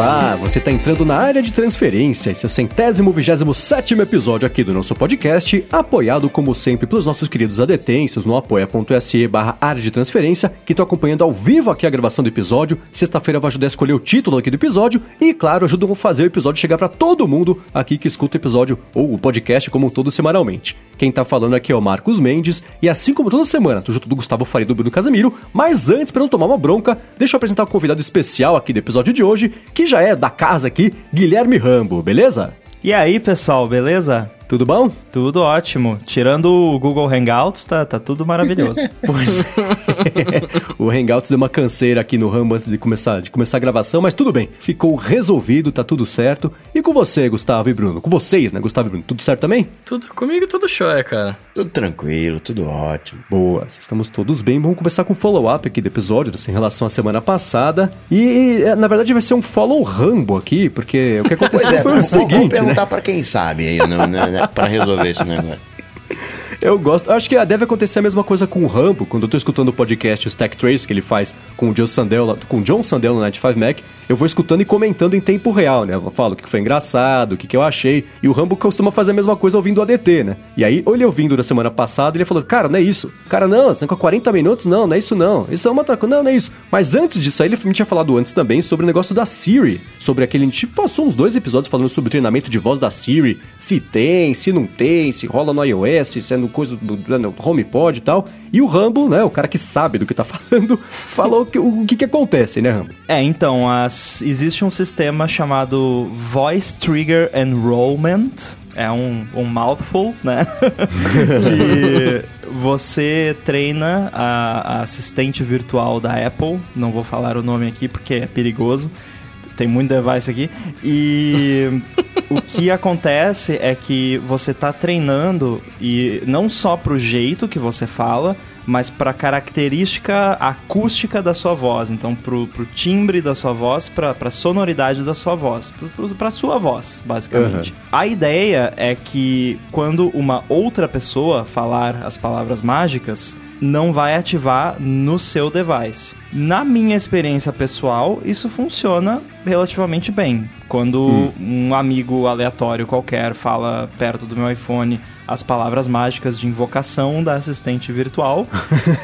Olá, você está entrando na área de transferência, esse é o centésimo vigésimo sétimo episódio aqui do nosso podcast, apoiado como sempre pelos nossos queridos adetêncios no apoia.se barra área de transferência, que estão acompanhando ao vivo aqui a gravação do episódio. Sexta-feira vai ajudar a escolher o título aqui do episódio e, claro, ajudam a fazer o episódio chegar para todo mundo aqui que escuta o episódio ou o podcast como um todo semanalmente. Quem tá falando aqui é o Marcos Mendes e assim como toda semana, tô junto do Gustavo Faria e do Bruno Casemiro, mas antes, para não tomar uma bronca, deixa eu apresentar o convidado especial aqui do episódio de hoje, que já é da casa aqui, Guilherme Rambo, beleza? E aí, pessoal, beleza? Tudo bom? Tudo ótimo. Tirando o Google Hangouts, tá, tá tudo maravilhoso. pois O Hangouts deu uma canseira aqui no Rambo antes de começar, de começar a gravação, mas tudo bem. Ficou resolvido, tá tudo certo. E com você, Gustavo e Bruno? Com vocês, né, Gustavo e Bruno? Tudo certo também? Tudo comigo, tudo show, cara. Tudo tranquilo, tudo ótimo. Boa, estamos todos bem. Vamos começar com o follow-up aqui do episódio, assim, em relação à semana passada. E, na verdade, vai ser um follow Rambo aqui, porque o que aconteceu é, foi o seguinte. Vamos perguntar né? pra quem sabe aí, né, né, pra resolver esse negócio. Eu gosto. Acho que deve acontecer a mesma coisa com o Rambo, quando eu tô escutando o podcast Stack Trace que ele faz com o John Sandel, com o John Sandel no 95 Mac eu vou escutando e comentando em tempo real, né? Eu falo o que foi engraçado, o que, que eu achei. E o Rambo costuma fazer a mesma coisa ouvindo o ADT, né? E aí, ou ele ouvindo da semana passada, ele falou, cara, não é isso. Cara, não, você com 40 minutos? Não, não é isso não. Isso é uma coisa. Não, não é isso. Mas antes disso aí, ele me tinha falado antes também sobre o negócio da Siri. Sobre aquele. Gente passou uns dois episódios falando sobre o treinamento de voz da Siri. Se tem, se não tem, se rola no iOS, se é no coisa do, no HomePod e tal. E o Rambo, né? O cara que sabe do que tá falando, falou que, o, o que que acontece, né, Rambo? É, então, as, existe um sistema chamado Voice Trigger Enrollment. É um, um mouthful, né? que você treina a, a assistente virtual da Apple. Não vou falar o nome aqui porque é perigoso tem muito device aqui. E o que acontece é que você está treinando e não só pro jeito que você fala, mas para característica acústica da sua voz. Então, pro, pro timbre da sua voz, para a sonoridade da sua voz, para a sua voz, basicamente. Uhum. A ideia é que quando uma outra pessoa falar as palavras mágicas, não vai ativar no seu device. Na minha experiência pessoal, isso funciona relativamente bem. Quando hum. um amigo aleatório qualquer fala perto do meu iPhone as palavras mágicas de invocação da assistente virtual,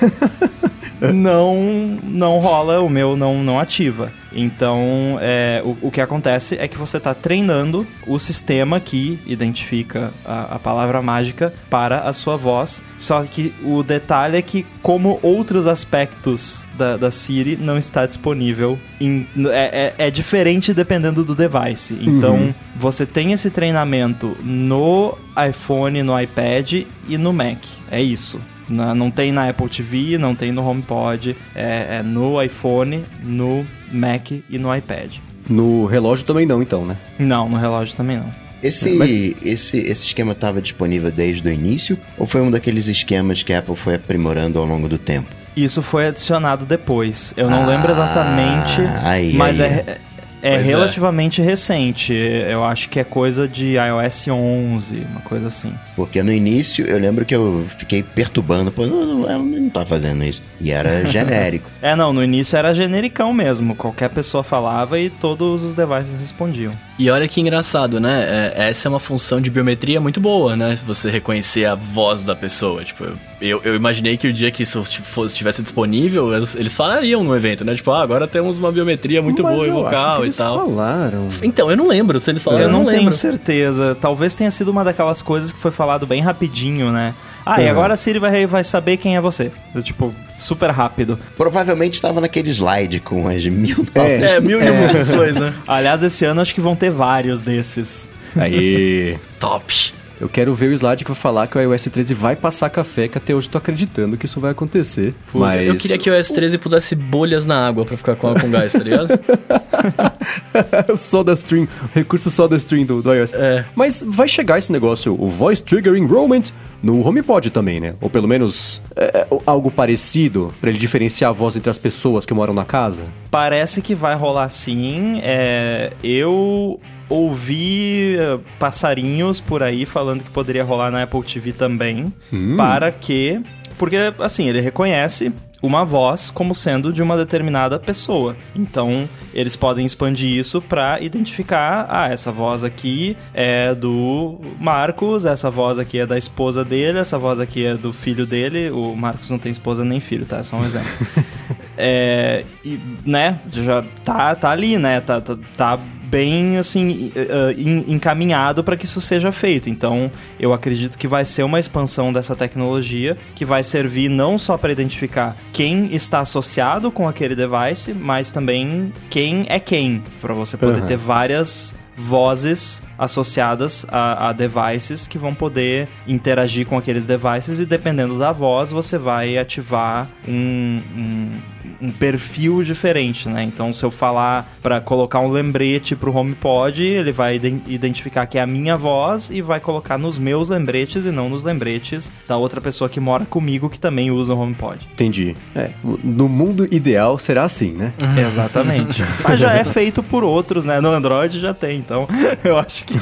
não não rola, o meu não, não ativa. Então, é, o, o, que acontece é que você está treinando o sistema que identifica a, a, palavra mágica para a sua voz. Só que o detalhe é que, como outros aspectos da, da Siri, não está disponível. Em, é, é, é, diferente dependendo do device. Então, uhum. você tem esse treinamento no iPhone, no iPad e no Mac. É isso. Não tem na Apple TV, não tem no HomePod, é, é no iPhone, no Mac e no iPad. No relógio também não, então, né? Não, no relógio também não. Esse, Mas... esse, esse esquema estava disponível desde o início? Ou foi um daqueles esquemas que a Apple foi aprimorando ao longo do tempo? Isso foi adicionado depois. Eu não ah, lembro exatamente, aí, mas aí. É, é pois é. relativamente é. recente. Eu acho que é coisa de iOS 11, uma coisa assim. Porque no início eu lembro que eu fiquei perturbando, pô, ela não tá fazendo isso. E era genérico. é, não, no início era genericão mesmo. Qualquer pessoa falava e todos os devices respondiam. E olha que engraçado, né? É, essa é uma função de biometria muito boa, né? Você reconhecer a voz da pessoa. Tipo, eu, eu imaginei que o dia que isso fosse, estivesse disponível, eles, eles falariam no evento, né? Tipo, ah, agora temos uma biometria muito Mas boa e vocal e tal. falaram. Então, eu não lembro se eles falaram. Eu não, eu não tenho lembro. certeza. Talvez tenha sido uma daquelas coisas que foi falado bem rapidinho, né? Ah, uhum. e agora a Siri vai, vai saber quem é você. Tipo, super rápido. Provavelmente estava naquele slide com as mil é, novas. É, mil e uma funções, né? Aliás, esse ano acho que vão ter vários desses. Aí. Top. Eu quero ver o slide que vai falar que o iOS 13 vai passar café, que até hoje eu tô acreditando que isso vai acontecer. Mas... Eu queria que o iOS 13 pusesse bolhas na água para ficar com, com gás, tá ligado? o SodaStream, o recurso SodaStream do, do iOS. É. Mas vai chegar esse negócio, o Voice Trigger Enrollment, no HomePod também, né? Ou pelo menos é, é algo parecido para ele diferenciar a voz entre as pessoas que moram na casa? Parece que vai rolar sim. É, eu ouvi uh, passarinhos por aí falando que poderia rolar na Apple TV também, hum. para que porque assim ele reconhece uma voz como sendo de uma determinada pessoa. Então, eles podem expandir isso para identificar, ah, essa voz aqui é do Marcos, essa voz aqui é da esposa dele, essa voz aqui é do filho dele. O Marcos não tem esposa nem filho, tá? É só um exemplo. é, e, né, já tá, tá ali, né? Tá, tá, tá bem assim uh, encaminhado para que isso seja feito. Então, eu acredito que vai ser uma expansão dessa tecnologia que vai servir não só para identificar quem está associado com aquele device, mas também quem é quem, para você poder uhum. ter várias vozes associadas a, a, devices que vão poder interagir com aqueles devices e dependendo da voz você vai ativar um, um um perfil diferente, né? Então, se eu falar para colocar um lembrete pro HomePod, ele vai identificar que é a minha voz e vai colocar nos meus lembretes e não nos lembretes da outra pessoa que mora comigo que também usa o HomePod. Entendi. É, no mundo ideal será assim, né? Exatamente. Mas já é feito por outros, né? No Android já tem, então eu acho que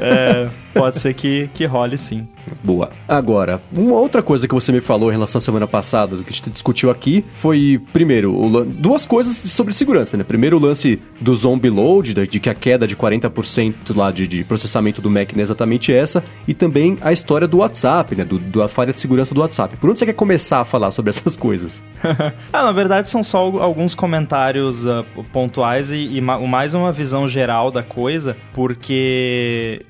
é, pode ser que, que role sim. Boa. Agora, uma outra coisa que você me falou em relação à semana passada, do que a gente discutiu aqui, foi, primeiro, duas coisas sobre segurança, né? Primeiro, o lance do zombie load, de que a queda de 40% lá de, de, processamento do Mac não é exatamente essa, e também a história do WhatsApp, né? Do, da falha de segurança do WhatsApp. Por onde você quer começar a falar sobre essas coisas? ah, na verdade, são só alguns comentários uh, pontuais e, e mais uma visão geral da coisa, porque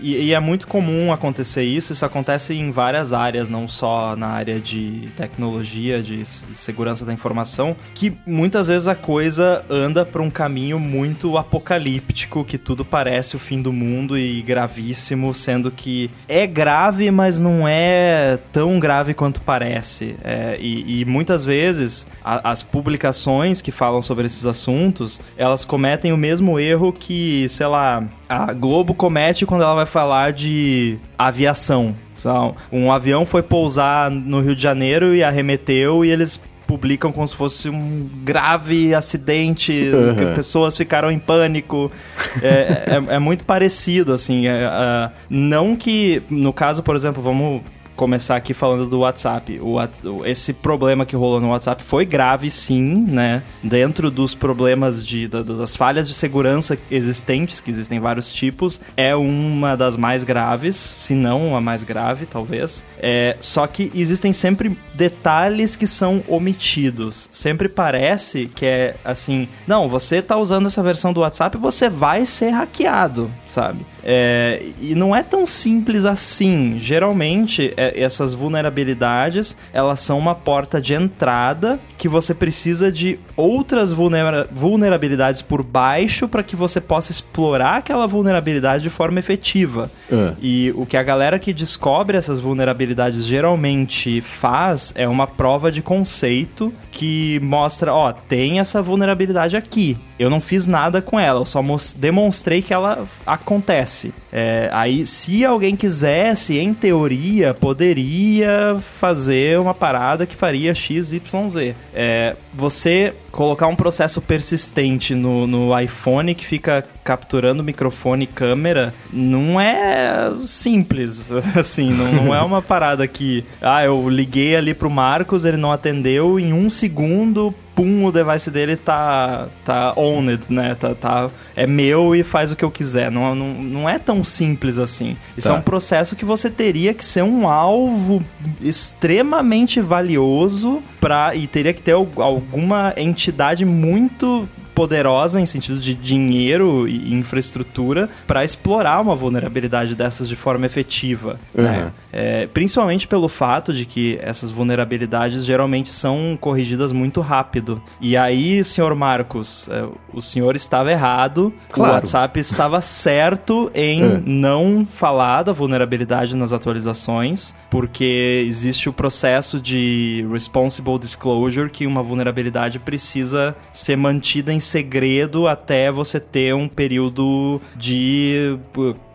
e, e, é muito comum acontecer isso. Isso acontece em várias áreas, não só na área de tecnologia, de segurança da informação, que muitas vezes a coisa anda para um caminho muito apocalíptico, que tudo parece o fim do mundo e gravíssimo, sendo que é grave, mas não é tão grave quanto parece. É, e, e, muitas vezes a, as publicações que falam sobre esses assuntos, elas cometem o mesmo erro que, sei lá, a Globo comete quando ela vai falar de aviação. Um avião foi pousar no Rio de Janeiro e arremeteu e eles publicam como se fosse um grave acidente, uhum. pessoas ficaram em pânico. É, é, é muito parecido, assim. É, é, não que, no caso, por exemplo, vamos começar aqui falando do WhatsApp. O, esse problema que rolou no WhatsApp foi grave, sim, né? Dentro dos problemas de, das falhas de segurança existentes, que existem vários tipos, é uma das mais graves, se não a mais grave, talvez. É, só que existem sempre detalhes que são omitidos. Sempre parece que é assim, não, você tá usando essa versão do WhatsApp, você vai ser hackeado, sabe? É, e não é tão simples assim. Geralmente, é, essas vulnerabilidades elas são uma porta de entrada que você precisa de outras vulnera vulnerabilidades por baixo para que você possa explorar aquela vulnerabilidade de forma efetiva. Uh. E o que a galera que descobre essas vulnerabilidades geralmente faz é uma prova de conceito que mostra, ó, tem essa vulnerabilidade aqui. Eu não fiz nada com ela, eu só demonstrei que ela acontece. É, aí, se alguém quisesse, em teoria, poderia fazer uma parada que faria XYZ. É, você colocar um processo persistente no, no iPhone que fica capturando microfone e câmera não é simples, assim, não, não é uma parada que, ah, eu liguei ali pro Marcos, ele não atendeu, em um segundo, pum, o device dele tá, tá owned, né? Tá, tá, é meu e faz o que eu quiser. Não, não, não é tão simples assim. Isso tá. é um processo que você teria que ser um alvo extremamente valioso pra, e teria que ter alguma entidade muito poderosa em sentido de dinheiro e infraestrutura para explorar uma vulnerabilidade dessas de forma efetiva. Uhum. Né? É, principalmente pelo fato de que essas vulnerabilidades geralmente são corrigidas muito rápido. E aí, senhor Marcos, é, o senhor estava errado, claro. o WhatsApp estava certo em é. não falar da vulnerabilidade nas atualizações, porque existe o processo de responsible disclosure que uma vulnerabilidade precisa ser mantida em segredo até você ter um período de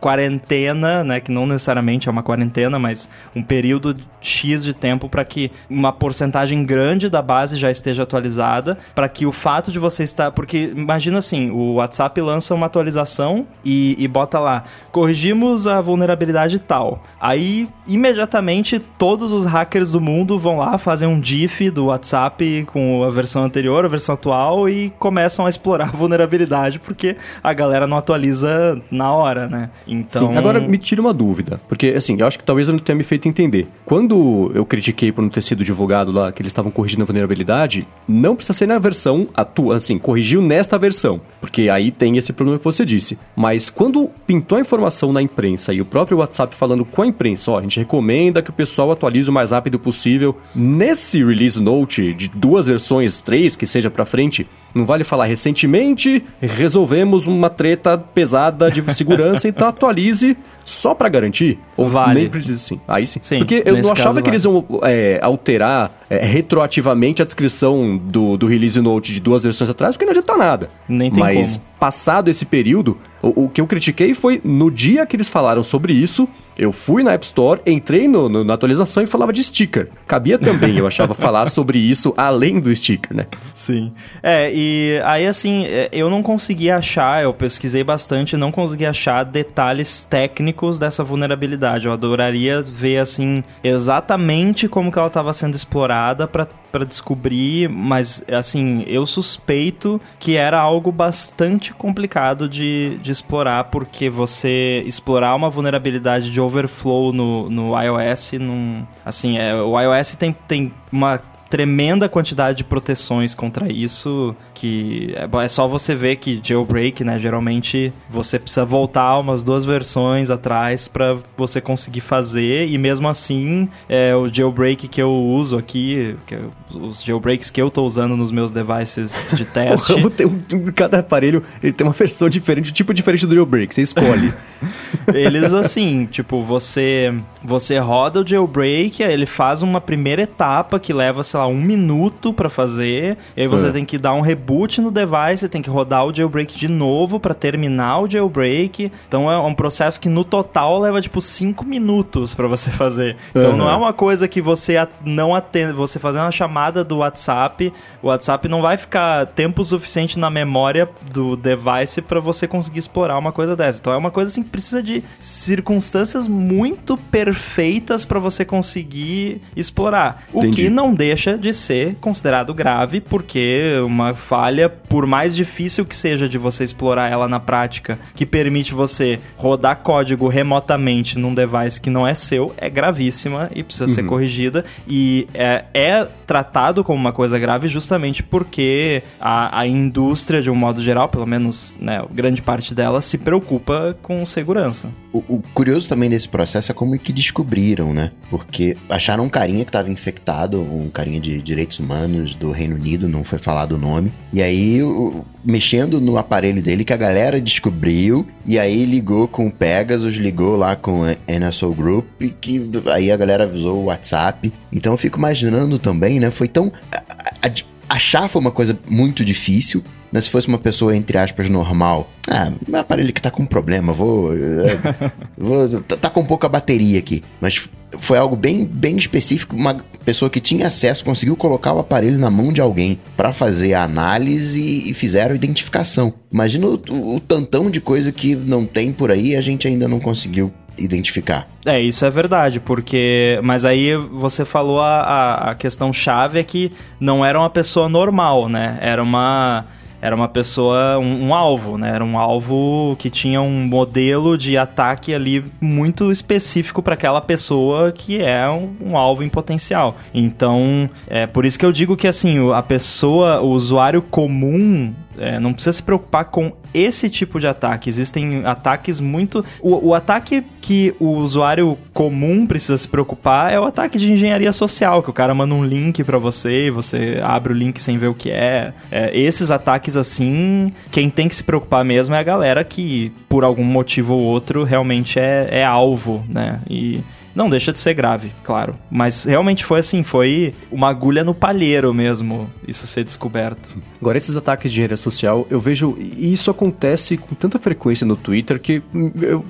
quarentena, né, que não necessariamente é uma quarentena, mas um período X de tempo para que uma porcentagem grande da base já esteja atualizada, para que o fato de você estar, porque imagina assim, o WhatsApp lança uma atualização e, e bota lá, corrigimos a vulnerabilidade tal. Aí imediatamente todos os hackers do mundo vão lá, fazem um diff do WhatsApp com a versão anterior, a versão atual e começam a explorar a vulnerabilidade porque a galera não atualiza na hora, né? Então... Sim, agora me tira uma dúvida, porque assim, eu acho que talvez eu não tenha me feito entender. Quando eu critiquei por não ter sido divulgado lá que eles estavam corrigindo a vulnerabilidade, não precisa ser na versão atua, assim, corrigiu nesta versão, porque aí tem esse problema que você disse. Mas quando pintou a informação na imprensa e o próprio WhatsApp falando com a imprensa, ó, a gente recomenda que o pessoal atualize o mais rápido possível, nesse release note de duas versões, três que seja para frente, não vale falar recentemente resolvemos uma treta pesada de segurança, então atualize só para garantir? Ou vale. Nem precisa sim. Aí sim. sim Porque eu não achava que vale. eles iam é, alterar é, retroativamente a descrição do, do release note de duas versões atrás, porque não adianta nada. Nem tem Mas como. passado esse período, o, o que eu critiquei foi no dia que eles falaram sobre isso, eu fui na App Store, entrei no, no, na atualização e falava de sticker. Cabia também, eu achava, falar sobre isso além do sticker, né? Sim. É, e aí assim, é, eu não consegui achar, eu pesquisei bastante, não consegui achar detalhes técnicos dessa vulnerabilidade. Eu adoraria ver, assim, exatamente como que ela estava sendo explorada para para descobrir, mas assim, eu suspeito que era algo bastante complicado de, de explorar, porque você explorar uma vulnerabilidade de overflow no, no iOS, num, assim, é, o iOS tem, tem uma tremenda quantidade de proteções contra isso, que é, é só você ver que jailbreak, né, geralmente você precisa voltar umas duas versões atrás para você conseguir fazer, e mesmo assim, é, o jailbreak que eu uso aqui, que, os jailbreaks que eu tô usando nos meus devices de teste... um, cada aparelho ele tem uma versão diferente, um tipo diferente do jailbreak, você escolhe. Eles assim, tipo, você você roda o jailbreak, aí ele faz uma primeira etapa que leva, sei lá, um minuto para fazer, e aí você é. tem que dar um reboot no device, tem que rodar o jailbreak de novo para terminar o jailbreak. Então é um processo que no total leva tipo 5 minutos para você fazer. Então uhum. não é uma coisa que você não atende, você fazer uma chamada do WhatsApp, o WhatsApp não vai ficar tempo suficiente na memória do device para você conseguir explorar uma coisa dessa. Então é uma coisa assim que precisa de circunstâncias muito perfeitas para você conseguir explorar. O Entendi. que não deixa de ser considerado grave, porque uma falha, por mais difícil que seja de você explorar ela na prática, que permite você rodar código remotamente num device que não é seu, é gravíssima e precisa uhum. ser corrigida. E é, é, tratado como uma coisa grave justamente porque a, a indústria, de um modo geral, pelo menos né, grande parte dela, se preocupa com segurança. O, o, curioso também desse processo é como é que descobriram, né? Porque acharam um carinha que estava infectado, um carinha de direitos humanos do Reino Unido, não foi falado o nome. E aí, o, mexendo no aparelho dele, que a galera descobriu, e aí ligou com o Pegasus, ligou lá com a NSO Group, que aí a galera avisou o WhatsApp. Então eu fico imaginando também, né? Foi tão. A, a, achar foi uma coisa muito difícil, né? Se fosse uma pessoa, entre aspas, normal. Ah, meu aparelho que tá com problema, vou. É, vou tá, tá com pouca bateria aqui. Mas foi algo bem, bem específico. Uma pessoa que tinha acesso conseguiu colocar o aparelho na mão de alguém para fazer a análise e fizeram a identificação. Imagina o, o, tantão de coisa que não tem por aí e a gente ainda não conseguiu identificar. É, isso é verdade, porque. Mas aí você falou a, a, a questão chave é que não era uma pessoa normal, né? Era uma era uma pessoa, um, um, alvo, né? Era um alvo que tinha um modelo de ataque ali muito específico para aquela pessoa que é um, um, alvo em potencial. Então, é por isso que eu digo que assim, a pessoa, o usuário comum é, não precisa se preocupar com esse tipo de ataque. Existem ataques muito. O, o, ataque que o usuário comum precisa se preocupar é o ataque de engenharia social, que o cara manda um link para você e você abre o link sem ver o que é. é. Esses ataques assim, quem tem que se preocupar mesmo é a galera que, por algum motivo ou outro, realmente é, é alvo, né? E não deixa de ser grave, claro. Mas realmente foi assim, foi uma agulha no palheiro mesmo, isso ser descoberto. Agora, esses ataques de rede social, eu vejo. E isso acontece com tanta frequência no Twitter que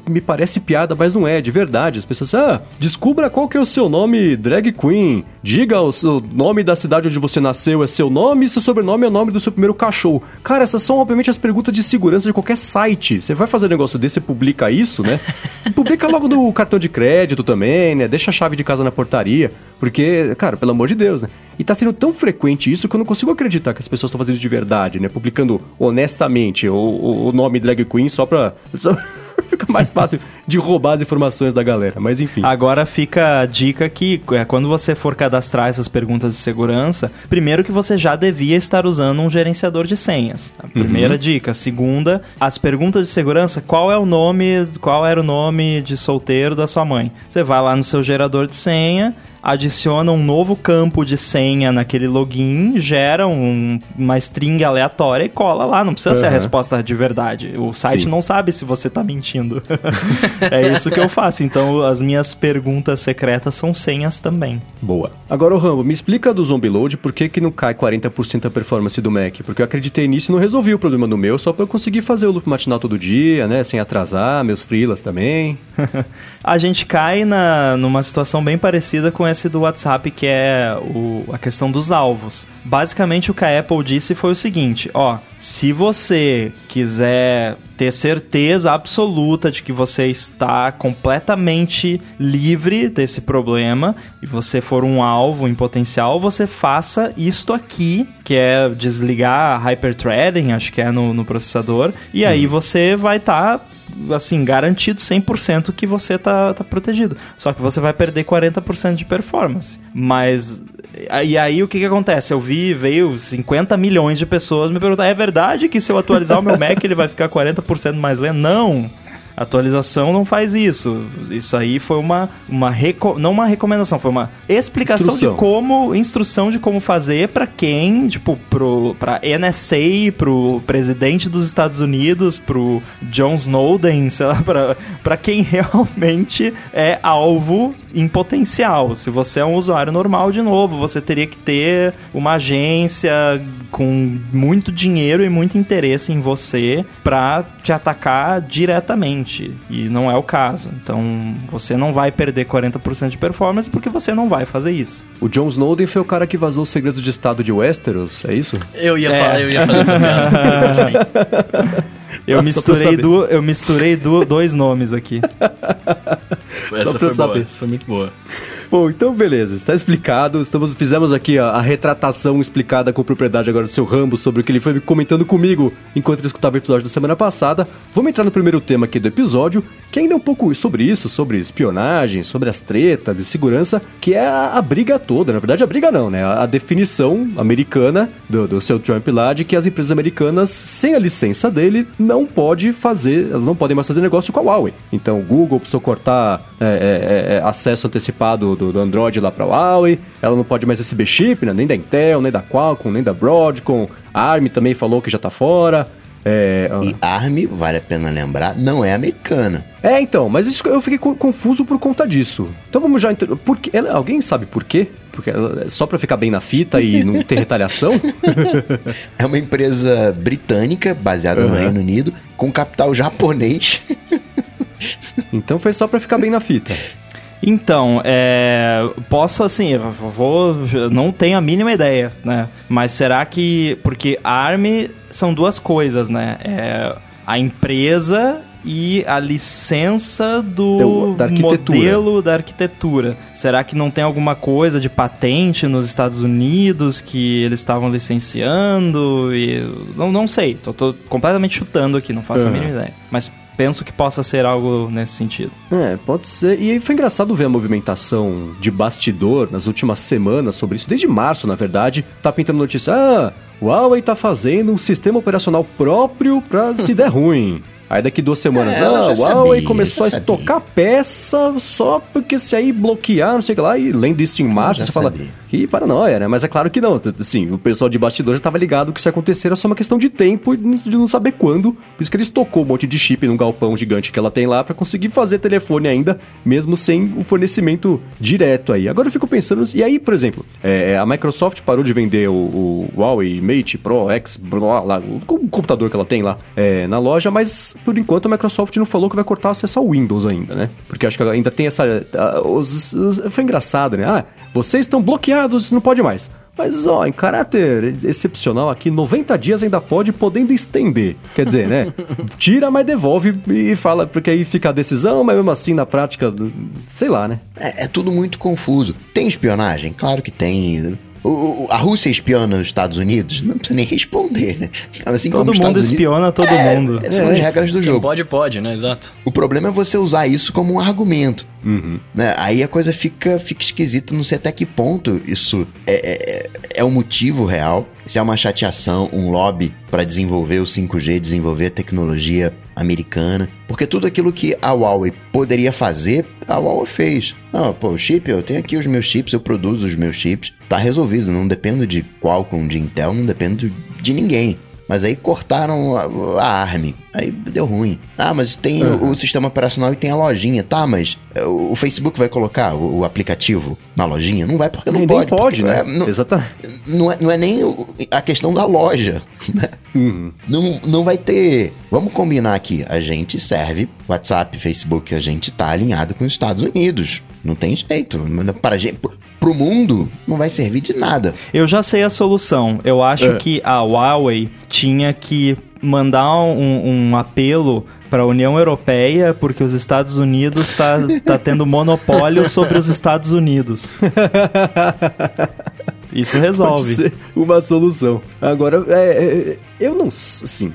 me parece piada, mas não é, de verdade. As pessoas, ah, descubra qual que é o seu nome drag queen. Diga o seu nome da cidade onde você nasceu é seu nome e seu sobrenome é o nome do seu primeiro cachorro. Cara, essas são, obviamente, as perguntas de segurança de qualquer site. Você vai fazer um negócio desse, você publica isso, né? Você publica logo no cartão de crédito também, né? Deixa a chave de casa na portaria. Porque, cara, pelo amor de Deus, né? E tá sendo tão frequente isso que eu não consigo acreditar que as pessoas estão fazendo isso de verdade, né? Publicando honestamente o, o- o nome drag queen só pra. Só... Fica mais fácil de roubar as informações da galera. Mas enfim. Agora fica a dica que é, quando você for cadastrar essas perguntas de segurança, primeiro que você já devia estar usando um gerenciador de senhas. A primeira dica. Segunda, as perguntas de segurança, qual é o nome, qual era o nome de solteiro da sua mãe? Você vai lá no seu gerador de senha, adiciona um novo campo de senha naquele login, gera um- uma string aleatória e cola lá. Não precisa ser a resposta de verdade. O site Sim. não sabe se você tá mentindo. é isso que eu faço. Então, as minhas perguntas secretas são senhas também. Boa. Agora, o Rambo, me explica do Zombie Load por que, que não cai 40% a performance do Mac? Porque eu acreditei nisso e não resolvi o problema do meu, só pra eu conseguir fazer o loop matinal todo dia, né? Sem atrasar, meus freelas também. A gente cai na, numa situação bem parecida com do WhatsApp, que é o- a questão dos alvos. Basicamente, o que a Apple disse foi o seguinte: ó, se você quiser ter certeza absoluta de que você está completamente livre desse problema e você for um alvo em potencial, você faça isto aqui, que é desligar a hyperthreading, acho que é no, no processador, e aí você vai estar assim, garantido 100% que você tá, tá protegido. Só que você vai perder 40% de performance. Mas. E aí o que que acontece? Eu vi, veio 50 milhões de pessoas me perguntar: é verdade que se eu atualizar o meu Mac ele vai ficar 40% mais lento? Não! A atualização não faz isso. Isso aí foi uma, uma reco- não uma recomendação, foi uma explicação Instrução. de como instrução de como fazer pra quem, tipo, pro para NSA, pro presidente dos Estados Unidos, pro John Snowden, sei lá, pra para quem realmente é alvo em potencial. Se você é um usuário normal, de novo, você teria que ter uma agência com muito dinheiro e muito interesse em você pra te atacar diretamente. E não é o caso. Então, você não vai perder 40% de performance porque você não vai fazer isso. O John Snowden foi o cara que vazou os segredos de estado de Westeros, é isso? Eu ia É. falar, eu ia fazer essa piada. Eu Só pra misturei, du eu misturei du dois nomes aqui. Essa pra eu foi boa, saber. essa foi muito boa. Bom, então beleza, está explicado. Estamos, fizemos aqui a, a retratação explicada com propriedade agora do seu Rambo sobre o que ele foi comentando comigo enquanto ele escutava o episódio da semana passada. Vamos entrar no primeiro tema aqui do episódio, que ainda é um pouco sobre isso, sobre espionagem, sobre as tretas e segurança, que é a, a briga toda. Na verdade, a briga não, né? A, a definição americana do, do seu Trump lá de que as empresas americanas, sem a licença dele, não pode fazer, elas não podem mais fazer negócio com a Huawei. Então, o Google precisou cortar é, é, é, acesso antecipado do, do Android lá para Huawei. Ela não pode mais receber chip, né? nem da Intel, nem da Qualcomm, nem da Broadcom. A ARM também falou que já tá fora. É, E ARM, vale a pena lembrar, não é americana. é, então, mas isso eu fiquei co- confuso por conta disso. Então vamos já. Por quê? Ela- alguém sabe por quê? Porque ela- só pra ficar bem na fita e não ter retaliação? É uma empresa britânica, baseada no Uhum. Reino Unido, com capital japonês. então foi só pra ficar bem na fita. Então, é, posso assim, vou, não tenho a mínima ideia, né? Mas será que porque ARM são duas coisas, né? É a empresa e a licença do da modelo da arquitetura. Será que não tem alguma coisa de patente nos Estados Unidos que eles estavam licenciando? E não, não sei, tô, tô completamente chutando aqui, não faço a Uhum. mínima ideia. Mas penso que possa ser algo nesse sentido. É, pode ser. E foi engraçado ver a movimentação de bastidor nas últimas semanas sobre isso. Desde março, na verdade, tá pintando notícia. Ah, Huawei tá fazendo um sistema operacional próprio pra se der ruim. Aí daqui duas semanas, É, ah, aí sabia, começou a estocar peça só porque se aí bloquear, não sei o que lá, e lendo isso em março, você fala, sabia. que paranoia, né? Mas é claro que não, assim, o pessoal de bastidor já tava ligado que isso ia acontecer, era só uma questão de tempo e de não saber quando, por isso que eles tocou um monte de chip num galpão gigante que ela tem lá pra conseguir fazer telefone ainda, mesmo sem o fornecimento direto aí. Agora eu fico pensando, e aí, por exemplo, é, a Microsoft parou de vender o, o Huawei Mate Pro X, blá, lá, o o computador que ela tem lá é, na loja, mas por enquanto a Microsoft não falou que vai cortar o acesso ao Windows ainda, né? Porque acho que ainda tem essa. ah, os- os- foi engraçado, né? Ah, vocês estão bloqueados, não pode mais. Mas, ó, em caráter excepcional aqui, 90 dias ainda pode, podendo estender. Quer dizer, né? Tira, mas devolve e fala, porque aí fica a decisão, mas mesmo assim, na prática, sei lá, né? É, é tudo muito confuso. Tem espionagem? Claro que tem. O- o- a Rússia espiona os Estados Unidos? Não precisa nem responder, né? Assim Todo mundo Estados Unidos- espiona todo É, mundo. São as regras do jogo. pode, pode, né? Exato. O problema é você usar isso como um argumento. Né? Aí a coisa fica, fica esquisita, não sei até que ponto isso é, é, é um motivo real, se é uma chateação, um lobby para desenvolver o 5G, desenvolver a tecnologia americana. Porque tudo aquilo que a Huawei poderia fazer, a Huawei fez. Não, pô, o chip, eu tenho aqui os meus chips, eu produzo os meus chips, tá resolvido. Não dependo de Qualcomm, de Intel, não dependo de, de ninguém. Mas aí cortaram a, a ARM. Aí deu ruim. Ah, mas tem o, o sistema operacional e tem a lojinha. Tá, mas é, o, o Facebook vai colocar o, o aplicativo na lojinha? Não vai porque não nem pode. pode, porque, né? é, não, Exatamente. não, é, não é nem a questão da loja. né? Uhum. Não, não vai ter. Vamos combinar aqui. A gente serve WhatsApp, Facebook, a gente tá alinhado com os Estados Unidos. Não tem jeito. Para gente, pro mundo, não vai servir de nada. Eu já sei a solução. Eu acho É. que a Huawei tinha que mandar um, um apelo para a União Europeia, porque os Estados Unidos tá, tá tendo monopólio sobre os Estados Unidos. Isso Pode resolve. ser uma solução. Agora, é, é, eu não. Assim.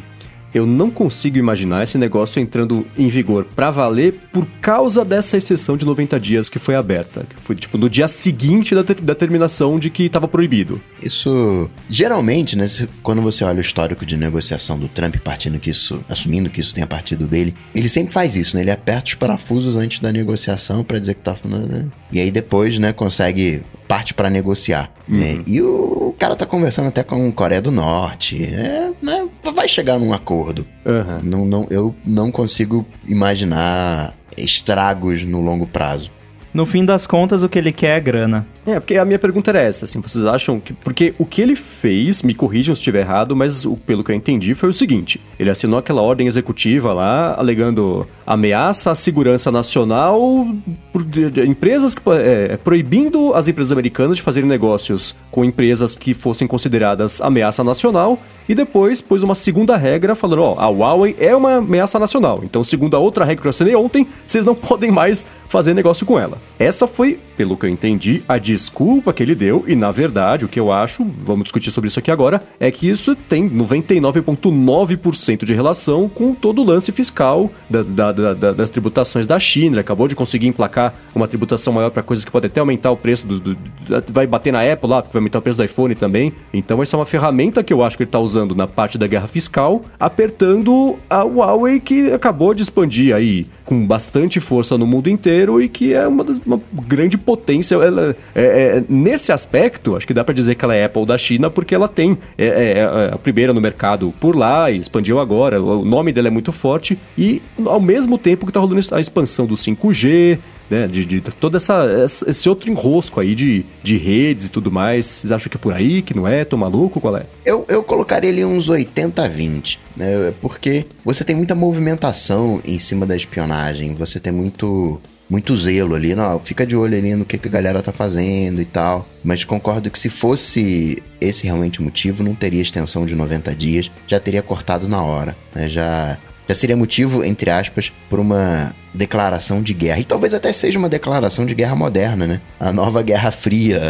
Eu não consigo imaginar esse negócio entrando em vigor pra valer por causa dessa exceção de 90 dias que foi aberta. Que foi, tipo, no dia seguinte da, ter- da terminação de que estava proibido. Isso, geralmente, né, quando você olha o histórico de negociação do Trump partindo que isso, assumindo que isso tenha partido dele, ele sempre faz isso, né? Ele aperta os parafusos antes da negociação pra dizer que tá falando, né? E aí depois, né, consegue parte pra negociar, né? E o, cara tá conversando até com a Coreia do Norte, é, né, vai chegar num acordo. Aham. Não, não, eu não consigo imaginar estragos no longo prazo. No fim das contas, o que ele quer é grana. É, porque a minha pergunta era essa, assim, vocês acham que... Porque o que ele fez, me corrijam se estiver errado, mas o- pelo que eu entendi foi o seguinte, ele assinou aquela ordem executiva lá, alegando ameaça à segurança nacional por de- de empresas que... é, proibindo as empresas americanas de fazerem negócios com empresas que fossem consideradas ameaça nacional, e depois pôs uma segunda regra falando, ó, a Huawei é uma ameaça nacional, então segundo a outra regra que eu assinei ontem, vocês não podem mais fazer negócio com ela. Essa foi, pelo que eu entendi, a desculpa que ele deu, e na verdade, o que eu acho, vamos discutir sobre isso aqui agora, é que isso tem 99,9% de relação com todo o lance fiscal da- da- da- da- das tributações da China. Ele acabou de conseguir emplacar uma tributação maior para coisas que podem até aumentar o preço do, do- do- Vai bater na Apple lá, porque vai aumentar o preço do iPhone também. Então, essa é uma ferramenta que eu acho que ele está usando na parte da guerra fiscal, apertando a Huawei, que acabou de expandir aí com bastante força no mundo inteiro e que é uma, das- uma grande potência. Ela, é- é- nesse aspecto, acho que dá para dizer que ela é Apple da China, porque ela tem é, é- é a primeira no mercado por lá e expandiu agora. O nome dela é muito forte e, ao mesmo tempo que está rolando a expansão do 5G, né, de, de todo essa, esse outro enrosco aí de, de redes e tudo mais. Vocês acham que é por aí, que não é? Tô maluco? Qual é? Eu, eu colocaria ele uns 80-20, né? Porque você tem muita movimentação em cima da espionagem, você tem muito muito zelo ali, não, fica de olho ali no que, que a galera tá fazendo e tal. Mas concordo que se fosse esse realmente o motivo, não teria extensão de 90 dias, já teria cortado na hora, né? Já já seria motivo, entre aspas, por uma declaração de guerra. E talvez até seja uma declaração de guerra moderna, né? A nova Guerra Fria,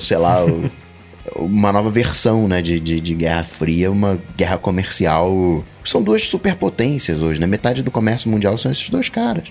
sei lá, uma nova versão, né, de, de, de Guerra Fria, uma guerra comercial. São duas superpotências hoje, né? Metade do comércio mundial são esses dois caras.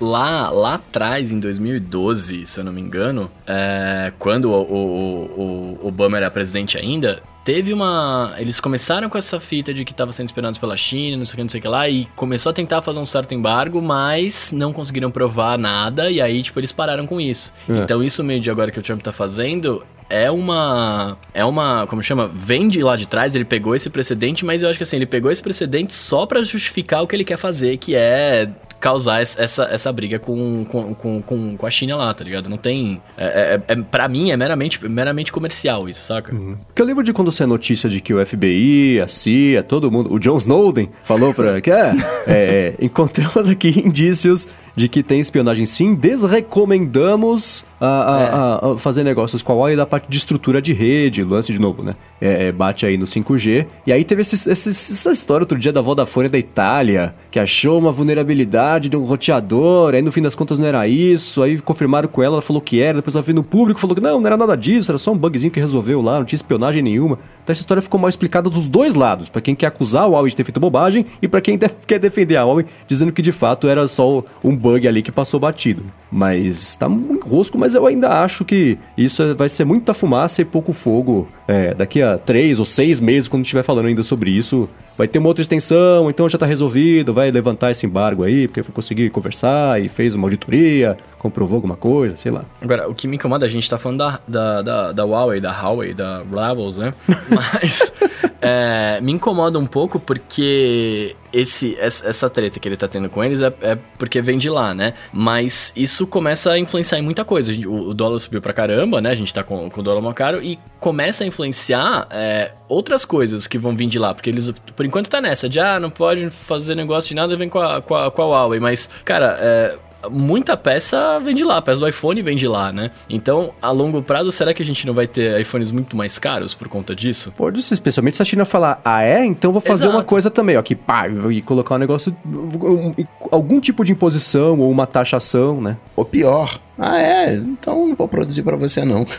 Lá, lá atrás, em 2012, se eu não me engano, é, quando o, o- o- Obama era presidente ainda, teve uma. Eles começaram com essa fita de que estava sendo espionados pela China, não sei o que, não sei o que lá, e começou a tentar fazer um certo embargo, mas não conseguiram provar nada, e aí, tipo, eles pararam com isso. É. Então, isso meio de agora que o Trump tá fazendo é uma. É uma. Como chama? Vem de lá de trás, ele pegou esse precedente, mas eu acho que assim, ele pegou esse precedente só pra justificar o que ele quer fazer, que é causar es- essa, essa briga com, com, com, com, a China lá, tá ligado? Não tem. É, é, é, pra mim é meramente, meramente comercial isso, saca? Porque eu lembro de quando saiu a notícia de que o FBI, a CIA, todo mundo, o John Snowden falou pra que é, é, encontramos aqui indícios de que tem espionagem sim, desrecomendamos a, a- a- a fazer negócios com a Huawei da parte de estrutura de rede, lance de novo, né? É, é, bate aí no 5G. E aí teve esses- esses- essa história outro dia da Vodafone da Itália, que achou uma vulnerabilidade de um roteador, aí no fim das contas não era isso, aí confirmaram com ela, ela falou que era, depois ela veio no público falou que não, não era nada disso, era só um bugzinho que resolveu lá, não tinha espionagem nenhuma. Então essa história ficou mal explicada dos dois lados, pra quem quer acusar a Huawei de ter feito bobagem e pra quem quer defender a Huawei, dizendo que de fato era só um bug ali que passou batido. Mas tá muito rosco, mas eu ainda acho que isso é- vai ser muita fumaça e pouco fogo. É, daqui a três ou seis meses, quando estiver falando ainda sobre isso, vai ter uma outra extensão, então já tá resolvido, vai levantar esse embargo aí, porque foi conseguir conversar e fez uma auditoria, comprovou alguma coisa, sei lá. Agora, o que me incomoda, a gente tá falando da, da, da, da Huawei, da Huawei, da Rivals, né? Mas é, me incomoda um pouco porque esse, essa, treta que ele tá tendo com eles é, é porque vem de lá, né? Mas isso começa a influenciar em muita coisa. O, o dólar subiu pra caramba, né? A gente tá com, com o dólar mais caro e começa a influenciar é, outras coisas que vão vir de lá. Porque eles, por enquanto, tá nessa de, ah, não pode fazer negócio de nada, vem com a, com a, com a Huawei. Mas, cara, é, muita peça vem de lá, a peça do iPhone vem de lá, né? Então, a longo prazo, será que a gente não vai ter iPhones muito mais caros por conta disso? Pode ser, especialmente se a China falar, ah é? Então vou fazer Exato. uma coisa também, ó, que pá, e colocar um negócio, um- algum tipo de imposição ou uma taxação, né? Ou pior, ah é, então não vou produzir pra você não.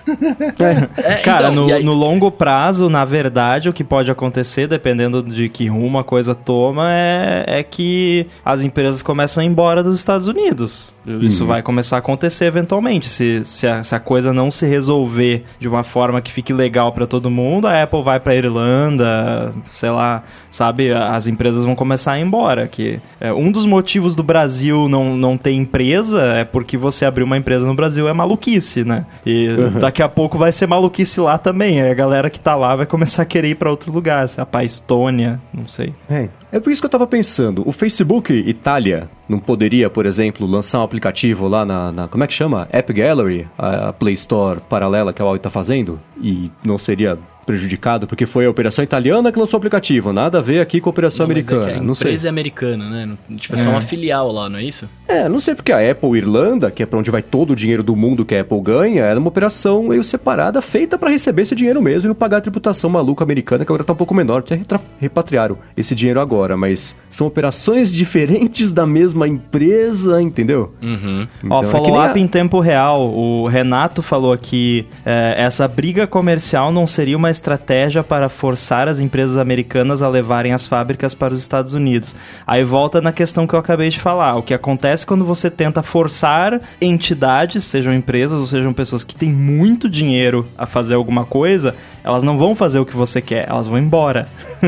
É, Cara, então, no, no longo prazo, na verdade, o que pode acontecer, dependendo de que rumo a coisa toma, é, é que as empresas começam a ir embora dos Estados Unidos. Isso vai começar a acontecer eventualmente. Se, se, a, se a coisa não se resolver de uma forma que fique legal pra todo mundo, a Apple vai pra Irlanda, sei lá, sabe? As empresas vão começar a ir embora. Que, é, um dos motivos do Brasil não, não ter empresa é porque você abrir uma empresa no Brasil é maluquice, né? E daqui a pouco vai ser maluquice lá também. Aí a galera que tá lá vai começar a querer ir pra outro lugar, sei lá, pra Estônia, não sei. É. É por isso que eu tava pensando, o Facebook Itália não poderia, por exemplo, lançar um aplicativo lá na, na- como é que chama? App Gallery, a, a Play Store paralela que a Huawei tá fazendo, e não seria prejudicado porque foi a operação italiana que lançou o aplicativo, nada a ver aqui com a operação Não, é americana, a não sei. empresa é americana, né? Tipo, é só uma filial lá, não é isso? É, não sei porque a Apple Irlanda, que é pra onde vai todo o dinheiro do mundo que a Apple ganha, era uma operação meio separada, feita pra receber esse dinheiro mesmo e não pagar a tributação maluca americana, que agora tá um pouco menor, retra- repatriaram esse dinheiro agora, mas são operações diferentes da mesma empresa, entendeu? Uhum. Ó, Então, é que follow-up nem a- em tempo real. O Renato falou que é, essa briga comercial não seria uma estratégia para forçar as empresas americanas a levarem as fábricas para os Estados Unidos. Aí volta na questão que eu acabei de falar. O que acontece quando você tenta forçar entidades, sejam empresas ou sejam pessoas que têm muito dinheiro a fazer alguma coisa, elas não vão fazer o que você quer, elas vão embora.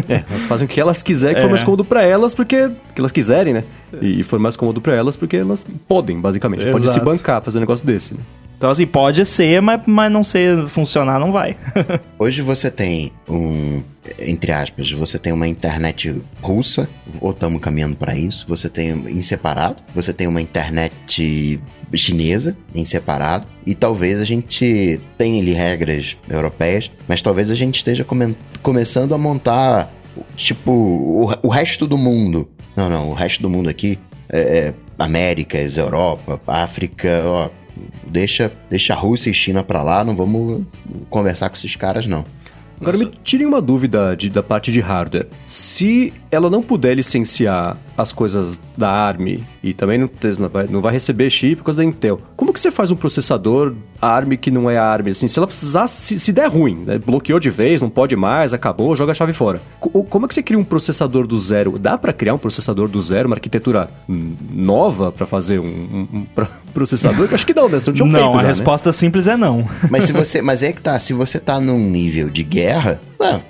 É, elas fazem o que elas quiserem, que É. mais cômodo pra elas, porque que elas quiserem, né? E for mais cômodo pra elas, porque elas podem, basicamente. Podem se Exato. bancar fazer um negócio desse, né? Então, assim, pode ser, mas, mas não ser funcionar, não vai. Hoje você tem um, entre aspas, você tem uma internet russa, ou estamos caminhando para isso, você tem em separado, você tem uma internet chinesa em separado, e talvez a gente tenha ali regras europeias, mas talvez a gente esteja comen- começando a montar, tipo, o, o resto do mundo. Não, não, o resto do mundo aqui é, é Américas, Europa, África, ó, deixa, deixa a Rússia e China pra lá, não vamos conversar com esses caras, não. Agora me tirem uma dúvida de- da parte de hardware. Se ela não puder licenciar as coisas da ARM e, também não, não, vai, não vai receber chip por causa da Intel. Como que você faz um processador ARM que não é ARM? Assim, se ela precisar, se, se der ruim, né? bloqueou de vez, não pode mais, acabou, joga a chave fora. Como é que você cria um processador do zero? Dá para criar um processador do zero, uma arquitetura nova para fazer um, um, um processador? Acho que não, né? Você não, não feito a já, né? resposta né? simples é não. Mas se você, mas é que tá, se você tá num nível de guerra, ué,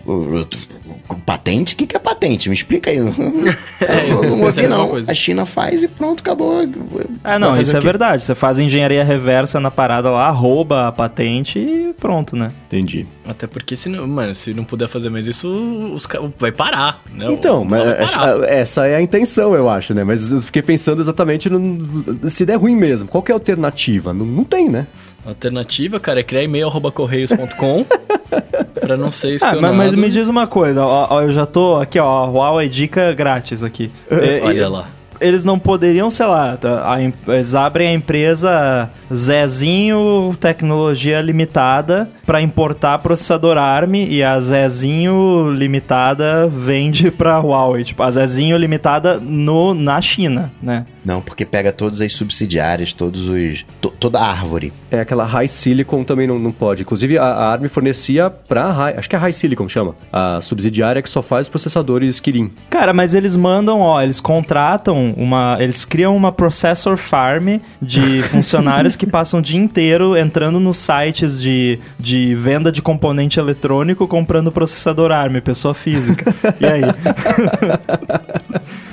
patente? O que, que é patente? Me explica aí. É, eu não ouvi, não. A China faz e pronto, acabou. Ah, não, isso é verdade. Você faz engenharia reversa na parada lá, rouba a patente e pronto, né? Entendi. Até porque, se não, mano, se não puder fazer mais isso, os, vai parar, né? Então, mas parar. essa é a intenção, eu acho, né? Mas eu fiquei pensando exatamente no, se der ruim mesmo. Qual que é a alternativa? Não, não tem, né? alternativa, cara, é criar e-mail arroba correios.com pra não ser espionado. Ah, mas, mas, me diz uma coisa, ó, ó, eu já tô aqui, ó, Huawei dica grátis aqui. É, Olha lá eles não poderiam, sei lá, tá, a, eles abrem a empresa Zezinho Tecnologia Limitada para importar processador ARM e a Zezinho Limitada vende para Huawei, tipo, a Zezinho Limitada no, na China, né? Não, porque pega todas as subsidiárias, todos os to, toda a árvore. É aquela High Silicon também não, não pode. Inclusive a, a ARM fornecia para acho que é High Silicon chama, a subsidiária que só faz processadores Kirin. Cara, mas eles mandam, ó, eles contratam uma, eles criam uma processor farm de funcionários que passam o dia inteiro entrando nos sites de, de venda de componente eletrônico comprando processador ARM, pessoa física. e aí?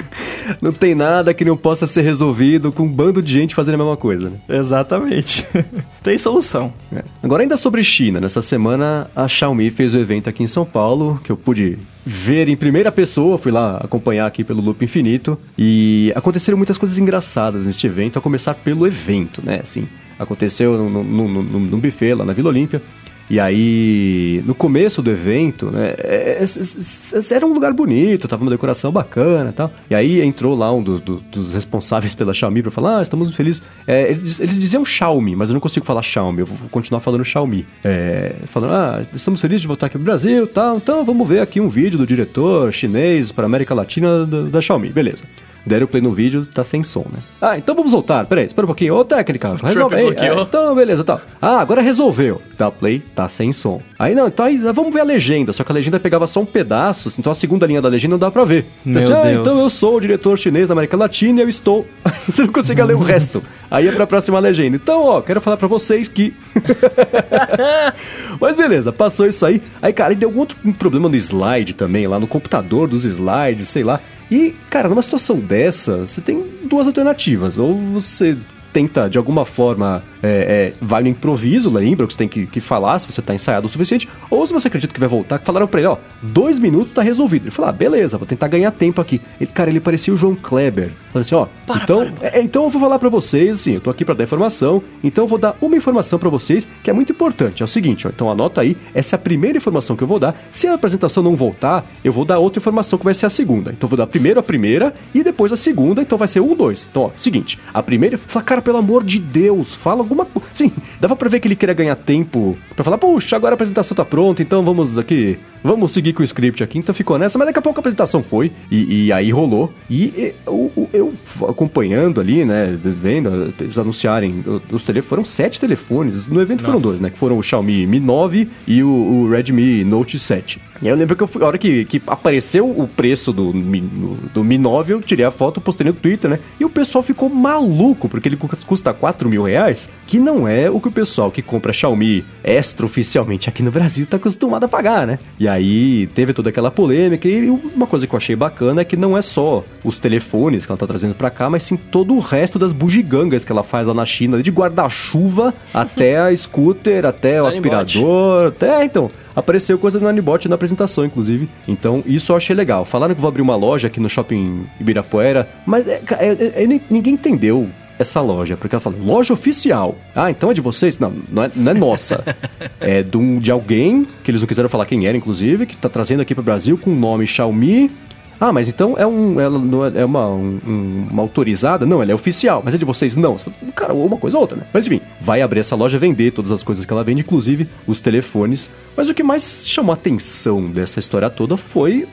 não tem nada que não possa ser resolvido com um bando de gente fazendo a mesma coisa. Né? Exatamente. tem solução. É. Agora, ainda sobre China, nessa semana a Xiaomi fez o evento aqui em São Paulo, que eu pude ver em primeira pessoa, fui lá acompanhar aqui pelo Loop Infinito, e aconteceram muitas coisas engraçadas neste evento, a começar pelo evento, né? Assim, aconteceu num buffet lá na Vila Olímpia. E aí, no começo do evento, né, é, é, é, era um lugar bonito, tava uma decoração bacana e tal. E aí entrou lá um do, do, dos responsáveis pela Xiaomi pra falar, ah, estamos felizes. É, eles, eles diziam Xiaomi, mas eu não consigo falar Xiaomi, eu vou continuar falando Xiaomi. É, falando, ah, estamos felizes de voltar aqui pro Brasil tal, então vamos ver aqui um vídeo do diretor chinês para América Latina da, da Xiaomi, beleza deram play no vídeo, tá sem som, né? Ah, então vamos voltar. Peraí, espera um pouquinho. Ô, técnica, resolve aí. É, então, beleza, tá. Ah, agora resolveu. Dá play, tá sem som. Aí não, então aí, vamos ver a legenda. Só que a legenda pegava só um pedaço, então a segunda linha da legenda não dá pra ver. Então, assim, ah, então eu sou o diretor chinês da América Latina e eu estou. Você não consegue ler o resto. Aí é pra próxima legenda. Então, ó, quero falar pra vocês que. Mas beleza, passou isso aí. Aí, cara, e deu algum outro problema no slide também, lá no computador dos slides, sei lá. E, cara, numa situação dessa, você tem duas alternativas. Ou você tenta, de alguma forma, é, é, vai no improviso, lembra que você tem que, que falar se você tá ensaiado o suficiente, ou se você acredita que vai voltar, que falaram pra ele, ó, dois minutos tá resolvido. Ele falou, ah, beleza, vou tentar ganhar tempo aqui. Ele, cara, ele parecia o João Kleber. Falando assim, ó, para, então, para, para. É, então eu vou falar para vocês, assim, eu tô aqui para dar informação, então eu vou dar uma informação para vocês que é muito importante. É o seguinte, ó, então anota aí, essa é a primeira informação que eu vou dar. Se a apresentação não voltar, eu vou dar outra informação que vai ser a segunda. Então eu vou dar primeiro a primeira e depois a segunda, então vai ser um, dois. Então, ó, seguinte, a primeira, fala, cara, pelo amor de Deus, fala alguma coisa. Sim, dava pra ver que ele queria ganhar tempo para falar, puxa, agora a apresentação tá pronta, então vamos aqui, vamos seguir com o script aqui. Então ficou nessa, mas daqui a pouco a apresentação foi e, e aí rolou. E, e eu, eu acompanhando ali, né, vendo eles anunciarem os telefones, foram sete telefones, no evento Nossa. foram dois, né, que foram o Xiaomi Mi 9 e o, o Redmi Note 7. E eu lembro que eu fui, a hora que, que apareceu o preço do, do Mi 9, eu tirei a foto, postei no Twitter, né? E o pessoal ficou maluco, porque ele custa 4 mil reais, que não é o que o pessoal que compra Xiaomi extra oficialmente aqui no Brasil tá acostumado a pagar, né? E aí teve toda aquela polêmica, e uma coisa que eu achei bacana é que não é só os telefones que ela tá trazendo pra cá, mas sim todo o resto das bugigangas que ela faz lá na China, de guarda-chuva até a scooter, até o aspirador, até, então, apareceu coisa do Nanibot na apresentação, inclusive. Então, isso eu achei legal. Falaram que vou abrir uma loja aqui no shopping Ibirapuera, mas é, é, é, é ninguém entendeu essa loja, porque ela fala, loja oficial. Ah, então é de vocês? Não, não é, não é nossa. é de, de alguém, que eles não quiseram falar quem era, inclusive, que está trazendo aqui para o Brasil com o nome Xiaomi ah, mas então é, um, ela não é, é uma, um, uma autorizada? Não, ela é oficial. Mas é de vocês? Não. Cara, uma coisa ou outra, né? Mas enfim, vai abrir essa loja, vender todas as coisas que ela vende, inclusive os telefones. Mas o que mais chamou a atenção dessa história toda foi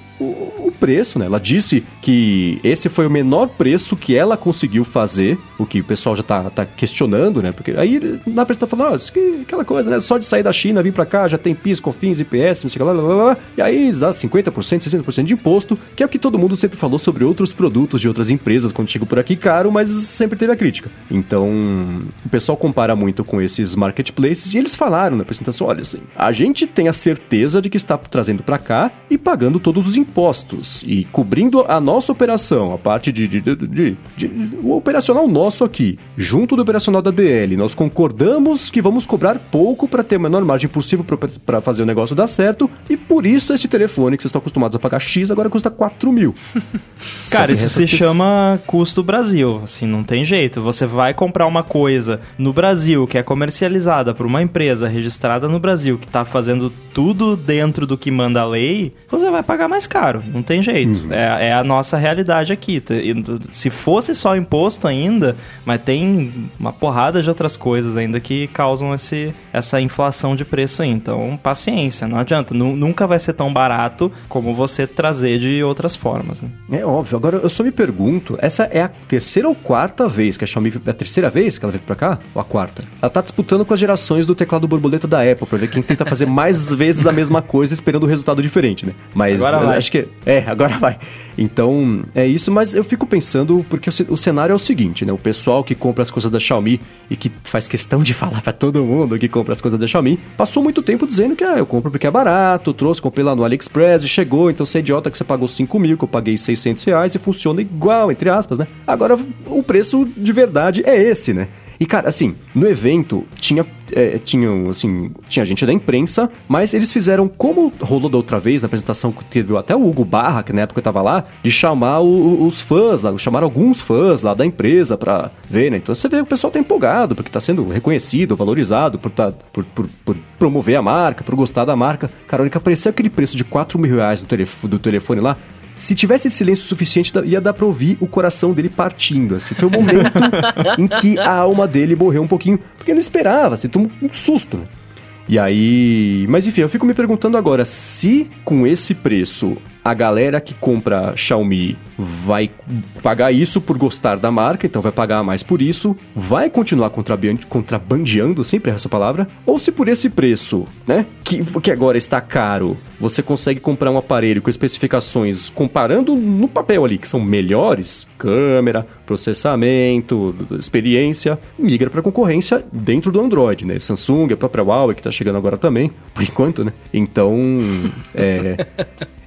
preço, né? Ela disse que esse foi o menor preço que ela conseguiu fazer, o que o pessoal já tá, tá questionando, né? Porque aí na apresentação falou, oh, aquela coisa, né? Só de sair da China, vir pra cá, já tem PIS, COFINS, IPS, não sei o que lá, lá, lá, lá, e aí dá 50%, 60% de imposto, que é o que todo mundo sempre falou sobre outros produtos de outras empresas quando chegou por aqui caro, mas sempre teve a crítica. Então, o pessoal compara muito com esses marketplaces e eles falaram na apresentação, olha assim, a gente tem a certeza de que está trazendo para cá e pagando todos os impostos e cobrindo a nossa operação, a parte de, de, de, de o operacional nosso aqui, junto do operacional da DL. Nós concordamos que vamos cobrar pouco para ter a menor margem possível para fazer o negócio dar certo e por isso esse telefone que vocês estão acostumados a pagar X agora custa 4 mil. Cara, isso se chama custo Brasil, assim, não tem jeito. Você vai comprar uma coisa no Brasil que é comercializada por uma empresa registrada no Brasil que está fazendo tudo dentro do que manda a lei, você vai pagar mais caro, não tem jeito. Uhum. É, é, a nossa realidade aqui. Se fosse só imposto ainda, mas tem uma porrada de outras coisas ainda que causam esse, essa inflação de preço aí. Então, paciência, não adianta. Nunca vai ser tão barato como você trazer de outras formas. Né? É óbvio. Agora, eu só me pergunto, essa é a terceira ou quarta vez que a Xiaomi... É a terceira vez que ela veio pra cá? Ou a quarta? Ela tá disputando com as gerações do teclado borboleta da Apple pra ver quem tenta fazer mais vezes a mesma coisa esperando um resultado diferente, né? Mas acho que... É, agora vai. Então, é isso. Mas eu fico pensando, porque o, o cenário é o seguinte, né? O pessoal que compra as coisas da Xiaomi e que faz questão de falar para todo mundo que compra as coisas da Xiaomi, passou muito tempo dizendo que ah, eu compro porque é barato, trouxe, comprei lá no AliExpress e chegou, então você é idiota que você pagou 5 mil, que eu paguei 600 reais e funciona igual, entre aspas, né? Agora, o preço de verdade é esse, né? E, cara, assim, no evento tinha, é, tinham, assim, tinha gente da imprensa, mas eles fizeram, como rolou da outra vez, na apresentação que teve até o Hugo Barra, que na época eu tava lá, de chamar o, os fãs, lá, chamar alguns fãs lá da empresa pra ver, né? Então você vê o pessoal tá empolgado, porque tá sendo reconhecido, valorizado, por, tá, por, por, por promover a marca, por gostar da marca. Cara, a hora que apareceu aquele preço de 4 mil reais do, do telefone lá, se tivesse silêncio suficiente, ia dar pra ouvir o coração dele partindo. Assim. Foi o momento em que a alma dele morreu um pouquinho, porque não esperava, assim, tomou um susto. Né? E aí. Mas enfim, eu fico me perguntando agora se com esse preço a galera que compra Xiaomi vai pagar isso por gostar da marca, então vai pagar mais por isso, vai continuar contrabandeando, sempre essa palavra, ou se por esse preço, né, que, que agora está caro, você consegue comprar um aparelho com especificações comparando no papel ali, que são melhores, câmera, processamento, experiência, migra para concorrência dentro do Android, né? Samsung, a própria Huawei que está chegando agora também, por enquanto, né? Então, é,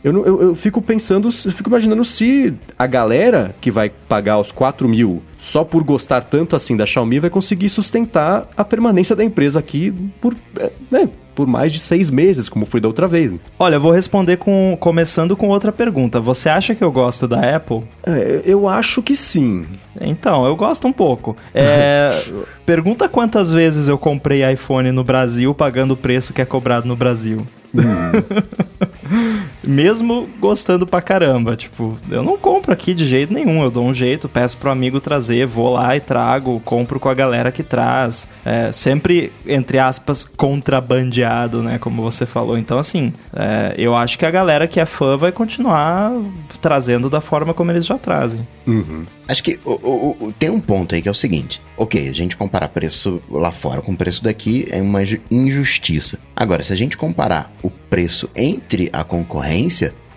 eu, eu, eu, fico pensando, eu fico imaginando se a galera que vai pagar os 4 mil só por gostar tanto assim da Xiaomi vai conseguir sustentar a permanência da empresa aqui por, é, né, por mais de seis meses, como foi da outra vez. Olha, eu vou responder com começando com outra pergunta. Você acha que eu gosto da Apple? É, eu acho que sim. Então, eu gosto um pouco. É, pergunta quantas vezes eu comprei iPhone no Brasil pagando o preço que é cobrado no Brasil. Mesmo gostando pra caramba. Tipo, eu não compro aqui de jeito nenhum. Eu dou um jeito, peço pro amigo trazer, vou lá e trago, compro com a galera que traz. É, sempre, entre aspas, contrabandeado, né? Como você falou. Então, assim, é, eu acho que a galera que é fã vai continuar trazendo da forma como eles já trazem. Uhum. Acho que o, o, o, tem um ponto aí que é o seguinte: ok, a gente comparar preço lá fora com o preço daqui é uma injustiça. Agora, se a gente comparar o preço entre a concorrência,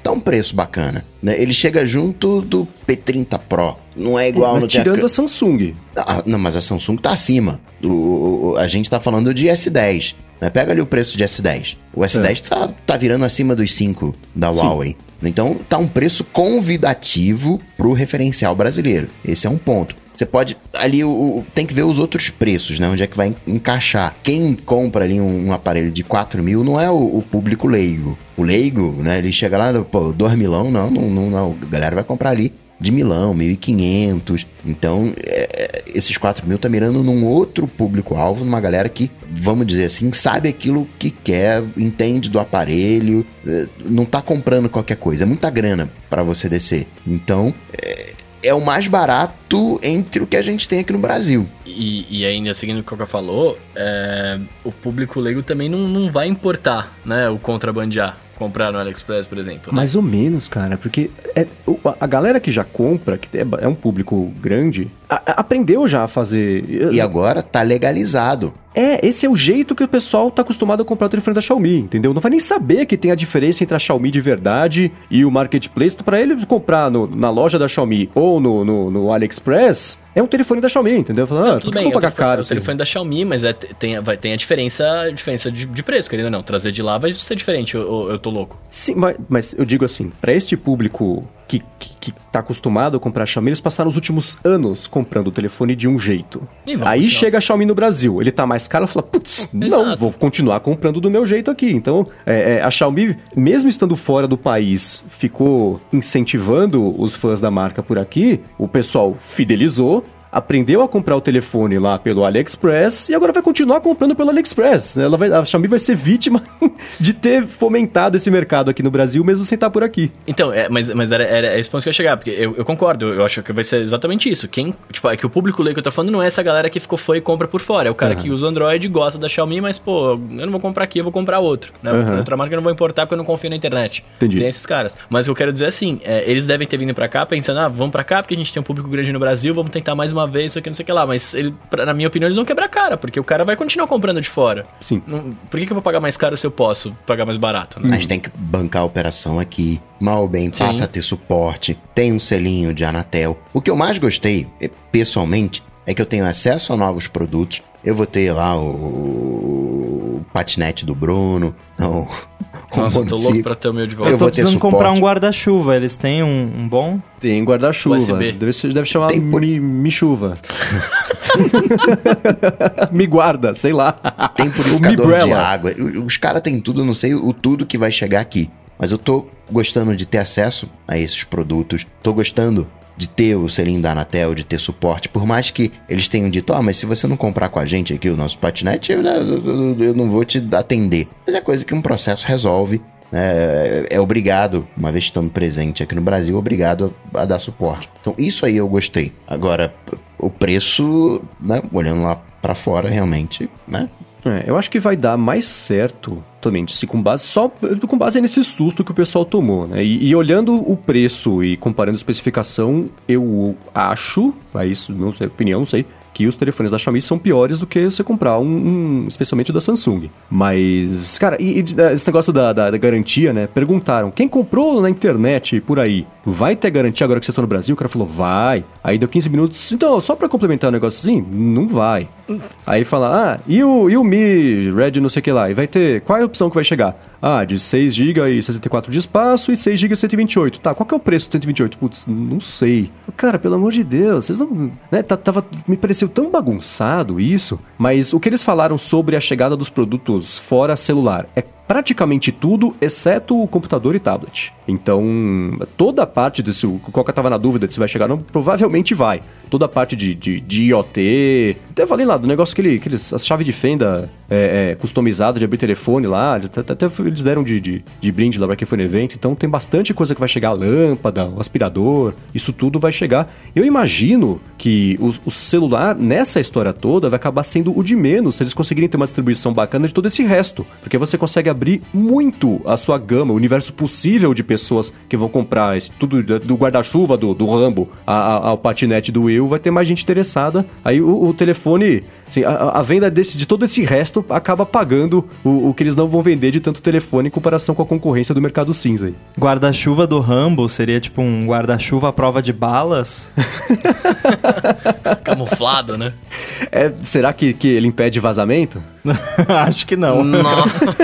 tá um preço bacana. Né? Ele chega junto do P30 Pro. Não é igual é, no Tirando a... a Samsung. Ah, não, mas a Samsung tá acima. O, a gente tá falando de S10. Né? Pega ali o preço de S10. O S10 é. tá, tá virando acima dos 5 da Sim. Huawei. Então tá um preço convidativo pro referencial brasileiro. Esse é um ponto. Você pode. Ali o, o, tem que ver os outros preços, né? Onde é que vai encaixar. Quem compra ali um, um aparelho de 4 mil não é o, o, público leigo. O leigo, né? Ele chega lá, pô, 2 milão, não, não, não, não. A galera vai comprar ali de milão, 1.500. Então, é, esses 4 mil tá mirando num outro público-alvo, numa galera que, vamos dizer assim, sabe aquilo que quer, entende do aparelho, é, não tá comprando qualquer coisa. É muita grana para você descer. Então, é, é o mais barato entre o que a gente tem aqui no Brasil. E, e ainda seguindo o que o Coca falou, é, o público leigo também não, não vai importar né, o contrabandear. comprar no AliExpress, por exemplo. né? Mais ou menos, cara, porque é, a- galera que já compra, que é, é um público grande, a- aprendeu já a fazer. E agora tá legalizado. É, esse é o jeito que o pessoal tá acostumado a comprar o telefone da Xiaomi, entendeu? Não vai nem saber que tem a diferença entre a Xiaomi de verdade e o marketplace. Pra ele comprar no- na loja da Xiaomi ou no, no, no AliExpress, é um telefone da Xiaomi, entendeu? Fala, ah, Tudo que eu bem, vou é o pagar telefone, caro? é o assim? telefone da Xiaomi, mas é, tem, vai, tem a diferença, a diferença de, de preço, querendo ou não. Trazer de lá vai ser diferente, eu, eu- eu tô louco. Sim, mas, mas eu digo assim, pra este público que, que, tá acostumado a comprar Xiaomi, eles passaram os últimos anos comprando o telefone de um jeito. Aí continuar. chega a Xiaomi no Brasil, ele tá mais caro, fala, putz, não, vou continuar comprando do meu jeito aqui. Então, é, é, a Xiaomi, mesmo estando fora do país, ficou incentivando os fãs da marca por aqui, o pessoal fidelizou, aprendeu a comprar o telefone lá pelo AliExpress e agora vai continuar comprando pelo AliExpress. Ela vai, a Xiaomi vai ser vítima de ter fomentado esse mercado aqui no Brasil, mesmo sem estar por aqui. Então, é, mas, mas era, era esse ponto que eu ia chegar, porque eu, eu concordo, eu acho que vai ser exatamente isso. Quem, tipo, é que o público leigo que eu tô falando não é essa galera que ficou foi e compra por fora. É o cara que usa o Android, gosta da Xiaomi, mas, pô, eu não vou comprar aqui, eu vou comprar outro. Né? Aham. Outra marca eu não vou importar porque eu não confio na internet. Entendi. Tem esses caras. Mas o que eu quero dizer é assim, é, eles devem ter vindo pra cá pensando, ah, vamos pra cá porque a gente tem um público grande no Brasil, vamos tentar mais uma vez, isso aqui, não sei o que lá. Mas, ele, pra- na minha opinião, eles vão quebrar a cara, porque o cara vai continuar comprando de fora. Sim. Não- por que, que eu vou pagar mais caro se eu posso pagar mais barato? Né? A gente tem que bancar a operação aqui. Mal ou bem passa a ter suporte. Tem um selinho de Anatel. O que eu mais gostei, eh, pessoalmente, é que eu tenho acesso a novos produtos. Eu vou ter lá o, o patinete do Bruno. O, o Nossa, eu tô louco pra ter o meu de volta. Eu Eu tô vou precisando comprar um guarda-chuva. Eles têm um, um bom? Tem guarda-chuva. Deve, ser- deve chamar Tem por- mi, mi chuva. me guarda, sei lá. Tem O purificador de água. Os caras têm tudo, eu não sei o tudo que vai chegar aqui. Mas eu tô gostando de ter acesso a esses produtos. Tô gostando de ter o selinho da Anatel, de ter suporte. Por mais que eles tenham dito, ah, mas se você não comprar com a gente aqui o nosso patinete, eu, eu- eu não vou te atender. Mas é coisa que um processo resolve. né? É, é obrigado, uma vez estando presente aqui no Brasil, obrigado a, a dar suporte. Então isso aí eu gostei. Agora, o preço, né, olhando lá pra fora, realmente, né, É, eu acho que vai dar mais certo também, se com base só com base nesse susto que o pessoal tomou, né? E, e olhando o preço e comparando a especificação, eu acho, é isso, não sei, opinião, não sei, que os telefones da Xiaomi são piores do que você comprar um, um especialmente da Samsung. Mas, cara, e, e, eh, esse negócio da, da- da garantia, né? Perguntaram, quem comprou na internet por aí, vai ter garantia agora que vocês estão no Brasil? O cara falou, vai. Aí deu 15 minutos, então, só pra complementar o negócio assim, não vai. Aí fala, ah, e o, e o Mi Red não sei o que lá? E vai ter, qual é a opção que vai chegar? Ah, de 6 GB e 64 de espaço e 6 GB e 128. Tá, qual que é o preço do 128? Putz, não sei. Cara, pelo amor de Deus, vocês não... Né, tá- tava, me pareceu tão bagunçado isso, mas o que eles falaram sobre a chegada dos produtos fora celular é praticamente tudo, exceto o computador e tablet. Então, toda a parte desse. O Coca tava na dúvida de se vai chegar, não, provavelmente vai. Toda a parte de, de, de IoT. Até falei lá do negócio que, ele, que eles. As chaves de fenda é, é, customizada de abrir telefone lá. Até, até eles deram de, de, de brinde lá pra quem foi no evento. Então, tem bastante coisa que vai chegar: a lâmpada, o aspirador. Isso tudo vai chegar. Eu imagino que o, o celular, nessa história toda, vai acabar sendo o de menos se eles conseguirem ter uma distribuição bacana de todo esse resto. Porque você consegue abrir muito a sua gama, o universo possível de pessoas que vão comprar esse, tudo do guarda-chuva do, do Rambo ao patinete do Will, vai ter mais gente interessada. Aí o, o telefone, assim, a, a venda desse, de todo esse resto acaba pagando o, o que eles não vão vender de tanto telefone em comparação com a concorrência do mercado cinza aí. Guarda-chuva do Rambo seria tipo um guarda-chuva à prova de balas? Camuflado, né? É, será que, que ele impede vazamento? Acho que não. Nossa.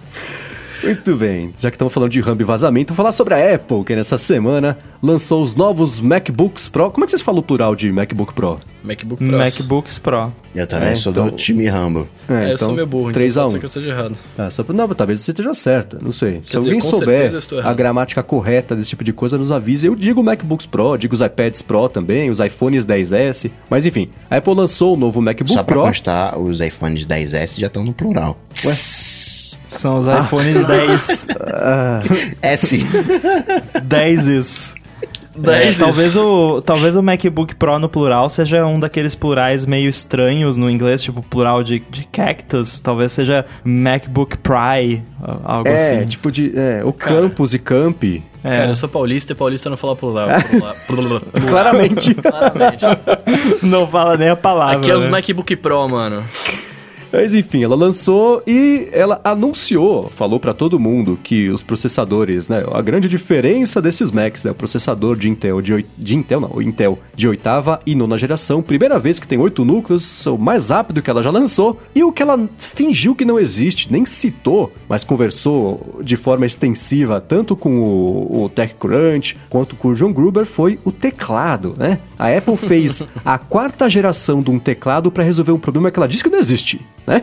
Muito bem, já que estamos falando de Rambo e vazamento, vou falar sobre a Apple, que nessa semana lançou os novos MacBooks Pro. Como é que vocês falam o plural de MacBook Pro? MacBook Pro. MacBooks Pro. Eu também É, sou então- do time Rambo. É, eu sou meio burro, 3 então a pode 1 ser que eu esteja errado. Tá, só pra, não, talvez você esteja certo, não sei. Se dizer, alguém souber a gramática correta desse tipo de coisa, nos avise. Eu digo MacBooks Pro, digo os iPads Pro também, os iPhones 10S. Mas enfim, a Apple lançou o novo MacBook Só pra Pro. constar, os iPhones 10S já estão no plural. Ué? São os iPhones 10. S. 10s. É, talvez, o, talvez o MacBook Pro no plural seja um daqueles plurais meio estranhos no inglês, tipo plural de, de cactus. Talvez seja MacBook Pry, algo É, assim. tipo de. É, o campus e campi. É. Cara, eu sou paulista e paulista não fala plural. plural. Claramente. Claramente. Não fala nem a palavra. Aqui é os né? MacBook Pro, mano. Mas enfim, ela lançou e ela anunciou, falou pra todo mundo que os processadores, né, a grande diferença desses Macs, né, o processador de Intel de, de Intel não, Intel de oitava e nona geração, primeira vez que tem oito núcleos, o mais rápido que ela já lançou e o que ela fingiu que não existe, nem citou, mas conversou de forma extensiva tanto com o, o TechCrunch quanto com o John Gruber foi o teclado, né? A Apple fez a quarta geração de um teclado pra resolver um problema que ela disse que não existe, né?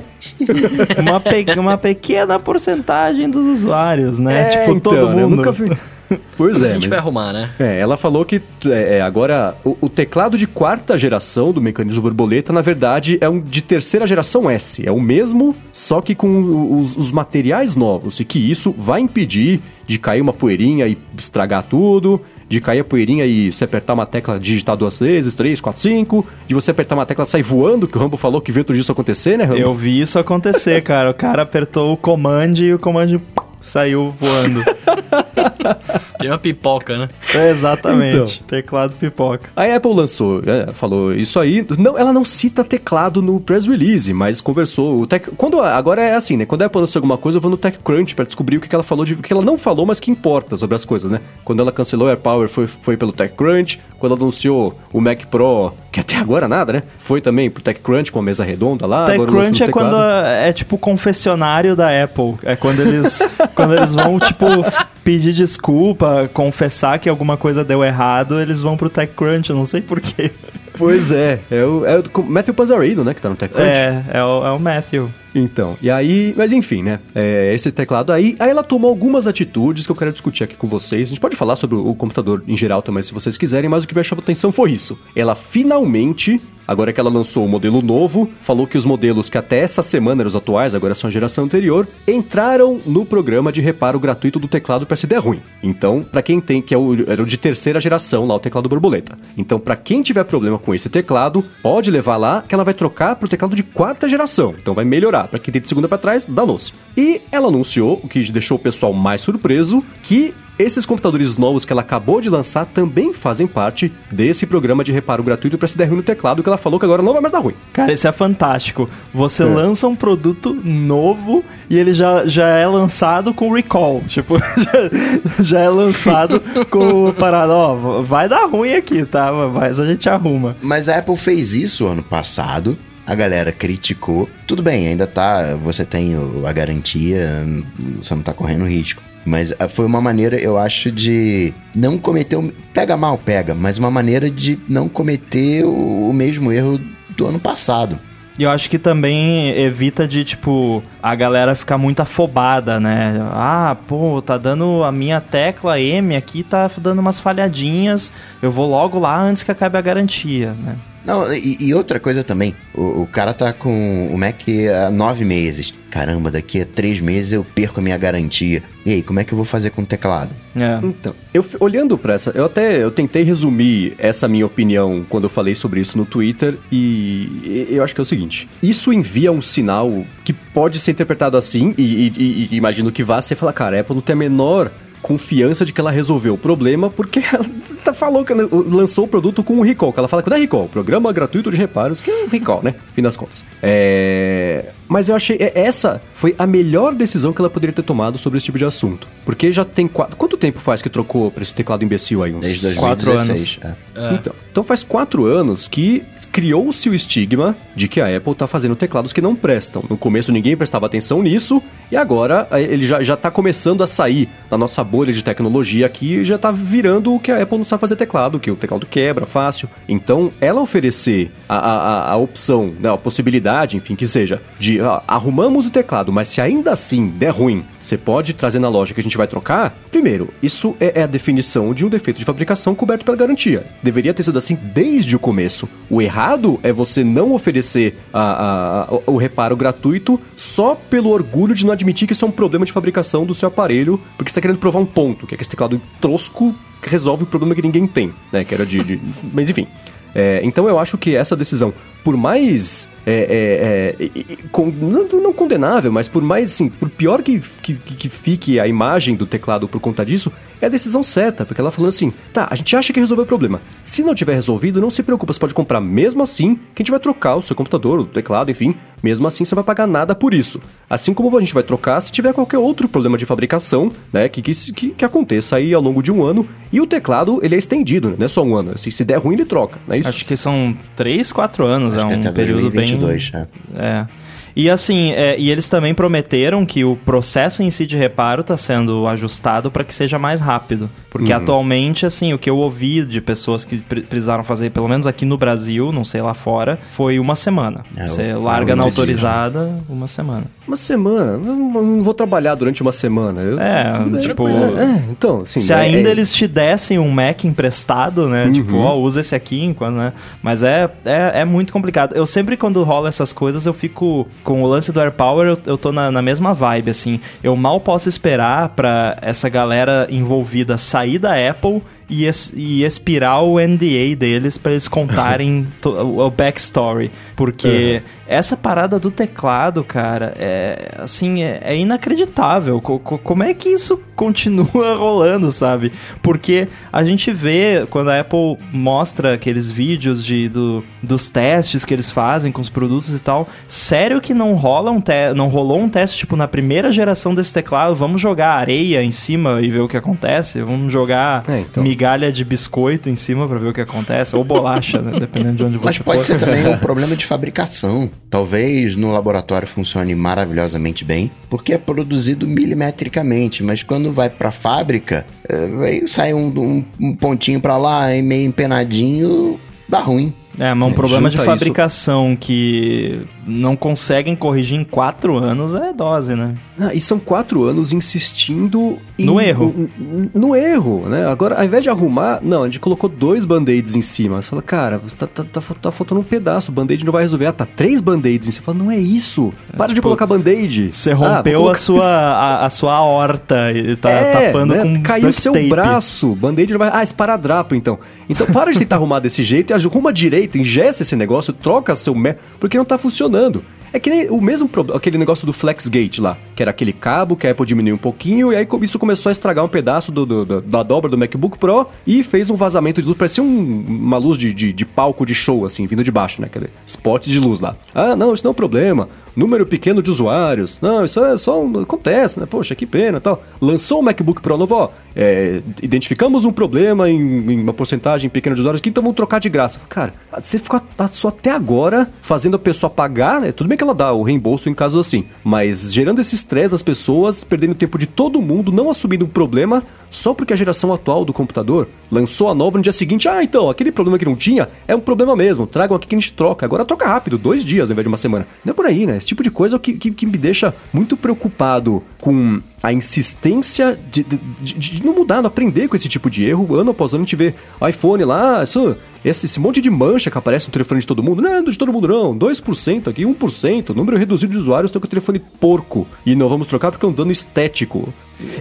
uma, pe- uma pequena porcentagem dos usuários, né? É, tipo, todo então, né? Eu mundo. nunca vi. Pois a é, gente mas- vai arrumar, né? É, ela falou que é, é, agora o, o teclado de quarta geração do mecanismo borboleta, na verdade, é um de terceira geração S. É o mesmo, só que com os, os materiais novos. E que isso vai impedir de cair uma poeirinha e estragar tudo. De cair a poeirinha e você apertar uma tecla, digitar duas vezes, três, quatro, cinco. De você apertar uma tecla sair voando, que o Rambo falou que viu outro dia isso acontecer, né, Rambo? Eu vi isso acontecer, cara. O cara apertou o command e o command saiu voando. Tem uma pipoca, né? É, Exatamente. Então. Teclado pipoca. A Apple lançou, é, falou isso aí. Não, ela não cita teclado no press release, mas conversou. O tech, quando agora é assim, né? Quando a Apple lançou alguma coisa, eu vou no TechCrunch para descobrir o que, que ela falou de, o que ela não falou, mas que importa sobre as coisas, né? Quando ela cancelou o AirPower, foi, foi pelo TechCrunch. Quando ela anunciou o Mac Pro, que até agora nada, né? Foi também pro TechCrunch com a mesa redonda lá. TechCrunch é quando teclado. é tipo o confessionário da Apple. É quando eles, quando eles vão, tipo, pedir desculpa, confessar que alguma coisa deu errado, eles vão pro TechCrunch, eu não sei porquê. Pois é, é o, é o Matthew Panzarino, né? Que tá no TechCrunch. É, é o, é o Matthew. Então, e aí, mas enfim, né? É, esse teclado aí, aí ela tomou algumas atitudes que eu quero discutir aqui com vocês. A gente pode falar sobre o, computador em geral também, se vocês quiserem, mas o que me chamou atenção foi isso. Ela finalmente, agora que ela lançou o modelo novo, falou que os modelos que até essa semana eram os atuais, agora são a geração anterior, entraram no programa de reparo gratuito do teclado para se der ruim. Então, para quem tem, que é o, era o de terceira geração lá, o teclado borboleta. Então, para quem tiver problema com esse teclado, pode levar lá que ela vai trocar pro teclado de quarta geração. Então vai melhorar. Para quem tem de segunda para trás, danou-se. E ela anunciou, o que deixou o pessoal mais surpreso, que esses computadores novos que ela acabou de lançar também fazem parte desse programa de reparo gratuito para se der ruim no teclado, que ela falou que agora não vai mais dar ruim. Cara, isso é fantástico. Você lança um produto novo e ele já, já é lançado com recall. Tipo, já, já é lançado com parada, ó, vai dar ruim aqui, tá? Mas a gente arruma. Mas a Apple fez isso ano passado. A galera criticou. Tudo bem, ainda tá. Você tem a garantia, hum, você não tá correndo risco. Mas ah, foi uma maneira, eu acho, de não cometer. o- Pega mal, pega, mas uma maneira de não cometer o, mesmo erro do ano passado. E eu acho que também evita de, tipo, a galera ficar muito afobada, né? Ah, pô, tá dando a minha tecla M aqui, tá dando umas falhadinhas. Eu vou logo lá antes que acabe a garantia, né? Não, e, e outra coisa também, o, o cara tá com o Mac há nove meses. Caramba, daqui a três meses eu perco a minha garantia. E aí, como é que eu vou fazer com o teclado? É. Então, eu olhando pra essa, eu até eu tentei resumir essa minha opinião quando eu falei sobre isso no Twitter e, e eu acho que é o seguinte: isso envia um sinal que pode ser interpretado assim e, e- e- e imagino que vá ser falar, cara, a Apple não tem a menor confiança de que ela resolveu o problema porque ela tá- falou que lançou o produto com um recall, que ela fala que não é recall, programa gratuito de reparos, que é recall, né? Fim das contas. É... Mas eu achei, é- essa foi a melhor decisão que ela poderia ter tomado sobre esse tipo de assunto. Porque já tem quatro... Quanto tempo faz que trocou pra esse teclado imbecil aí? Uns Desde Quatro 2016. é. então, então faz quatro anos que criou-se o estigma de que a Apple tá fazendo teclados que não prestam. No começo ninguém prestava atenção nisso, e agora eh, ele já, já tá começando a sair da nossa bolha de tecnologia aqui e já tá virando o que a Apple não sabe fazer teclado, que o teclado quebra fácil. Então, ela oferecer a, a, a- a opção, né, a possibilidade, enfim, que seja, de ah, arrumamos o teclado, mas se ainda assim der ruim, você pode trazer na loja que a gente vai trocar. Primeiro, isso é, é a definição de um defeito de fabricação coberto pela garantia. Deveria ter sido assim desde o começo. O errado é você não oferecer a, a, a, o reparo gratuito só pelo orgulho de não admitir que isso é um problema de fabricação do seu aparelho, porque você está querendo provar um ponto, que é que esse teclado trosco resolve o problema que ninguém tem, né? Que era de. de mas enfim. É, então eu acho que essa decisão, por mais. É, é, é não, não, condenável, mas por mais assim, por pior que, que, que fique a imagem do teclado por conta disso, é a decisão certa, porque ela falando assim: tá, a gente acha que resolveu o problema. Se não tiver resolvido, não se preocupa, você pode comprar mesmo assim, que a gente vai trocar o seu computador, o teclado, enfim. Mesmo assim, você vai pagar nada por isso. Assim como a gente vai trocar se tiver qualquer outro problema de fabricação, né, que, que, que, aconteça aí ao longo de um ano. E o teclado, ele é estendido, né, não é só um ano. Assim, se der ruim, ele troca, não é isso? Acho que são 3, 4 anos, Acho é um período 2022, bem... É. é. E assim, é, e eles também prometeram que o processo em si de reparo está sendo ajustado para que seja mais rápido. Porque uhum. atualmente, assim, o que eu ouvi de pessoas que precisaram fazer, pelo menos aqui no Brasil, não sei lá fora, foi uma semana. É, Você larga na autorizada uma semana. Uma semana? Eu não vou trabalhar durante uma semana. Eu, é, tipo. É, então, assim, Se é, ainda é eles te dessem um Mac emprestado, né? Uhum. Tipo, ó, usa esse aqui enquanto, né? Mas é, é, é muito complicado. Eu sempre, quando rola essas coisas, eu fico com o lance do AirPower, eu, eu tô na, na mesma vibe, assim. Eu mal posso esperar pra essa galera envolvida sair da Apple e, es, e expirar o NDA deles para eles contarem o, o backstory. Porque uhum. Essa parada do teclado, cara, é assim, é, é inacreditável. Co como é que isso continua rolando, sabe? Porque a gente vê quando a Apple mostra aqueles vídeos de, do, dos testes que eles fazem com os produtos e tal. Sério que não rola um não rolou um teste tipo na primeira geração desse teclado, vamos jogar areia em cima e ver o que acontece? Vamos jogar é, então. migalha de biscoito em cima para ver o que acontece ou bolacha, né? dependendo de onde você for. Mas pode ser também um problema de fabricação. Talvez no laboratório funcione maravilhosamente bem, porque é produzido milimetricamente, mas quando vai para a fábrica, é, sai um, um, um pontinho para lá e meio empenadinho, dá ruim. É, mas um é, problema de fabricação isso... que não conseguem corrigir em quatro anos é dose, né? Ah, e são quatro anos insistindo em, no erro. No, no, erro, né? Agora, ao invés de arrumar, não, a gente colocou dois band-aids em cima. Você fala, cara, tá, tá, tá, tá faltando um pedaço, o band-aid não vai resolver. Ah, tá três band-aids em cima. Você fala, não é isso. Para é, tipo, de colocar band-aid. Você rompeu ah, colocar... a, sua, a, a, sua horta e tá é, tapando né? com Caiu seu tape. braço, band-aid não vai... Ah, esparadrapo, então. Então para de tentar arrumar desse jeito e arruma direito, ingessa esse negócio, troca seu... Porque não tá funcionando funcionando. É que nem o mesmo aquele negócio do FlexGate lá, que era aquele cabo que a Apple diminuiu um pouquinho, e aí isso começou a estragar um pedaço do, do, do da dobra do MacBook Pro e fez um vazamento de luz, parecia um, uma luz de, de, de, palco de show, assim, vindo de baixo, né? Aquele spots de luz lá. Ah, não, isso não é um problema número pequeno de usuários. Não, isso é só um, acontece, né? Poxa, que pena tal. Lançou o MacBook Pro novo, ó, é, identificamos um problema em, em, uma porcentagem pequena de usuários que então vamos trocar de graça. Cara, você ficou só até agora fazendo a pessoa pagar, né? Tudo bem que ela dá o reembolso em caso assim, mas gerando esse estresse às pessoas, perdendo tempo de todo mundo, não assumindo o um problema só porque a geração atual do computador lançou a nova no dia seguinte. Ah, então, aquele problema que não tinha é um problema mesmo. Tragam aqui que a gente troca. Agora troca rápido, dois dias ao invés de uma semana. Não é por aí, né? Esse tipo de coisa é o que, que, que me deixa muito preocupado com a insistência de, de, de, de, não mudar, não aprender com esse tipo de erro. Ano após ano a gente vê iPhone lá, isso, esse, esse monte de mancha que aparece no telefone de todo mundo. Não é de todo mundo não, 2% aqui, 1%, número reduzido de usuários tem com o telefone porco. E não vamos trocar porque é um dano estético.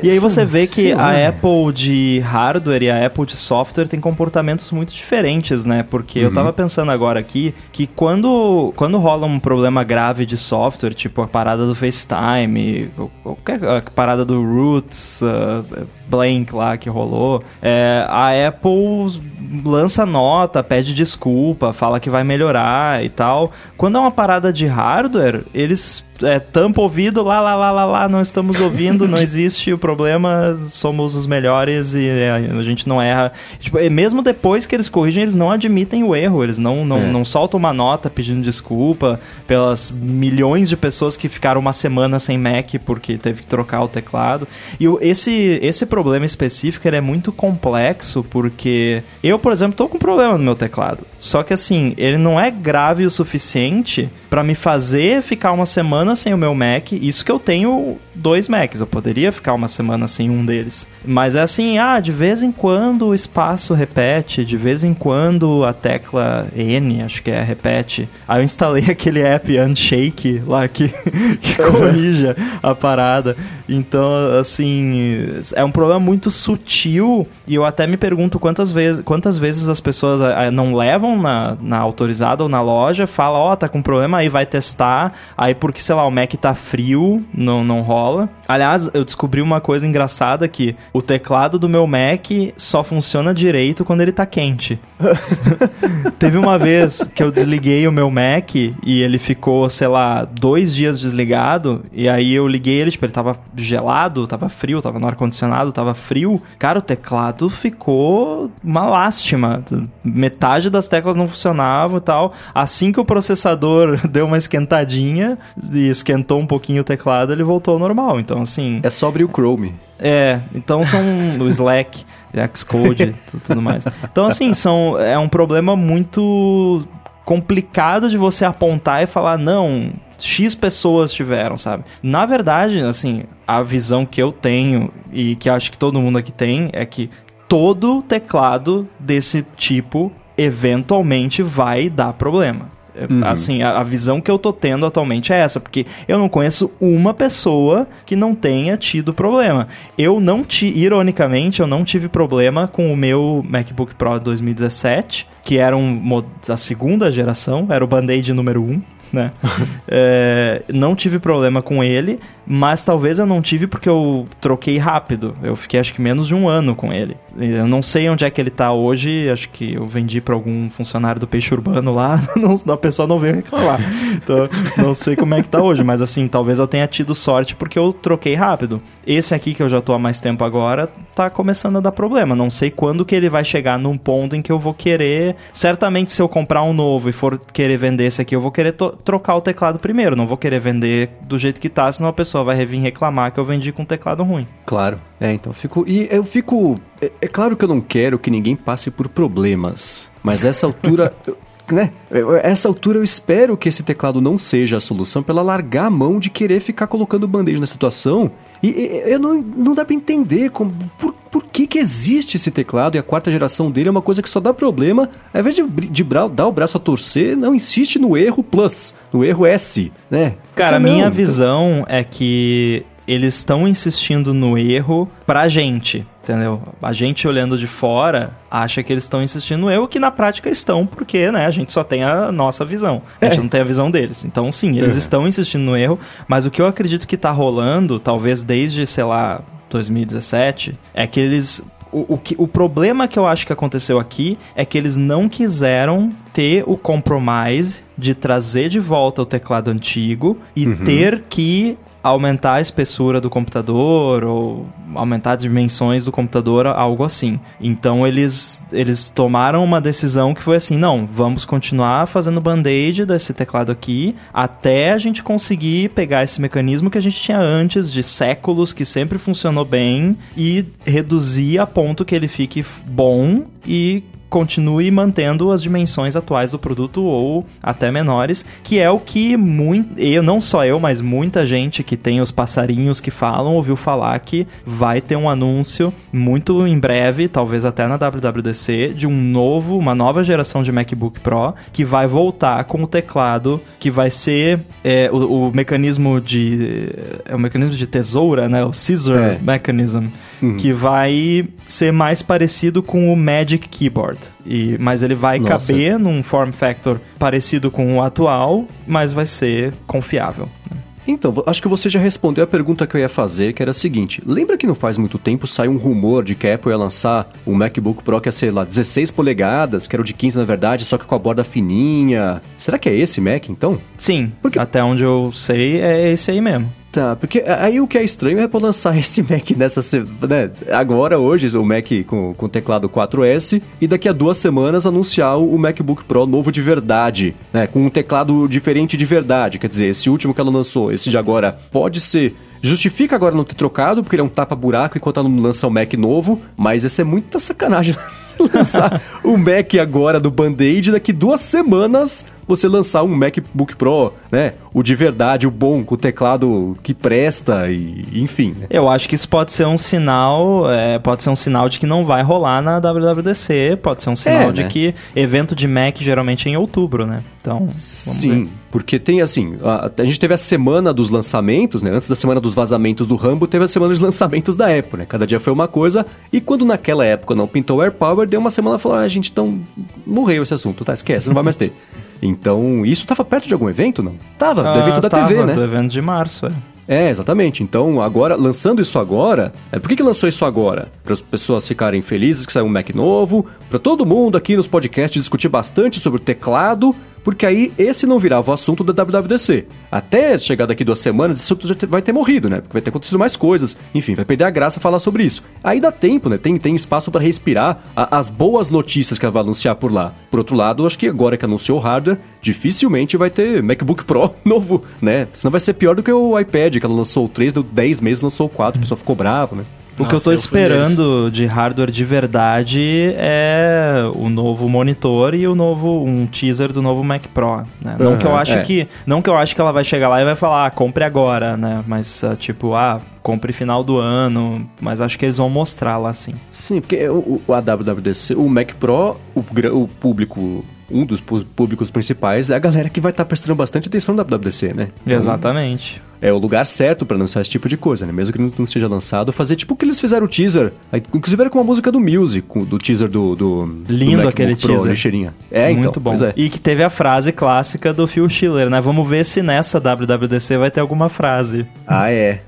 E aí você vê que a Apple de hardware e a Apple de software tem comportamentos muito diferentes, né? Porque uhum. eu tava pensando agora aqui que quando, quando rola um problema grave de software, tipo a parada do FaceTime, qualquer parada do Roots, uh, blank lá que rolou, é, a Apple lança nota, pede desculpa, fala que vai melhorar e tal. Quando é uma parada de hardware, eles é, tampa ouvido, lá, lá, lá, lá, lá, não estamos ouvindo, não existe o problema, somos os melhores e é, a gente não erra. Tipo, mesmo depois que eles corrigem, eles não admitem o erro, eles não, não, é. não soltam uma nota pedindo desculpa pelas milhões de pessoas que ficaram uma semana sem Mac porque teve que trocar o teclado. E esse, esse problema específico é muito complexo porque eu, por exemplo, tô com problema no meu teclado. Só que assim, ele não é grave o suficiente para me fazer ficar uma semana semana sem o meu Mac, isso que eu tenho dois Macs, eu poderia ficar uma semana sem um deles. Mas é assim, ah, de vez em quando o espaço repete, de vez em quando a tecla N, acho que é, repete. Aí eu instalei aquele app Unshake lá que, que corrija a parada. Então, assim, é um problema muito sutil e eu até me pergunto quantas vezes, quantas vezes as pessoas ah, não levam na, na autorizada ou na loja, fala, ó, oh, tá com problema aí, vai testar. Aí porque, sei lá, o Mac tá frio, não, não rola. Aliás, eu descobri uma coisa engraçada que o teclado do meu Mac só funciona direito quando ele tá quente. Teve uma vez que eu desliguei o meu Mac e ele ficou, sei lá, dois dias desligado. E aí eu liguei ele, tipo, ele tava gelado, tava frio, tava no ar-condicionado, tava frio. Cara, o teclado ficou uma lástima. Metade das teclas não funcionavam e tal. Assim que o processador deu uma esquentadinha e esquentou um pouquinho o teclado, ele voltou ao normal. Então, assim. É só abrir o Chrome. É, então são o Slack, Xcode, tudo mais. Então, assim, são, é um problema muito complicado de você apontar e falar, não, X pessoas tiveram, sabe? Na verdade, assim, a visão que eu tenho e que acho que todo mundo aqui tem é que todo teclado desse tipo eventualmente vai dar problema. Uhum. Assim, a, a, visão que eu tô tendo atualmente é essa, porque eu não conheço uma pessoa que não tenha tido problema. Eu não tive, ironicamente, eu não tive problema com o meu MacBook Pro 2017, que era um, a segunda geração, era o Band-Aid número 1 né? é, não tive problema com ele, mas talvez eu não tive porque eu troquei rápido. Eu fiquei acho que menos de um ano com ele. Eu não sei onde é que ele tá hoje, acho que eu vendi para algum funcionário do Peixe Urbano lá, não, a pessoa não veio reclamar. Então, não sei como é que tá hoje, mas assim, talvez eu tenha tido sorte porque eu troquei rápido. Esse aqui que eu já tô há mais tempo agora, tá começando a dar problema. Não sei quando que ele vai chegar num ponto em que eu vou querer, certamente se eu comprar um novo e for querer vender esse aqui, eu vou querer trocar o teclado primeiro, não vou querer vender do jeito que tá, senão a pessoa vai vir reclamar que eu vendi com um teclado ruim. Claro. É, então eu fico. E eu fico. É, é claro que eu não quero que ninguém passe por problemas. Mas essa altura. né? Essa altura eu espero que esse teclado não seja a solução pela largar a mão de querer ficar colocando band-aid na situação. E, e eu não, não dá para entender como, por, por que, que existe esse teclado e a quarta geração dele é uma coisa que só dá problema. Ao invés de, de dar o braço a torcer, não insiste no erro plus, no erro S, né? Cara, a minha visão é que eles estão insistindo no erro pra gente, entendeu? A gente olhando de fora acha que eles estão insistindo no erro, que na prática estão, porque, né, a gente só tem a nossa visão. A gente é. não tem a visão deles. Então, sim, eles é. estão insistindo no erro, mas o que eu acredito que tá rolando, talvez desde, sei lá, 2017, é que eles o, o, que, o problema que eu acho que aconteceu aqui é que eles não quiseram ter o compromise de trazer de volta o teclado antigo e uhum. ter que aumentar a espessura do computador ou aumentar as dimensões do computador, algo assim. Então eles, eles tomaram uma decisão que foi assim: não, vamos continuar fazendo band-aid desse teclado aqui até a gente conseguir pegar esse mecanismo que a gente tinha antes de séculos, que sempre funcionou bem, e reduzir a ponto que ele fique bom e continue mantendo as dimensões atuais do produto ou até menores, que é o que muito, eu não só eu, mas muita gente que tem os passarinhos que falam ouviu falar que vai ter um anúncio muito em breve, talvez até na WWDC, de um novo, uma nova geração de MacBook Pro que vai voltar com o teclado que vai ser é, o, o, mecanismo de é o mecanismo de tesoura, né, o scissor é. mechanism, uhum. que vai ser mais parecido com o Magic Keyboard. E, mas ele vai Nossa. caber num form factor parecido com o atual, mas vai ser confiável. Né? Então, acho que você já respondeu a pergunta que eu ia fazer, que era a seguinte: lembra que não faz muito tempo saiu um rumor de que a Apple ia lançar um MacBook Pro que ia ser lá 16 polegadas, que era o de 15 na verdade, só que com a borda fininha. Será que é esse Mac então? Sim, Porque... até onde eu sei é esse aí mesmo. Tá, porque aí o que é estranho é por lançar esse Mac nessa né, agora, hoje, o Mac com, com teclado 4S, e daqui a duas semanas anunciar o MacBook Pro novo de verdade, né? Com um teclado diferente de verdade. Quer dizer, esse último que ela lançou, esse de agora, pode ser Justifica agora não ter trocado, porque ele é um tapa-buraco enquanto ela não lança o Mac novo, mas essa é muita sacanagem lançar o Mac agora do Band-Aid daqui duas semanas você lançar um MacBook Pro, né? O de verdade, o bom, com o teclado que presta e enfim. Né? Eu acho que isso pode ser um sinal, é, pode ser um sinal de que não vai rolar na WWDC, pode ser um sinal É, de né? que evento de Mac geralmente é em outubro, né? Então, Sim, ver. porque tem assim, a, a gente teve a semana dos lançamentos, né? Antes da semana dos vazamentos do Rambo, teve a semana de lançamentos da Apple, né? Cada dia foi uma coisa, e quando naquela época não pintou o AirPower, deu uma semana e falou, ah, gente, então morreu esse assunto, tá? Esquece, não vai mais ter. Então, isso tava perto de algum evento, não? Tava, do Ah, evento da tava, TV, né? Do evento de março, é. É, exatamente. Então, agora, lançando isso agora, é, por que, que lançou isso agora? Para as pessoas ficarem felizes que saiu um Mac novo, para todo mundo aqui nos podcasts discutir bastante sobre o teclado, porque aí esse não virava o assunto da WWDC. Até chegar daqui duas semanas, esse assunto já vai ter morrido, né? Porque vai ter acontecido mais coisas. Enfim, vai perder a graça falar sobre isso. Aí dá tempo, né? Tem, tem espaço para respirar a- as boas notícias que ela vai anunciar por lá. Por outro lado, acho que agora que anunciou o hardware, dificilmente vai ter MacBook Pro novo, né? Senão vai ser pior do que o iPad, que ela lançou o 3, deu 10 meses, lançou o 4, o pessoal ficou bravo, né? O que eu Nossa, tô eu fui esperando de hardware de verdade é o novo monitor e o novo um teaser do novo Mac Pro, né? Não que eu acho é. que não que eu acho que ela vai chegar lá e vai falar, ah, compre agora, né? Mas ah, tipo, ah, compre final do ano, mas acho que eles vão mostrar lá sim. Sim, porque o, o, a WWDC, o Mac Pro, o, o público, um dos públicos principais é a galera que vai estar prestando bastante atenção na WWDC, né? Então, Exatamente. É o lugar certo pra anunciar esse tipo de coisa, né? Mesmo que não, seja lançado, fazer tipo o que eles fizeram o teaser. Inclusive era com a música do Music, do teaser do. do do Lindo MacBook aquele Pro, teaser. lixeirinha. É, então. Muito bom. Pois é. E que teve a frase clássica do Phil Schiller, né? Vamos ver se nessa WWDC vai ter alguma frase. Ah, é.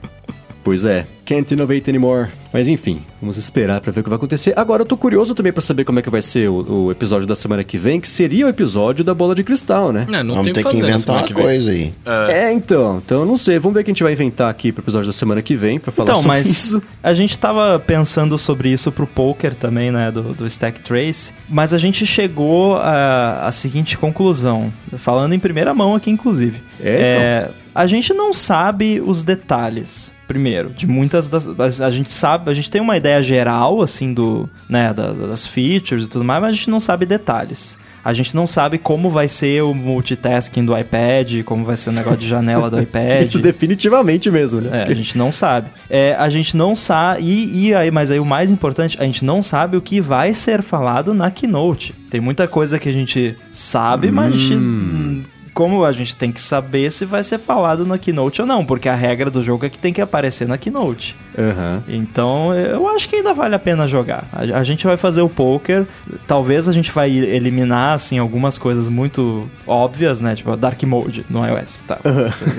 Pois é. Can't innovate anymore. Mas enfim, vamos esperar pra ver o que vai acontecer. Agora eu tô curioso também pra saber como é que vai ser o, o episódio da semana que vem, que seria o episódio da bola de cristal, né? É, não Vamos ter que fazer na inventar uma que coisa aí. É, então. Então eu não sei. Vamos ver o que a gente vai inventar aqui pro episódio da semana que vem pra falar Então, sobre mas isso. a gente tava pensando sobre isso pro poker também, né, do, do Stack Trace, mas a gente chegou à seguinte conclusão, falando em primeira mão aqui, inclusive. É, então. a gente não sabe os detalhes. Primeiro, de muitas das. A, gente sabe, a gente tem uma ideia geral, assim, do. né, da- das features e tudo mais, mas a gente não sabe detalhes. A gente não sabe como vai ser o multitasking do iPad, como vai ser o negócio de janela do iPad. Isso definitivamente mesmo, né? É, a gente não sabe. É, a gente não sabe. E, e aí, mas aí o mais importante, a gente não sabe o que vai ser falado na keynote. Tem muita coisa que a gente sabe, mas a gente. Como a gente tem que saber se vai ser falado na keynote ou não, porque a regra do jogo é que tem que aparecer na keynote. Aham. Então, eu acho que ainda vale a pena jogar. A, a gente vai fazer o poker, talvez a gente vai eliminar, assim, algumas coisas muito óbvias, né? Tipo, Dark Mode no iOS, tá?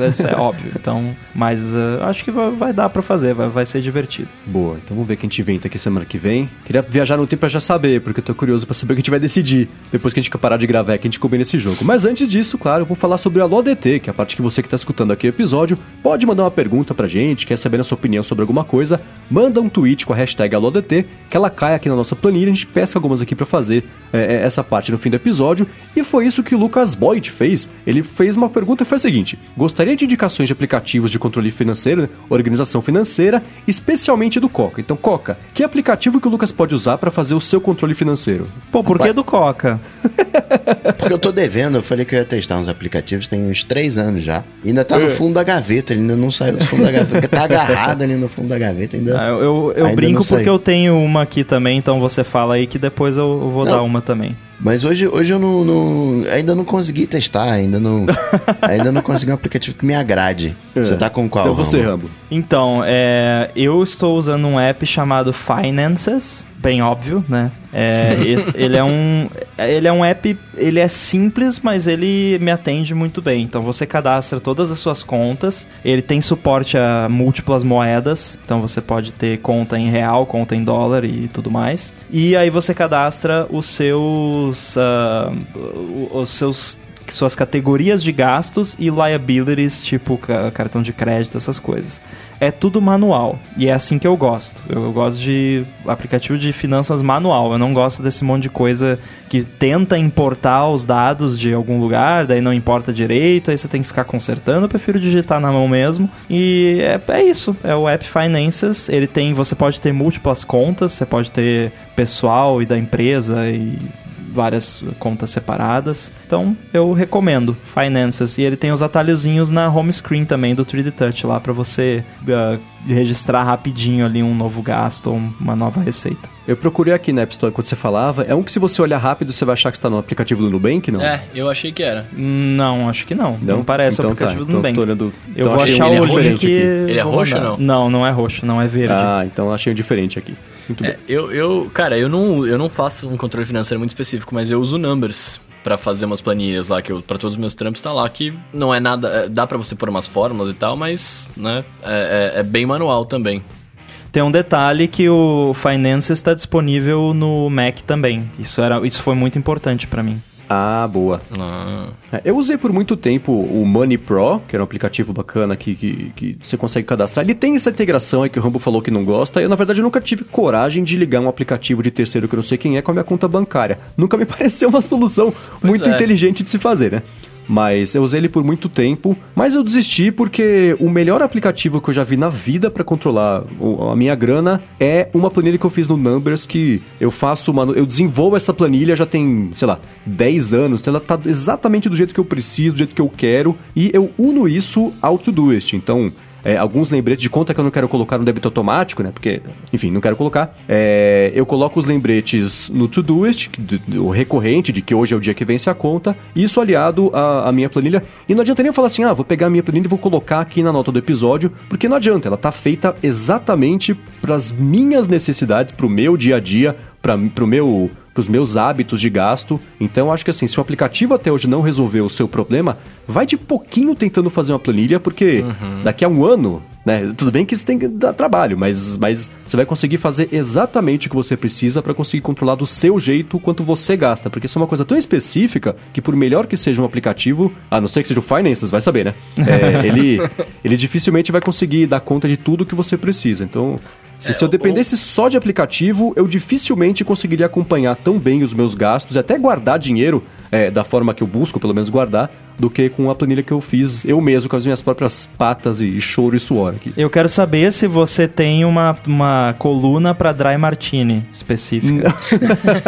Isso é óbvio. Então, mas uh, acho que vai, vai dar pra fazer, vai, vai ser divertido. Boa, então vamos ver o que a gente inventa aqui semana que vem. Queria viajar no tempo pra já saber, porque eu tô curioso pra saber o que a gente vai decidir depois que a gente parar de gravar, que a gente combina esse jogo. Mas antes disso, claro, eu vou falar sobre a LODT, que é a parte que você que tá escutando aqui o episódio pode mandar uma pergunta pra gente, quer saber a sua opinião sobre alguma coisa, manda um tweet com a hashtag ALODT, que ela cai aqui na nossa planilha, a gente pesca algumas aqui pra fazer é, é, essa parte no fim do episódio. E foi isso que o Lucas Boyd fez. Ele fez uma pergunta e foi a seguinte: Gostaria de indicações de aplicativos de controle financeiro, né? organização financeira, especialmente do Coca. Então, Coca, que aplicativo que o Lucas pode usar pra fazer o seu controle financeiro? Pô, por que do Coca? Porque eu tô devendo, eu falei que eu ia testar uns aplicativos tem uns três anos já. E ainda tá no fundo da gaveta, ele ainda não saiu do fundo da gaveta. Porque tá agarrado ali no fundo da gaveta ainda. Ah, eu eu, eu Ainda brinco porque eu tenho uma aqui também, então você fala aí que depois eu, eu vou Não. dar uma também. Mas hoje, hoje eu não, não- ainda não consegui testar, ainda não, ainda não consegui um aplicativo que me agrade. Você tá com qual? Então você, Rambo? Então, é, eu estou usando um app chamado Finances, bem óbvio, né? É, esse- ele é um, ele é um app, ele é simples, mas ele me atende muito bem. Então você cadastra todas as suas contas. Ele tem suporte a múltiplas moedas, então você pode ter conta em real, conta em dólar e tudo mais. E aí você cadastra os seus, o- os seus suas categorias de gastos e liabilities, tipo ca- cartão de crédito, essas coisas. É tudo manual. E é assim que eu gosto. Eu gosto de aplicativo de finanças manual. Eu não gosto desse monte de coisa que tenta importar os dados de algum lugar, daí não importa direito, aí você tem que ficar consertando. Eu prefiro digitar na mão mesmo. E é, é isso. É o App Finances. Ele tem. Você pode ter múltiplas contas, você pode ter pessoal e da empresa e várias contas separadas. Então eu recomendo Finances e ele tem os atalhozinhos na home screen também do 3D Touch lá para você uh, registrar rapidinho ali um novo gasto ou uma nova receita. Eu procurei aqui na App Store quando você falava. É um que se você olhar rápido, você vai achar que está no aplicativo do Nubank, não? É, eu achei que era. Não, acho que não. Não, não parece então o aplicativo tá, do Nubank. Então, tô olhando, eu então vou achar o link diferente que... Ele é roxo ou não? Não, não é roxo, não é verde. Ah, então achei um diferente aqui. Muito É, bem. eu, eu, cara, eu não, eu não faço um controle financeiro muito específico, mas eu uso Numbers pra fazer umas planilhas lá que eu para todos os meus trampos tá lá que não é nada, é, dá pra você pôr umas fórmulas e tal, mas né, é, é- é bem manual também. Tem um detalhe que o Finances está disponível no Mac também. Isso, era, isso foi muito importante para mim. Ah, boa. Ah, É, Eu usei por muito tempo o Money Pro, que era um aplicativo bacana que, que, que você consegue cadastrar. Ele tem essa integração aí que o Rambo falou que não gosta. Eu, na verdade, nunca tive coragem de ligar um aplicativo de terceiro que eu não sei quem é com a minha conta bancária. Nunca me pareceu uma solução muito é. inteligente de se fazer, né? Mas eu usei ele por muito tempo, mas eu desisti porque o melhor aplicativo que eu já vi na vida para controlar a minha grana é uma planilha que eu fiz no Numbers que eu faço eu desenvolvo essa planilha já tem, sei lá, 10 anos, então ela tá exatamente do jeito que eu preciso, do jeito que eu quero e eu uno isso ao Todoist. Então, é, alguns lembretes de conta que eu não quero colocar no débito automático, né? Porque, enfim, não quero colocar. É, eu coloco os lembretes no Todoist, o recorrente de que hoje é o dia que vence a conta, isso aliado à, à minha planilha. E não adianta nem eu falar assim, ah, vou pegar a minha planilha e vou colocar aqui na nota do episódio, porque não adianta, ela tá feita exatamente para as minhas necessidades, para o meu dia a dia, para o meu para os meus hábitos de gasto. Então, acho que assim, se o aplicativo até hoje não resolveu o seu problema, vai de pouquinho tentando fazer uma planilha, porque daqui a um ano, né? Tudo bem que isso tem que dar trabalho, mas, mas você vai conseguir fazer exatamente o que você precisa para conseguir controlar do seu jeito o quanto você gasta, porque isso é uma coisa tão específica que por melhor que seja um aplicativo, a não ser que seja o Finances, vai saber, né? É, ele, ele dificilmente vai conseguir dar conta de tudo que você precisa. Então, se, É, se eu ou- dependesse só de aplicativo, eu dificilmente conseguiria acompanhar tão bem os meus gastos e até guardar dinheiro é, da forma que eu busco, pelo menos guardar, do que com a planilha que eu fiz eu mesmo com as minhas próprias patas e choro e suor aqui. Eu quero saber se você tem uma, uma coluna para Dry Martini específica.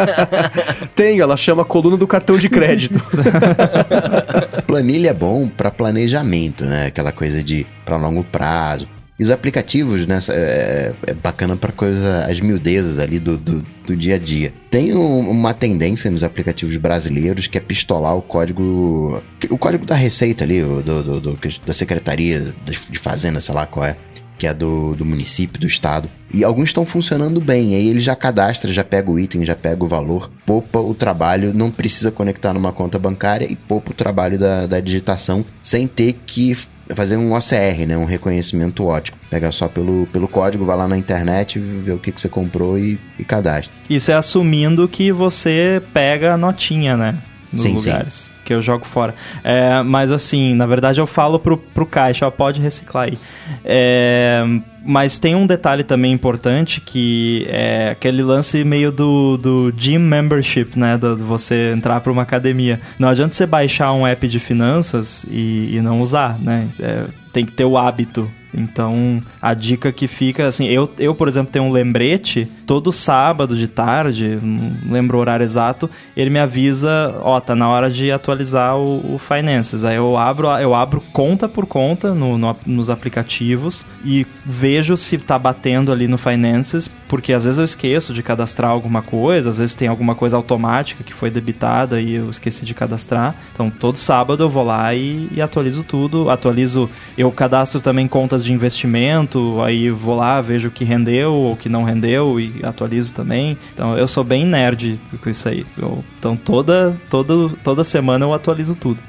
Tem, ela chama coluna do cartão de crédito. Planilha é bom para planejamento, né? Aquela coisa de para longo prazo. E os aplicativos, né? É, é bacana para coisa, as miudezas ali do, do, do dia a dia. Tem um- uma tendência nos aplicativos brasileiros que é pistolar o código. O código da Receita ali, do, do- do- da Secretaria de Fazenda, sei lá qual é. Que é do, do município, do estado. E alguns estão funcionando bem. Aí ele já cadastra, já pega o item, já pega o valor, poupa o trabalho, não precisa conectar numa conta bancária e poupa o trabalho da, da digitação sem ter que fazer um OCR, né? Um reconhecimento ótico. Pega só pelo, pelo código, vai lá na internet, vê o que, que você comprou e, e cadastra. Isso é assumindo que você pega a notinha, né? Nos Sim, sim. lugares. Que eu jogo fora. É, mas assim, na verdade eu falo pro, pro caixa, ó, pode reciclar aí. É, mas tem um detalhe também importante que é aquele lance meio do, do gym membership, né? Do, do você entrar para uma academia. Não adianta você baixar um app de finanças e, e não usar, né? É, tem que ter o hábito. Então, a dica que fica, assim, eu, eu, por exemplo, tenho um lembrete, todo sábado de tarde, não lembro o horário exato, ele me avisa, ó, tá na hora de atualizar o, o Finances. Aí eu abro, eu abro conta por conta no, no- nos aplicativos e vejo se tá batendo ali no Finances, porque às vezes eu esqueço de cadastrar alguma coisa, às vezes tem alguma coisa automática que foi debitada e eu esqueci de cadastrar. Então, todo sábado eu vou lá e, e atualizo tudo. Atualizo, eu cadastro também contas de investimento, aí vou lá, vejo o que rendeu ou que não rendeu e atualizo também. Então, eu sou bem nerd com isso aí. Eu- então, toda, toda, toda semana eu atualizo tudo.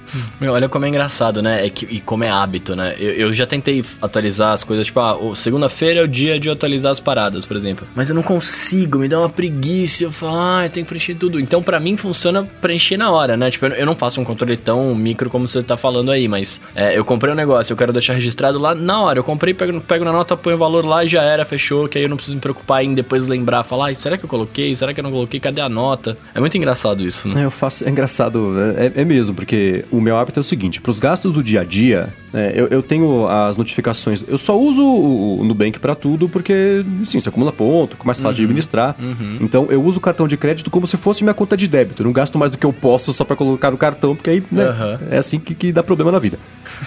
Meu, olha como é engraçado, né? É que, e como é hábito, né? Eu, eu já tentei atualizar as coisas, tipo, ah, segunda-feira é o dia de atualizar as paradas, por exemplo. Mas eu não consigo, me dá uma preguiça, eu falo, ah, eu tenho que preencher tudo. Então, pra mim, funciona preencher na hora, né? Tipo, eu não faço um controle tão micro como você tá falando aí, mas é, eu comprei um negócio, eu quero deixar registrado lá na hora. Eu comprei, pego, pego na nota, ponho o valor lá e já era, fechou, que aí eu não preciso me preocupar em depois lembrar, falar, "Ai, será que eu coloquei? Será que eu não coloquei? Cadê a nota? É muito engraçado isso, né? É, Eu faço, é engraçado, é, é mesmo, porque o meu hábito é o seguinte: para os gastos do dia a dia, É, eu, eu tenho as notificações. Eu só uso o, o Nubank pra tudo porque, sim, você acumula ponto, fica mais fácil de administrar. Então eu uso o cartão de crédito como se fosse minha conta de débito. Eu não gasto mais do que eu posso só pra colocar no cartão, porque aí né, Aham. é assim que, que dá problema na vida.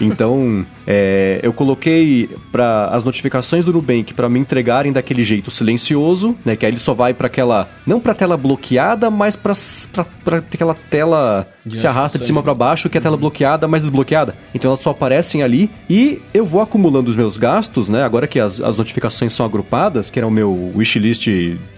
Então, é, eu coloquei para as notificações do Nubank para me entregarem daquele jeito silencioso, né? Que aí ele só vai para aquela. Não pra tela bloqueada, mas pra aquela tela que se arrasta de cima para baixo, que é a tela bloqueada, mas desbloqueada. Então elas só aparecem ali e eu vou acumulando os meus gastos, né? Agora que as, as notificações são agrupadas, que era o meu wishlist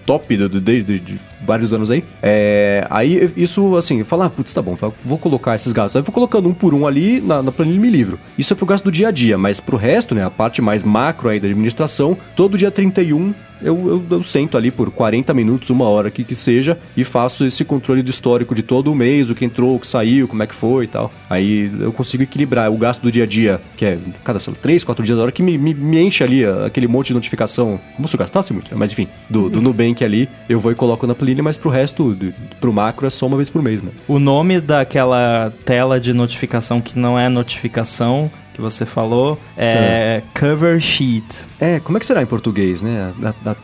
top do- de, de- vários anos aí. É, aí isso, assim, falo, ah, putz, tá bom, vou colocar esses gastos. Aí vou colocando um por um ali na, na planilha Me Livro. Isso é pro gasto do dia a dia, mas pro resto, né, a parte mais macro aí da administração, todo dia 31 eu, eu, eu sento ali por 40 minutos, uma hora que que seja, e faço esse controle do histórico de todo o mês, o que entrou, o que saiu, como é que foi e tal. Aí eu consigo equilibrar o gasto do dia a dia, que é cada sei lá, 3, 4 dias da hora, que me, me, me enche ali ah, aquele monte de notificação, como se eu gastasse muito, né? mas enfim, do, do Nubank ali, eu vou e coloco na planilha, mas pro resto, do, pro macro, é só uma vez por mês, né? O nome daquela tela de notificação que não é notificação que você falou é cover sheet. É, como é que será em português, né? Da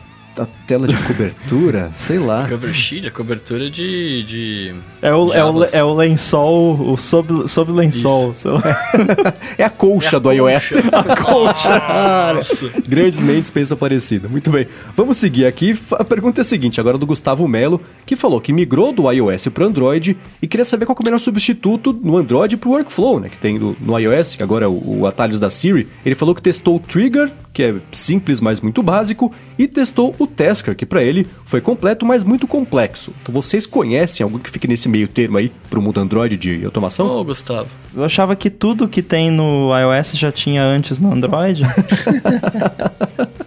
tela de cobertura, sei lá. Cover sheet, a cobertura de. de... É o, é, o, é o lençol, o sob, sob lençol. sei lá. É a colcha É a do iOS. A colcha. Grandes mentes pensam parecido. Muito bem. Vamos seguir aqui. A pergunta é a seguinte, agora do Gustavo Melo, que falou que migrou do iOS para Android e queria saber qual que é o melhor substituto no Android para o Workflow, né? Que tem no, no iOS, que agora é o, o atalhos da Siri. Ele falou que testou o Trigger, que é simples, mas muito básico, e testou o Tasker, que para ele foi completo, mas muito complexo. Então vocês conhecem algum que fique nesse meio termo aí para o mundo Android de automação? Ô, Gustavo. Eu achava que tudo que tem no iOS já tinha antes no Android.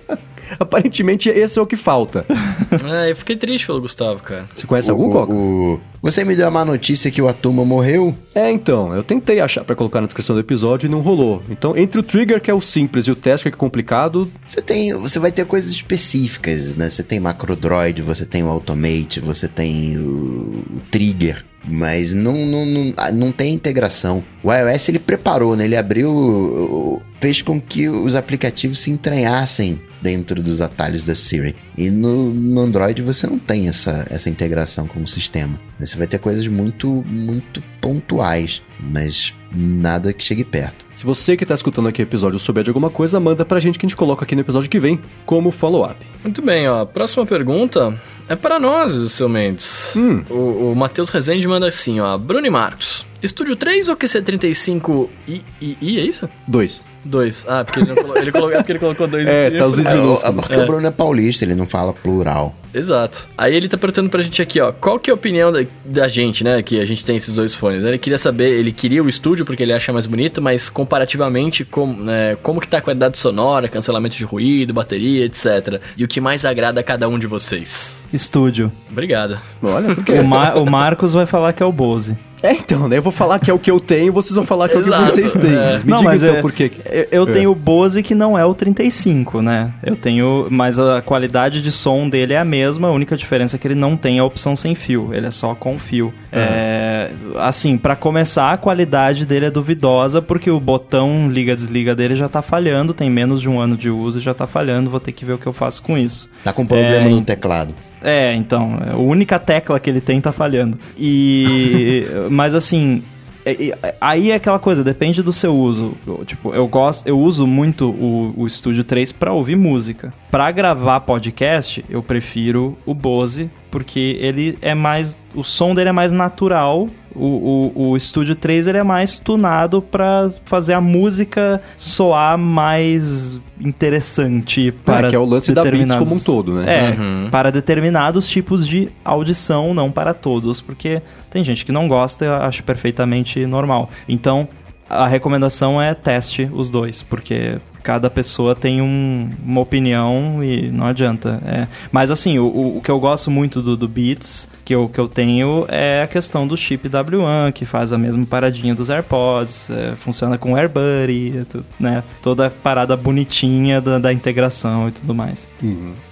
Aparentemente esse é o que falta. É, eu fiquei triste pelo Gustavo, cara. Você conhece O- algum, o- Coca? o- Você me deu a má notícia que o Atuma morreu? É, então, eu tentei achar pra colocar na descrição do episódio e não rolou. Então, entre o Trigger, que é o simples, e o Tasker, que é complicado, Você tem, você vai ter coisas específicas, né? Você tem MacroDroid, você tem o Automate, você tem o, o Trigger, mas não, não, não, ah, não tem integração. O iOS ele preparou, né? Ele abriu, fez com que os aplicativos se entranhassem dentro dos atalhos da Siri. E no, no Android você não tem essa, essa integração com o sistema. Você vai ter coisas muito, muito pontuais, mas nada que chegue perto. Se você que tá escutando aqui o episódio souber de alguma coisa, manda pra gente que a gente coloca aqui no episódio que vem como follow-up. Muito bem, ó. Próxima pergunta é para nós, seu Mendes. Hum. O, o Matheus Rezende manda assim, ó. Bruno e Marcos. Estúdio 3 ou QC35 I, I, I é isso? Dois. 2. Ah, porque ele, não colocou, ele colocou, é porque ele colocou dois É, tá os falei, É, porque o Bruno é paulista, ele não fala plural. Exato. Aí ele tá perguntando pra gente aqui, ó, qual que é a opinião da, da gente, né, que a gente tem esses dois fones. Ele queria saber, ele queria o estúdio porque ele acha mais bonito, mas comparativamente, com, né, como que tá a qualidade sonora, cancelamento de ruído, bateria, etc. E o que mais agrada a cada um de vocês. Estúdio. Obrigado. Olha? O, Ma- o Marcos vai falar que é o Bose. É, então, né? Eu vou falar que é o que eu tenho, vocês vão falar que é o que vocês têm. é. Me diga então por quê. Eu, eu É. tenho o Bose que não é o 35, né? Eu tenho. Mas a qualidade de som dele é a mesma, a única diferença é que ele não tem a opção sem fio, ele é só com fio. É, assim, pra começar, a qualidade dele é duvidosa, porque o botão liga-desliga dele já tá falhando, tem menos de um ano de uso e já tá falhando, vou ter que ver o que eu faço com isso. Tá com problema É, no teclado. É, então, a única tecla que ele tem tá falhando. E. mas assim. é- é- Aí é aquela coisa, depende do seu uso. Eu, Tipo, eu gosto, eu uso muito o, o Studio 3 pra ouvir música. Pra gravar podcast, eu prefiro o Bose, porque ele é mais. O som dele é mais natural. O, o, o Studio 3 ele é mais tunado pra fazer a música soar mais interessante para que é o lance da Beats determinados- como um todo, né? É, Uhum. para determinados tipos de audição, não para todos, porque tem gente que não gosta, eu acho perfeitamente normal. Então, a recomendação é teste os dois, porque cada pessoa tem um- uma opinião e não adianta. É. Mas assim, o, o- que eu gosto muito do, do Beats, que eu, que eu tenho, é a questão do chip W1, que faz a mesma paradinha dos AirPods, é, funciona com AirBuddy, tu- né? Toda a parada bonitinha da, da integração e tudo mais.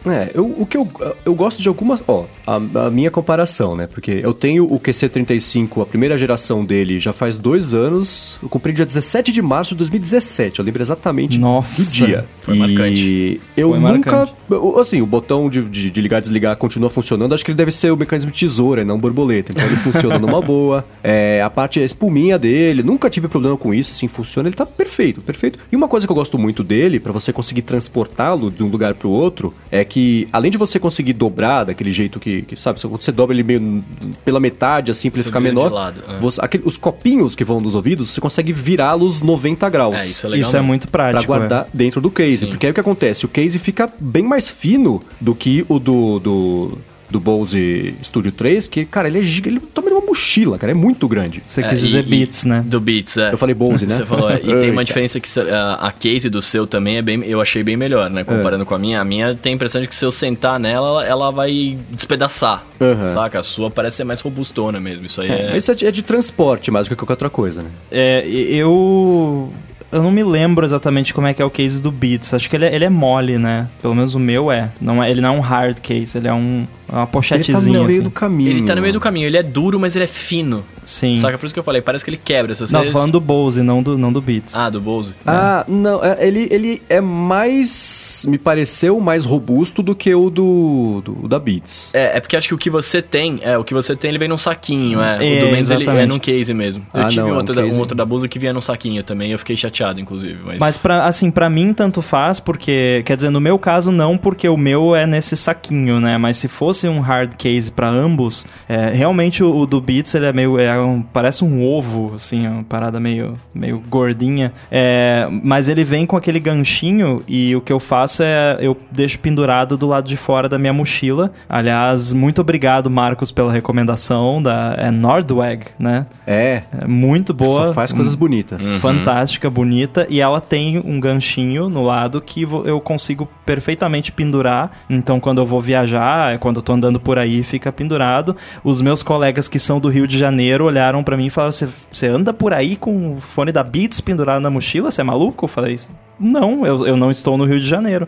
É, eu, o que eu, eu gosto de algumas. Ó, a, a minha comparação, né? Porque eu tenho o QC35, a primeira geração dele, já faz dois anos. Eu comprei dia 17 de março de 2017. Eu lembro exatamente Nossa, do dia. foi e marcante. Eu Foi nunca. marcante. Assim, o botão de, de, de ligar e desligar continua funcionando. Acho que ele deve ser o mecanismo de tesoura e não borboleta. Então ele funciona numa boa. É, a parte, a espuminha dele, nunca tive problema com isso. Assim, funciona. Ele tá perfeito, perfeito. E uma coisa que eu gosto muito dele, pra você conseguir transportá-lo de um lugar pro outro, é que além de você conseguir dobrar daquele jeito que, que sabe, quando você dobra ele meio pela metade, assim, pra ele ficar menor, lado, é. você- aquele- os copinhos que vão nos ouvidos, você consegue virá-los 90 graus. É, isso é legal. Isso é muito Pra prático. é. guardar dentro do case. Sim. Porque aí o que acontece? O case fica bem mais fino do que o do. do do Bose Studio 3, que, cara, ele é giga, ele toma uma mochila, cara, é muito grande. Você É, quis dizer e- Beats, né? Do Beats, é. Eu falei Bose, né? Você falou, é. E tem uma diferença que a, a case do seu também é bem, eu achei bem melhor, né? Comparando com a minha. A minha tem a impressão de que se eu sentar nela, ela, vai despedaçar. Aham. Saca? A sua parece ser mais robustona mesmo. Isso aí É, é. Isso é de, é de transporte mais do que qualquer outra coisa, né? É, eu. Eu não me lembro exatamente como é que é o case do Beats. Acho que ele é, ele é mole, né? Pelo menos o meu é. Não é ele não é um hard case, ele é um, uma Ele tá pochetezinha. no meio assim. do caminho. Ele tá no meio do caminho, ele é duro, mas ele é fino. Sim. Saca? Por isso que eu falei, parece que ele quebra. Se você... Não, falando do Bose, não do, não do Beats. Ah, do Bose. Ah, não, é, ele, ele é mais. Me pareceu mais robusto do que o do, do da Beats. É, é porque acho que o que você tem, é, o que você tem, ele vem num saquinho, é. É, o do Mendes, ele é num case mesmo. Eu Ah, tive não, um, é um outro da, case. um outro da Bose que vinha num saquinho também, eu fiquei chateado, inclusive. Mas, Mas pra, assim, pra mim tanto faz, porque, quer dizer, no meu caso não, porque o meu é nesse saquinho, né? Mas se fosse um hard case pra ambos, é, realmente o, o do Beats, ele é meio, é um- parece um ovo, assim, é uma parada meio, meio gordinha. É, mas ele vem com aquele ganchinho e o que eu faço é, eu deixo pendurado do lado de fora da minha mochila. Aliás, muito obrigado, Marcos, pela recomendação da é Nordweg, né? É, É muito boa. só faz coisas bonitas. Fantástica, bonita. E ela tem um ganchinho no lado que eu consigo perfeitamente pendurar. Então, quando eu vou viajar, quando eu tô andando por aí, fica pendurado. Os meus colegas que são do Rio de Janeiro olharam pra mim e falaram: "Você- Você anda por aí com o fone da Beats pendurado na mochila? Você é maluco? Eu falei: Não, eu, eu não estou no Rio de Janeiro.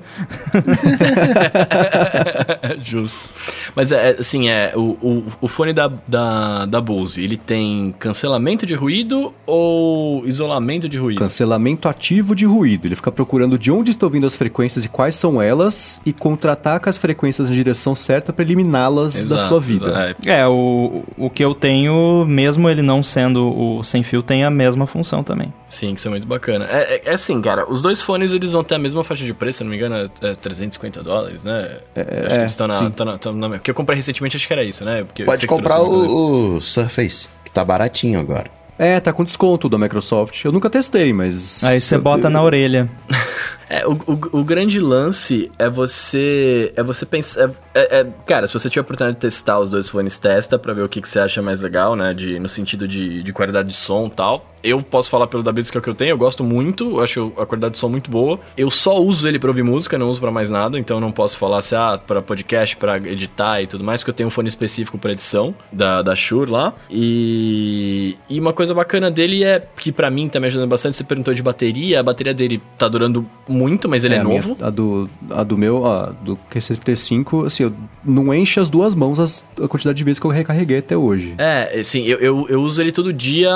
Justo. Mas é, é, assim, é, o, o, o fone da, da, da Bose, ele tem cancelamento de ruído ou isolamento de ruído? Cancelamento ativo de ruído. Ele fica procurando de onde estão vindo as frequências e quais são elas e contra-ataca as frequências na direção certa para eliminá-las da sua vida. exato. É, o, o que eu tenho, mesmo ele não sendo o sem fio, tem a mesma função também. Sim, que isso é muito bacana. É, é, é assim, cara, os dois fones eles vão ter a mesma faixa de preço, se não me engano, é, é 350 dólares, né? É, acho que é, eles estão na, tão na, tão na- Porque eu comprei recentemente, acho que era isso, né? Porque eu Pode comprar o, o Surface, que tá baratinho agora. É, tá com desconto da Microsoft. Eu nunca testei, mas. Aí você eu- bota na orelha. É, o, o, o grande lance é você. É você pensar. É, é- é- cara, se você tiver a oportunidade de testar os dois fones, testa pra ver o que, que você acha mais legal, né? De, no sentido de, de qualidade de som e tal. Eu posso falar pelo da Beats que é o que eu tenho, eu gosto muito, eu acho a qualidade de som muito boa. Eu só uso ele pra ouvir música, não uso pra mais nada, então não posso falar se ah, pra podcast, pra editar e tudo mais, porque eu tenho um fone específico pra edição da, da Shure lá. E, e uma coisa bacana dele é que pra mim tá me ajudando bastante. Você perguntou de bateria, a bateria dele tá durando muito, mas ele é, a minha- novo. a, do, a do meu, a do QC35, assim, eu não enche as duas mãos as- a quantidade de vezes que eu recarreguei até hoje. É, assim, eu, eu, eu uso ele todo dia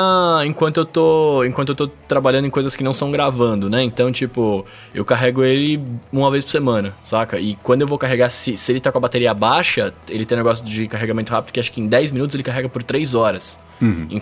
enquanto eu tô. Enquanto eu tô trabalhando em coisas que não são gravando, né? Então, tipo, eu carrego ele uma vez por semana, saca? E quando eu vou carregar, se, se ele tá com a bateria baixa, ele tem um negócio de carregamento rápido que acho que em 10 minutos ele carrega por 3 horas.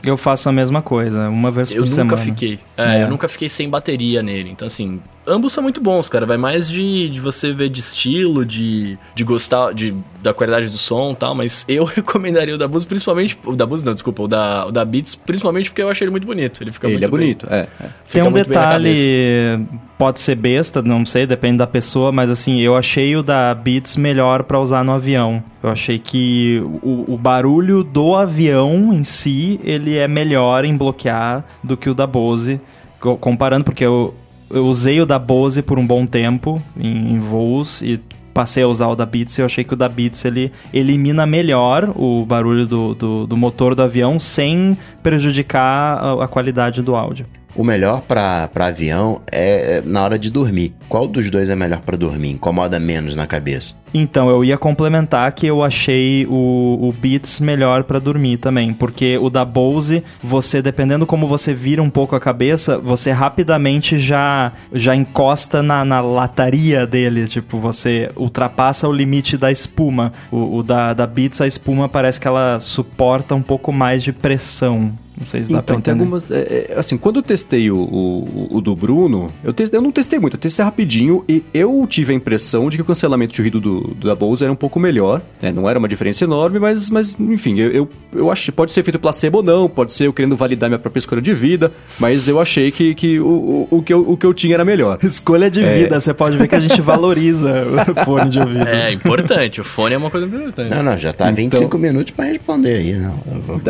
Eu faço a mesma coisa, uma vez por Eu nunca semana. fiquei. É, É. eu nunca fiquei sem bateria nele. Então, assim, ambos são muito bons, cara. Vai mais de, de você ver de estilo, de, de gostar de, da qualidade do som e tal. Mas eu recomendaria o da Bose, principalmente. O da Bose, não, desculpa. O da, o da Beats, principalmente porque eu achei ele muito bonito. Ele fica Ele muito é bem. bonito, é. é. Tem um bem detalhe, pode ser besta, não sei, depende da pessoa, mas assim, eu achei o da Beats melhor pra usar no avião. Eu achei que o, o barulho do avião em si, ele é melhor em bloquear do que o da Bose, co- comparando, porque eu, eu usei o da Bose por um bom tempo em, em voos e passei a usar o da Beats e eu achei que o da Beats ele elimina melhor o barulho do, do, do motor do avião sem prejudicar a, a qualidade do áudio. O melhor para avião é é na hora de dormir. Qual dos dois é melhor para dormir? Incomoda menos na cabeça? Então, eu ia complementar que eu achei o, o Beats melhor pra dormir também, porque o da Bose, você, dependendo como você vira um pouco a cabeça, você rapidamente já, já encosta na, na lataria dele, tipo, você ultrapassa o limite da espuma. O, o da, da Beats, a espuma parece que ela suporta um pouco mais de pressão. Não sei se dá Então, pra tem entender. algumas. é, é, assim, quando eu testei o, o, o do Bruno, eu, testei, eu não testei muito, eu testei rapidinho e eu tive a impressão de que o cancelamento de ruído do, do da Bose era um pouco melhor. né? Não era uma diferença enorme, mas, mas enfim, eu, eu, eu acho pode ser feito placebo ou não, pode ser eu querendo validar minha própria escolha de vida, mas eu achei que, que o, o, o que eu, o que eu tinha era melhor. Escolha de É. vida, você pode ver que a gente valoriza o fone de ouvido. É importante, o fone é uma coisa importante. Não, não, já tá 25 minutos para responder aí. Não.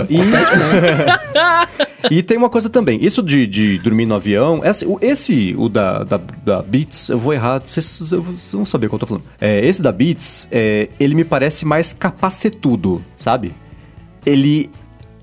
E, e tem uma coisa também, isso de, de dormir no avião, esse, o, esse, o da, da, da Beats, eu vou errar, vocês, vocês vão saber o que eu tô falando. É, esse da Beats, é, ele me parece mais capacetudo, sabe? Ele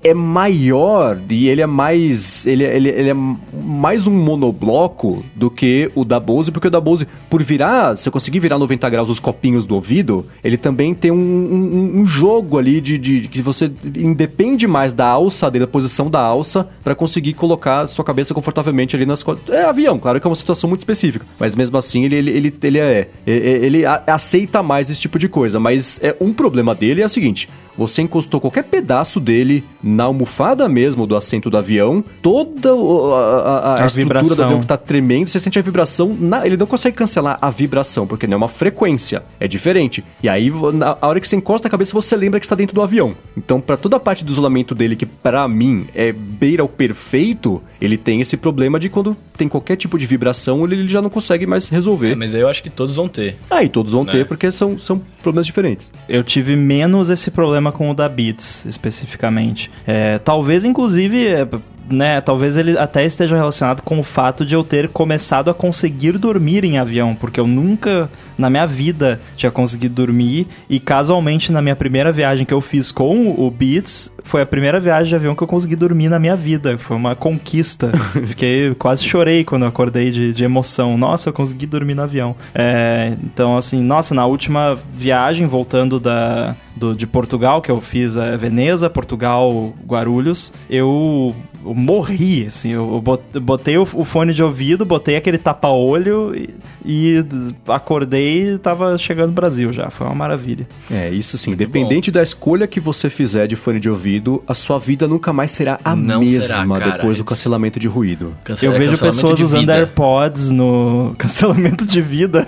é maior e ele é mais. Ele, é- ele, ele é mais um monobloco do que o da Bose, porque o da Bose, por virar, se eu conseguir virar 90 graus os copinhos do ouvido, ele também tem um, um- um jogo ali de, de que você independe mais da alça dele, da posição da alça, pra conseguir colocar sua cabeça confortavelmente ali nas costas. É avião, claro que é uma situação muito específica, mas mesmo assim ele, ele, ele, ele é. Ele, ele a- aceita mais esse tipo de coisa, mas é um problema dele é o seguinte: você encostou qualquer pedaço dele na almofada mesmo do assento do avião, toda a, a- a A estrutura do vibração. avião que tá tremendo, você sente a vibração, na- ele não consegue cancelar a vibração, porque não é uma frequência, é diferente. E aí, na a hora que você encosta a cabeça, você lembra que está dentro do avião. Então, pra toda a parte do isolamento dele, que pra mim é beira o perfeito, ele tem esse problema de quando tem qualquer tipo de vibração, ele, ele já não consegue mais resolver. É, mas aí eu acho que todos vão ter. Ah, e todos vão Né? ter, porque são, são problemas diferentes. Eu tive menos esse problema com o da Beats, especificamente. É, talvez, inclusive, é, né, talvez ele até esteja relacionado com o fato de eu ter começado a conseguir dormir em avião, porque eu nunca, na minha vida, tinha conseguido dormir, e casualmente, na minha primeira viagem que eu fiz com o Beats, foi a primeira viagem de avião que eu consegui dormir na minha vida. Foi uma conquista. Fiquei, quase chorei quando eu acordei de, de emoção. Nossa, eu consegui dormir no avião. É, então, assim, nossa, na última viagem, voltando da, do- de Portugal, que eu fiz a Veneza, Portugal, Guarulhos, eu, eu morri, assim, eu bot- botei o, o fone de ouvido, botei aquele tapa-olho e, e acordei e tava chegando no Brasil já, foi uma maravilha. É, isso sim, Muito independente da escolha que você fizer de fone de ouvido, a sua vida nunca mais será a Não mesma será, cara. depois do cancelamento de ruído. Cancela- eu vejo pessoas usando. AirPods no cancelamento de vida.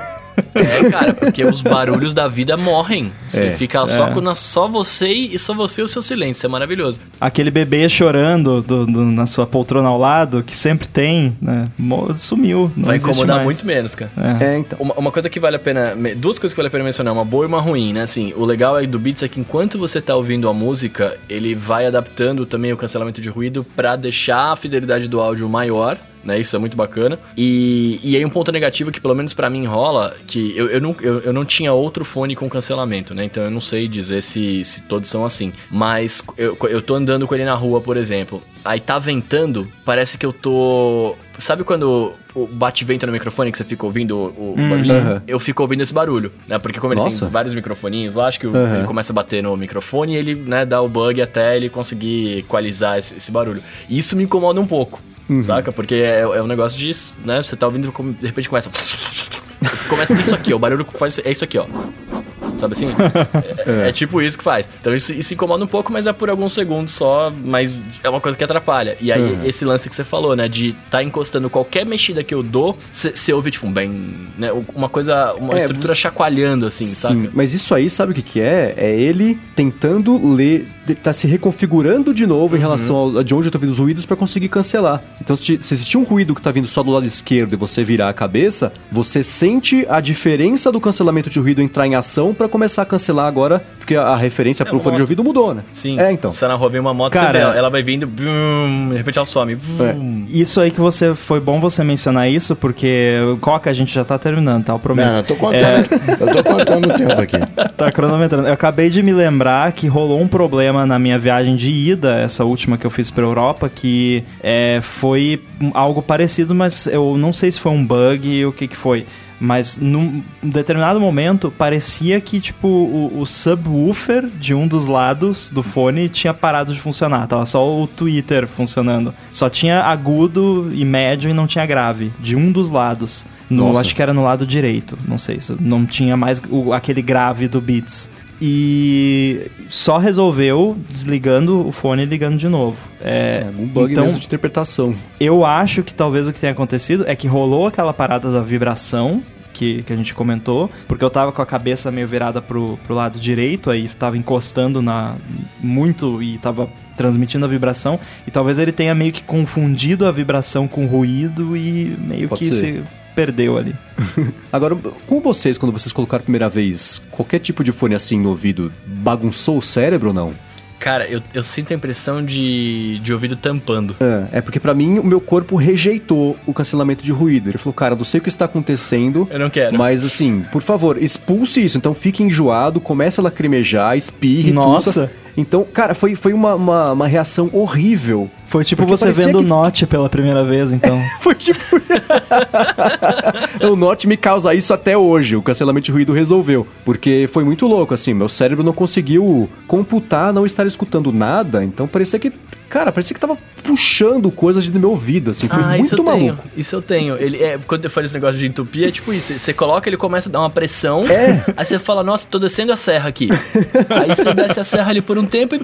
É, cara, porque os barulhos da vida morrem. Você É, fica só com na- só você e só você e o seu silêncio. É maravilhoso. Aquele bebê chorando do- do- na sua poltrona ao lado, que sempre tem, né? Sumiu. Não Vai incomodar mais. muito menos, cara. É. É, então. Uma, uma coisa que vale a pena. me- Duas coisas que vale a pena mencionar, uma boa e uma ruim, né? Assim, o legal aí do Beats é que enquanto você tá ouvindo a música, ele vai adaptando também o cancelamento de ruído pra deixar a fidelidade do áudio maior. Né, isso é muito bacana. E, e aí um ponto negativo que pelo menos pra mim rola, que eu, eu, não, eu, eu não tinha outro fone com cancelamento, né? Então eu não sei dizer se, se todos são assim. Mas eu, eu tô andando com ele na rua, por exemplo. Aí tá ventando, parece que eu tô. Sabe quando o bate-vento no microfone que você fica ouvindo o, o barulhinho? aham. Eu fico ouvindo esse barulho, né? Porque como ele Nossa. tem vários microfoninhos lá, acho que o- Aham. ele começa a bater no microfone e ele, né, dá o bug até ele conseguir equalizar esse, esse barulho. E isso me incomoda um pouco, saca? Porque é, é um negócio de, né, você tá ouvindo, como- de repente começa... Começa isso aqui, ó, o barulho faz é isso aqui, ó. Sabe assim? É, é tipo isso que faz. Então isso, isso incomoda um pouco, mas é por alguns segundos só, mas é uma coisa que atrapalha. E aí, esse lance que você falou, né? De tá encostando qualquer mexida que eu dou, você ouve, tipo, um bem. Né, uma coisa, uma É, estrutura você- chacoalhando, assim, Sim, saca? mas isso aí, sabe o que, que é? É ele tentando ler, tá se reconfigurando de novo em relação ao, de onde eu tô vindo os ruídos pra conseguir cancelar. Então, se, se existir um ruído que tá vindo só do lado esquerdo e você virar a cabeça, você sente a diferença do cancelamento de ruído entrar em ação pra começar a cancelar agora, porque a, a referência É, pro fone de ouvido mudou, né? Sim. É, então. Você tá na rua, vem uma moto, Cara- você vê, ela vai vindo, bum, de repente ela some. Bum. Isso aí que você. Foi bom você mencionar isso, porque. Coca, a gente já tá terminando, tá? Eu prometo. Não, não, eu tô contando, eu tô contando o tempo aqui. Tá cronometrando. Eu acabei de me lembrar que rolou um problema na minha viagem de ida, essa última que eu fiz pra Europa, que é, foi algo parecido, mas eu não sei se foi um bug ou o que que foi. Mas num determinado momento parecia que, tipo, o, o subwoofer de um dos lados do fone tinha parado de funcionar. Tava só o Twitter funcionando. Só tinha agudo e médio e não tinha grave. De um dos lados. No, acho que era no lado direito. Não sei se não tinha mais o- aquele grave do Beats. E só resolveu desligando o fone e ligando de novo. É, É, um bug então, mesmo de interpretação. eu acho que talvez o que tenha acontecido é que rolou aquela parada da vibração. Que, que a gente comentou, porque eu tava com a cabeça meio virada pro, pro lado direito, aí tava encostando na muito e tava transmitindo a vibração, e talvez ele tenha meio que confundido a vibração com o ruído e meio Pode que ser. se perdeu ali. Agora, com vocês, quando vocês colocaram a primeira vez qualquer tipo de fone assim no ouvido, bagunçou o cérebro ou não? Cara, eu, eu sinto a impressão de, de ouvido tampando. É, é porque pra mim o meu corpo rejeitou o cancelamento de ruído. Ele falou, cara, não sei o que está acontecendo. Eu não quero. Mas assim, por favor, expulse isso. Então fique enjoado, comece a lacrimejar, espirre, Nossa. tussa. Então, cara, foi, foi uma, uma, uma reação horrível. Foi tipo Porque você vendo o que- Note pela primeira vez, então. Foi tipo. o Note me causa isso até hoje. O cancelamento de ruído resolveu. Porque foi muito louco, assim. Meu cérebro não conseguiu computar, não estar escutando nada. Então parecia que. Cara, parecia que tava puxando coisas do meu ouvido, assim. Foi ah, isso muito eu maluco. tenho. Isso eu tenho. Ele, é, quando eu falei esse negócio de entupir, é tipo isso. Você coloca, ele começa a dar uma pressão. É. Aí você fala, nossa, tô descendo a serra aqui. aí você desce a serra ali por um tempo e.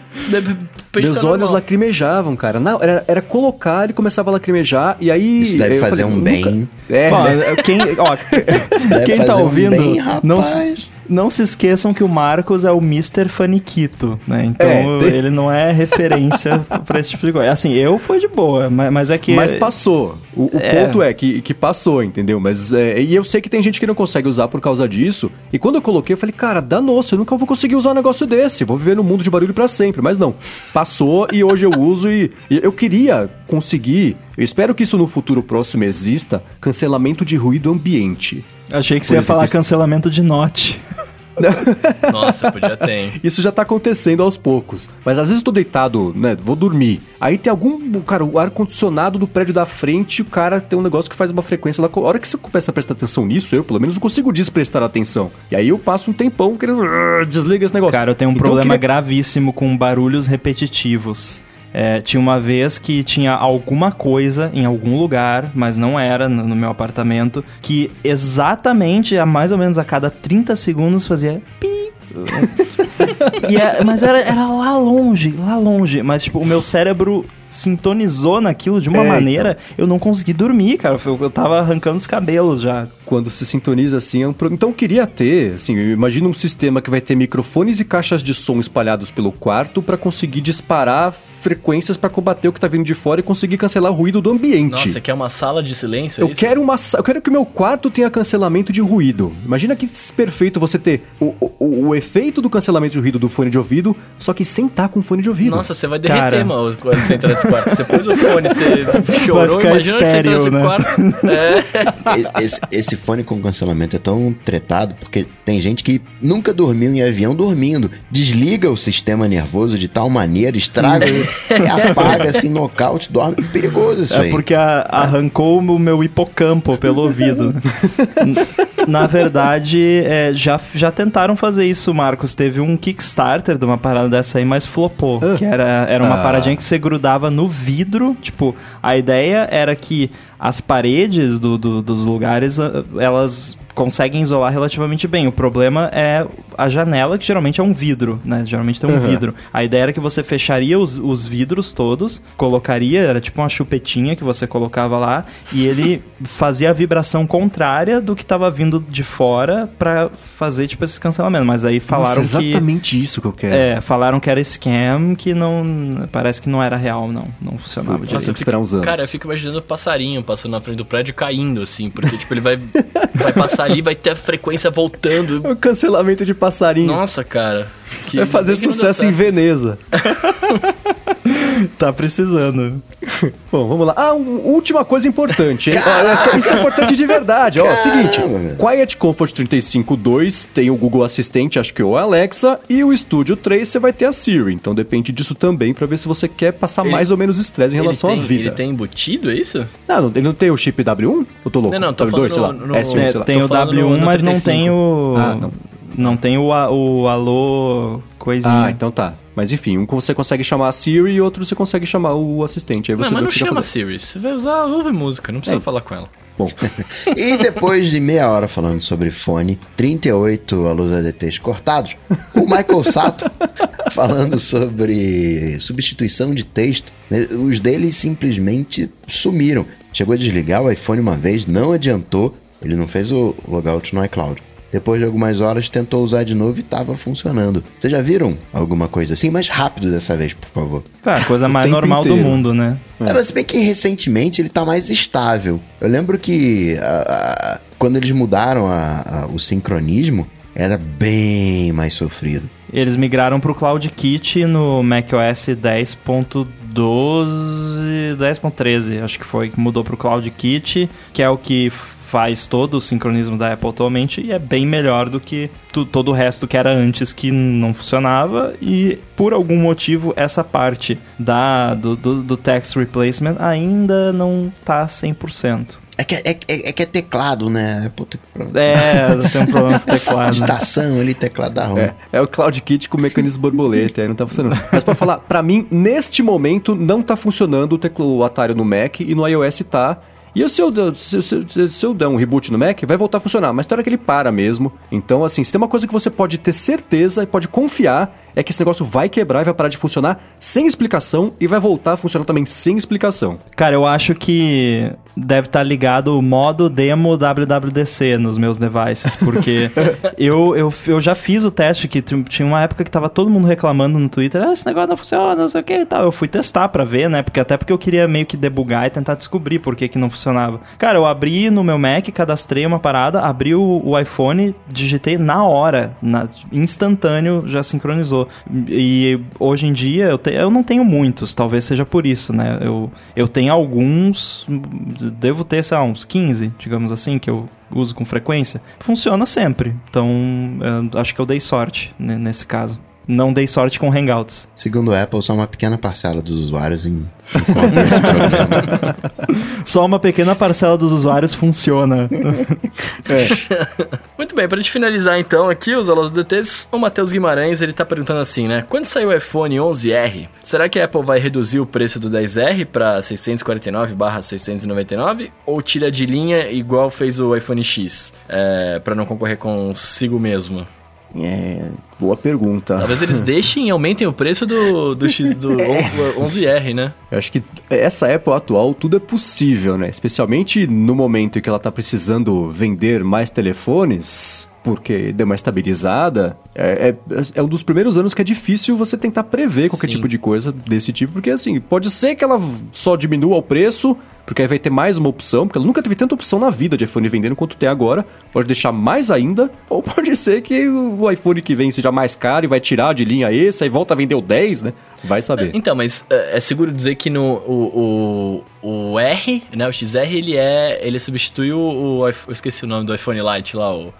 repente Meus olhos normal. lacrimejavam, cara. Não, era, era colocar, ele começava a lacrimejar e aí. Isso deve eu fazer falei, um bem. É, Ó, né? quem, ó, quem tá fazer um ouvindo, bem, não, rapaz. Não se esqueçam que o Marcos é o Mr. Faniquito, né? Então É, tem- ele não é referência pra esse tipo de coisa. Assim, eu fui de boa, mas, mas é que. Mas passou. O, o É. ponto é que, que passou, entendeu? Mas é, e eu sei que tem gente que não consegue usar por causa disso. E quando eu coloquei, eu falei, cara, danou-se, eu nunca vou conseguir usar um negócio desse. Vou viver no mundo de barulho pra sempre. Mas não. Passou e hoje eu uso e, e eu queria conseguir. Eu espero que isso no futuro próximo exista. Cancelamento de ruído ambiente. Achei que Por você ia falar isso- cancelamento de note. Nossa, podia ter. hein? Isso já tá acontecendo aos poucos. Mas às vezes eu tô deitado, né? Vou dormir. Aí tem algum. Cara, o ar-condicionado do prédio da frente, o cara tem um negócio que faz uma frequência lá. A hora que você começa a prestar atenção nisso, eu, pelo menos, não consigo desprestar atenção. E aí eu passo um tempão querendo. "Ah, Desliga esse negócio. Cara, eu tenho um Então problema queria- gravíssimo com barulhos repetitivos. É, tinha uma vez que tinha alguma coisa em algum lugar, mas não era no, no meu apartamento, que exatamente, a mais ou menos a cada 30 segundos fazia pi. É- mas era, era lá longe, lá longe. Mas, tipo, o meu cérebro sintonizou naquilo de uma É, maneira, eu não consegui dormir, cara. Eu, eu tava arrancando os cabelos já. Quando se sintoniza assim, é um pro... então eu queria ter, assim, eu imagino um sistema que vai ter microfones e caixas de som espalhados pelo quarto pra conseguir disparar frequências pra combater o que tá vindo de fora e conseguir cancelar o ruído do ambiente. Nossa, quer uma sala de silêncio? é Eu isso? quero uma, sa- eu quero que o meu quarto tenha cancelamento de ruído. Imagina que perfeito você ter o, o, o efeito do cancelamento de ruído do fone de ouvido, só que sem estar com fone de ouvido. Nossa, você vai derreter, Cara. mano, quando você entra nesse quarto. Você pôs o fone, você chorou, imagina que você nesse né? quarto. É. Esse, esse fone com cancelamento é tão tretado porque tem gente que nunca dormiu em avião dormindo. Desliga o sistema nervoso de tal maneira, estraga e apaga assim, nocaute, dorme. Perigoso isso É aí. porque a- arrancou o meu hipocampo pelo ouvido. Na verdade, é, já, já tentaram fazer isso, Marcos. Teve um Kickstarter de uma parada dessa aí, mas flopou. Ah. Que era, era uma Ah. paradinha que você grudava no vidro. Tipo, a ideia era que as paredes do- do- dos lugares, ah, elas conseguem isolar relativamente bem. O problema é a janela, que geralmente é um vidro, né? Geralmente tem um Uhum. vidro. A ideia era que você fecharia os, os vidros todos, colocaria, era tipo uma chupetinha que você colocava lá, e ele fazia a vibração contrária do que estava vindo de fora pra fazer, tipo, esse cancelamento. Mas aí falaram Nossa, que. exatamente isso que eu quero. É, falaram que era scam, que não. Parece que não era real, não. Não funcionava Putz. direito. Tem que esperar uns anos. Cara, eu fico imaginando o passarinho passando na frente do prédio e caindo, assim, porque, tipo, ele vai, vai passar ali, vai ter a frequência voltando. O cancelamento de passarinho. Nossa, cara. que- Vai fazer sucesso em. Veneza. Tá precisando. Bom, vamos lá. Ah, um- última coisa importante, hein? Ó, isso, é importante de verdade. Ó, seguinte. Quiet Comfort 35.2 tem o Google Assistente, acho que o Alexa, e o Studio 3 você vai ter a Siri. Então depende disso também pra ver se você quer passar Ele- mais ou menos estresse em relação tem, à vida. ele tem embutido, é isso? Não, ele não tem o chip W1? Eu tô louco. Não, não, tô W2, falando sei lá. no- no- S1, É, sei lá. tem o falando W1, no- no mas não 35. tem o. Ah, não. não. tem o, a- o alô coisinha. Ah, então tá. Mas enfim, um você consegue chamar a Siri e outro você consegue chamar o assistente. Aí você Não, mas o não chama fazer. Siri. Você vai usar, ouve música, não precisa É. falar com ela. Bom, E depois de meia hora falando sobre fone, 38 alunos ADTs cortados, o Michael Sato falando sobre substituição de texto, né, os deles simplesmente sumiram. Chegou a desligar o iPhone uma vez, não adiantou, ele não fez o logout no iCloud. Depois de algumas horas tentou usar de novo e estava funcionando. Vocês já viram alguma coisa assim? Mais rápido dessa vez, por favor. Cara, a coisa mais normal do inteiro. mundo, né? É. Mas se bem que recentemente ele tá mais estável. Eu lembro que ah, ah, quando eles mudaram a- a- o sincronismo, era bem mais sofrido. Eles migraram pro CloudKit no macOS 10.12, 10.13, acho que foi, que mudou pro CloudKit, que é o que faz todo o sincronismo da Apple atualmente e é bem melhor do que tu- todo o resto que era antes que não funcionava e por algum motivo essa parte da, do, do, do text replacement ainda não tá 100%. É que é, é- é que é teclado, né? Puta que pronto. É, tem um problema com o teclado. Estação ali, teclado da. É, é o Cloud Kit com o mecanismo borboleta, aí não tá funcionando. Mas pra falar, pra mim, neste momento, não tá funcionando o, teclo, o Atari no Mac e no iOS tá. E se eu, se, se- se eu der um reboot no Mac, vai voltar a funcionar. Mas tem hora que ele para mesmo. Então, assim, se tem uma coisa que você pode ter certeza e pode confiar, é que esse negócio vai quebrar e vai parar de funcionar sem explicação e vai voltar a funcionar também sem explicação. Cara, eu acho que deve estar ligado o modo demo WWDC nos meus devices, porque eu, eu, eu já fiz o teste que tinha uma época que tava todo mundo reclamando no Twitter, ah, esse negócio não funciona, não sei o que e tal. Eu fui testar pra ver, né? Porque até porque eu queria meio que debugar e tentar descobrir por que que não funcionava. Cara, eu abri no meu Mac, cadastrei uma parada, abri o, o iPhone, digitei na hora, na, instantâneo, já sincronizou. E hoje em dia eu, te- eu não tenho muitos, talvez seja por isso, né? Eu, eu tenho alguns, devo ter, sei lá, uns 15, digamos assim, que eu uso com frequência. Funciona sempre. Então, eu acho que eu dei sorte nesse caso. Não dei sorte com Hangouts. Segundo a Apple, só uma pequena parcela dos usuários em, encontra esse problema. Só uma pequena parcela dos usuários funciona. Muito bem, pra gente finalizar então aqui os alunos do DTs, o Matheus Guimarães, ele tá perguntando assim, né? Quando sair o iPhone 11R, será que a Apple vai reduzir o preço do 10R pra 649/699 ou tira de linha igual fez o iPhone X, é, para não concorrer consigo mesmo? É, boa pergunta. Talvez eles deixem e aumentem o preço do, do, X, do 11R, né? Eu acho que essa Apple atual tudo é possível, né? Especialmente no momento em que ela tá precisando vender mais telefones, porque deu uma estabilizada. É, é, é um dos primeiros anos que é difícil você tentar prever qualquer Sim. tipo de coisa desse tipo, porque assim, pode ser que ela só diminua o preço, porque aí vai ter mais uma opção, porque ela nunca teve tanta opção na vida de iPhone vendendo quanto tem agora. Pode deixar mais ainda, ou pode ser que o iPhone que vem seja mais caro e vai tirar de linha esse, aí volta a vender o 10, né? Vai saber. Então, mas é, é seguro dizer que no o, o, o R, né, o XR, ele é ele substitui o, o eu esqueci o nome do iPhone Lite lá, o,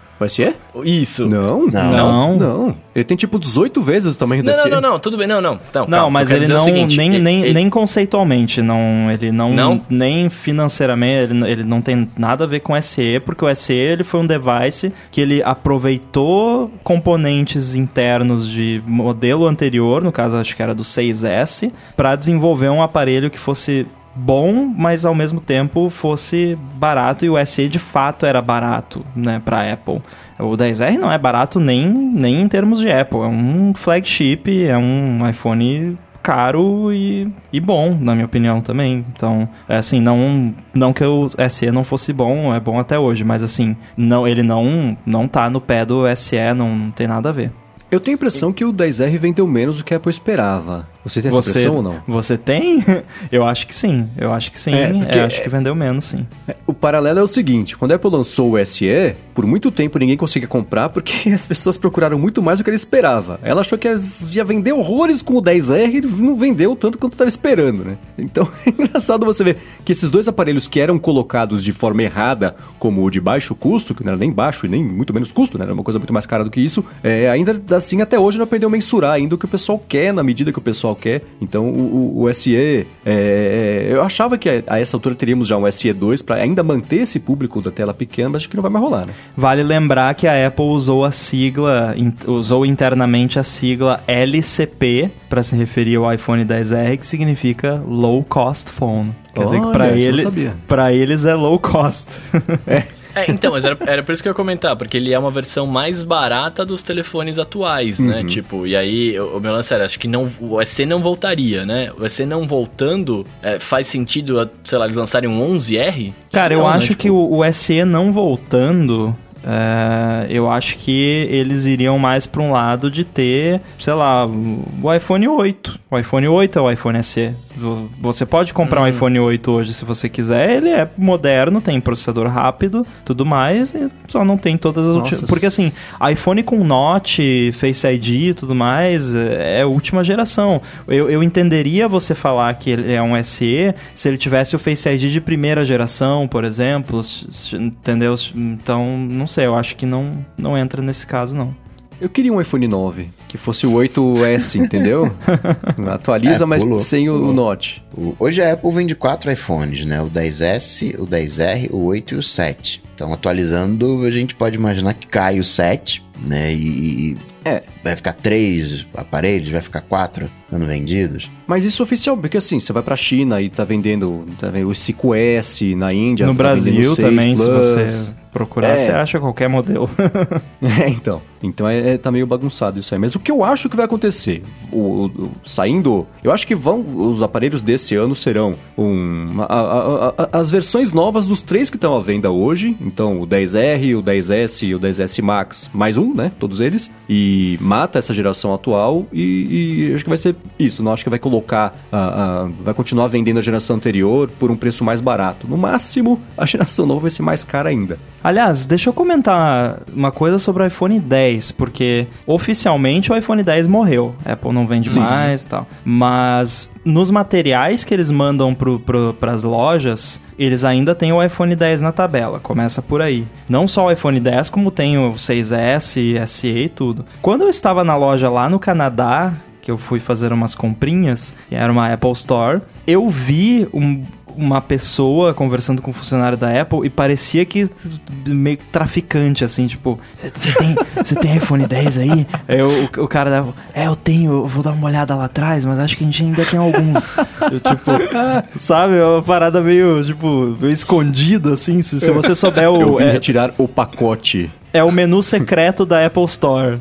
O- isso. Não, Não. Não. Não. Ele tem tipo 18 vezes o tamanho Não, desse. não, não, não, tudo bem, não, não. Não, Não, calma, mas ele o não, seguinte, nem, ele- nem, ele- nem conceitualmente, não, ele não, Não? nem financeiramente, ele, ele não tem nada a ver com SE, porque o SE ele foi um device que ele aproveitou componentes internos de modelo anterior, no caso acho que era do 6S, para desenvolver um aparelho que fosse bom, mas ao mesmo tempo fosse barato e o SE de fato era barato, né, para Apple. O 10R não é barato nem, nem em termos de Apple, é um flagship, é um iPhone caro e, e bom, na minha opinião também. Então, é assim, não, não que o SE não fosse bom, é bom até hoje, mas assim, não, ele não, não tá no pé do SE, não, não tem nada a ver. Eu tenho a impressão que o 10R vendeu menos do que a Apple esperava. Você tem essa Você, impressão ou não? você tem? Eu acho que sim. Eu acho que sim. É, Eu acho que vendeu menos, sim. O paralelo é o seguinte, quando a Apple lançou o SE, por muito tempo ninguém conseguia comprar porque as pessoas procuraram muito mais do que ele esperava. Ela achou que ia vender horrores com o 10R e não vendeu tanto quanto estava esperando, né? Então é engraçado você ver que esses dois aparelhos que eram colocados de forma errada, como o de baixo custo, que não era nem baixo e nem muito menos custo, né? Era uma coisa muito mais cara do que isso, é, ainda assim até hoje não aprendeu a mensurar ainda o que o pessoal quer, na medida que o pessoal quer. Então o, o, o SE, é, eu achava que a, a, essa altura teríamos já um SE2 para ainda manter esse público da tela pequena, mas acho que não vai mais rolar, né? Vale lembrar que a Apple usou a sigla, in, usou internamente a sigla LCP para se referir ao iPhone 10R, que significa Low Cost Phone. Quer Olha, dizer que para ele, eles é low cost. É, então, mas era, era por isso que eu ia comentar, porque ele é uma versão mais barata dos telefones atuais, né? Tipo, e aí o, o meu lance era, acho que não, o SE não voltaria, né? O SE não voltando, é, faz sentido, sei lá, eles lançarem um 11R? Cara, eu Não, né? acho Tipo, que o, o SE não voltando. É, eu acho que eles iriam mais para um lado de ter, sei lá, o iPhone 8. O iPhone 8 é o iPhone SE. Vo- Você pode comprar Hum. um iPhone 8 hoje se você quiser. Ele é moderno, tem processador rápido, tudo mais, e só não tem todas as ulti- Porque assim, iPhone com Note, Face ID e tudo mais é a última geração. Eu, eu entenderia você falar que ele é um SE se ele tivesse o Face ID de primeira geração, por exemplo, entendeu? Então, não sei, eu acho que não, não entra nesse caso, não. Eu queria um iPhone 9, que fosse o 8S, entendeu? Atualiza, É, mas pulou, sem o. Note. Hoje a Apple vende quatro iPhones, né? O 10S, o 10R, o 8 e o 7. Então, atualizando, a gente pode imaginar que cai o 7, né? E, e É. vai ficar três aparelhos, vai ficar quatro sendo vendidos. Mas isso oficial, porque assim, você vai pra China e tá vendendo, tá vendendo o 5S, na Índia no tá Brasil o 6 também, se Plus. você procurar, É. você acha qualquer modelo. É, então. Então é, é- tá meio bagunçado isso aí. Mas o que eu acho que vai acontecer? O, o- saindo. Eu acho que vão. Os aparelhos desse ano serão um, a- a- a- as versões novas dos três que estão à venda hoje. Então, o 10R, o 10S e o 10S Max, mais um, né? Todos eles. E mata essa geração atual. E, e acho que vai ser isso. Não acho que vai colocar. a- a- vai continuar vendendo a geração anterior por um preço mais barato. No máximo, a geração nova vai ser mais cara ainda. Aliás, deixa eu comentar uma coisa sobre o iPhone 10, porque oficialmente o iPhone 10 morreu. A Apple não vende mais e tal. Mas nos materiais que eles mandam para as lojas, eles ainda têm o iPhone 10 na tabela. Começa por aí. Não só o iPhone 10, como tem o 6S, SE e tudo. Quando eu estava na loja lá no Canadá, que eu fui fazer umas comprinhas, que era uma Apple Store, eu vi um- uma pessoa conversando com um funcionário da Apple e parecia que meio traficante, assim, tipo, você tem, tem iPhone 10 aí? Aí o, o cara da Apple, é, eu tenho, eu vou dar uma olhada lá atrás, mas acho que a gente ainda tem alguns. Eu, tipo, sabe, é uma parada meio, tipo, meio escondido, assim, se, se você souber Eu o... vim É, retirar o pacote. É o menu secreto da Apple Store.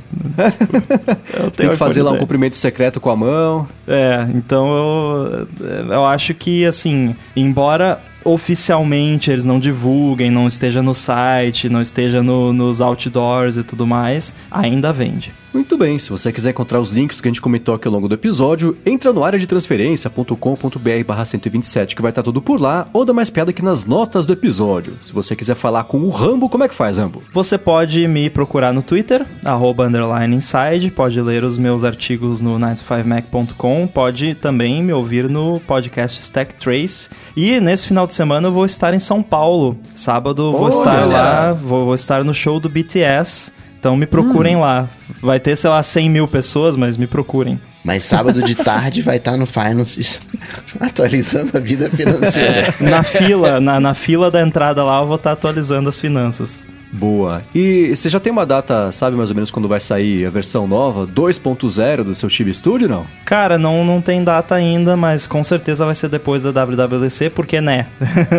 Eu Tem que fazer lá um 10. cumprimento secreto com a mão. É, então eu, eu acho que, assim, embora oficialmente eles não divulguem, não esteja no site, não esteja no- nos outdoors e tudo mais, ainda vende. Muito bem, se você quiser encontrar os links do que a gente comentou aqui ao longo do episódio, entra no área de transferência.com.br barra 127 que vai estar tudo por lá, ou dá mais piada aqui nas notas do episódio. Se você quiser falar com o Rambo, como é que faz, Rambo? Você pode me procurar no Twitter, arroba underline inside, pode ler os meus artigos no 95mac.com, pode também me ouvir no podcast Stack Trace. E nesse final de semana eu vou estar em São Paulo. Sábado vou Olha! estar lá, vou, vou estar no show do BTS. Então me Hum. procurem lá. Vai ter, sei lá, 100 mil pessoas, mas me procurem. Mas sábado de tarde vai estar no Finances atualizando a vida financeira. Na fila, na, na fila da entrada lá, eu vou estar atualizando as finanças. Boa. E você já tem uma data, sabe mais ou menos quando vai sair a versão nova, 2.0 do seu Chibi Studio, não? Cara, não, não tem data ainda, mas com certeza vai ser depois da WWDC, porque né?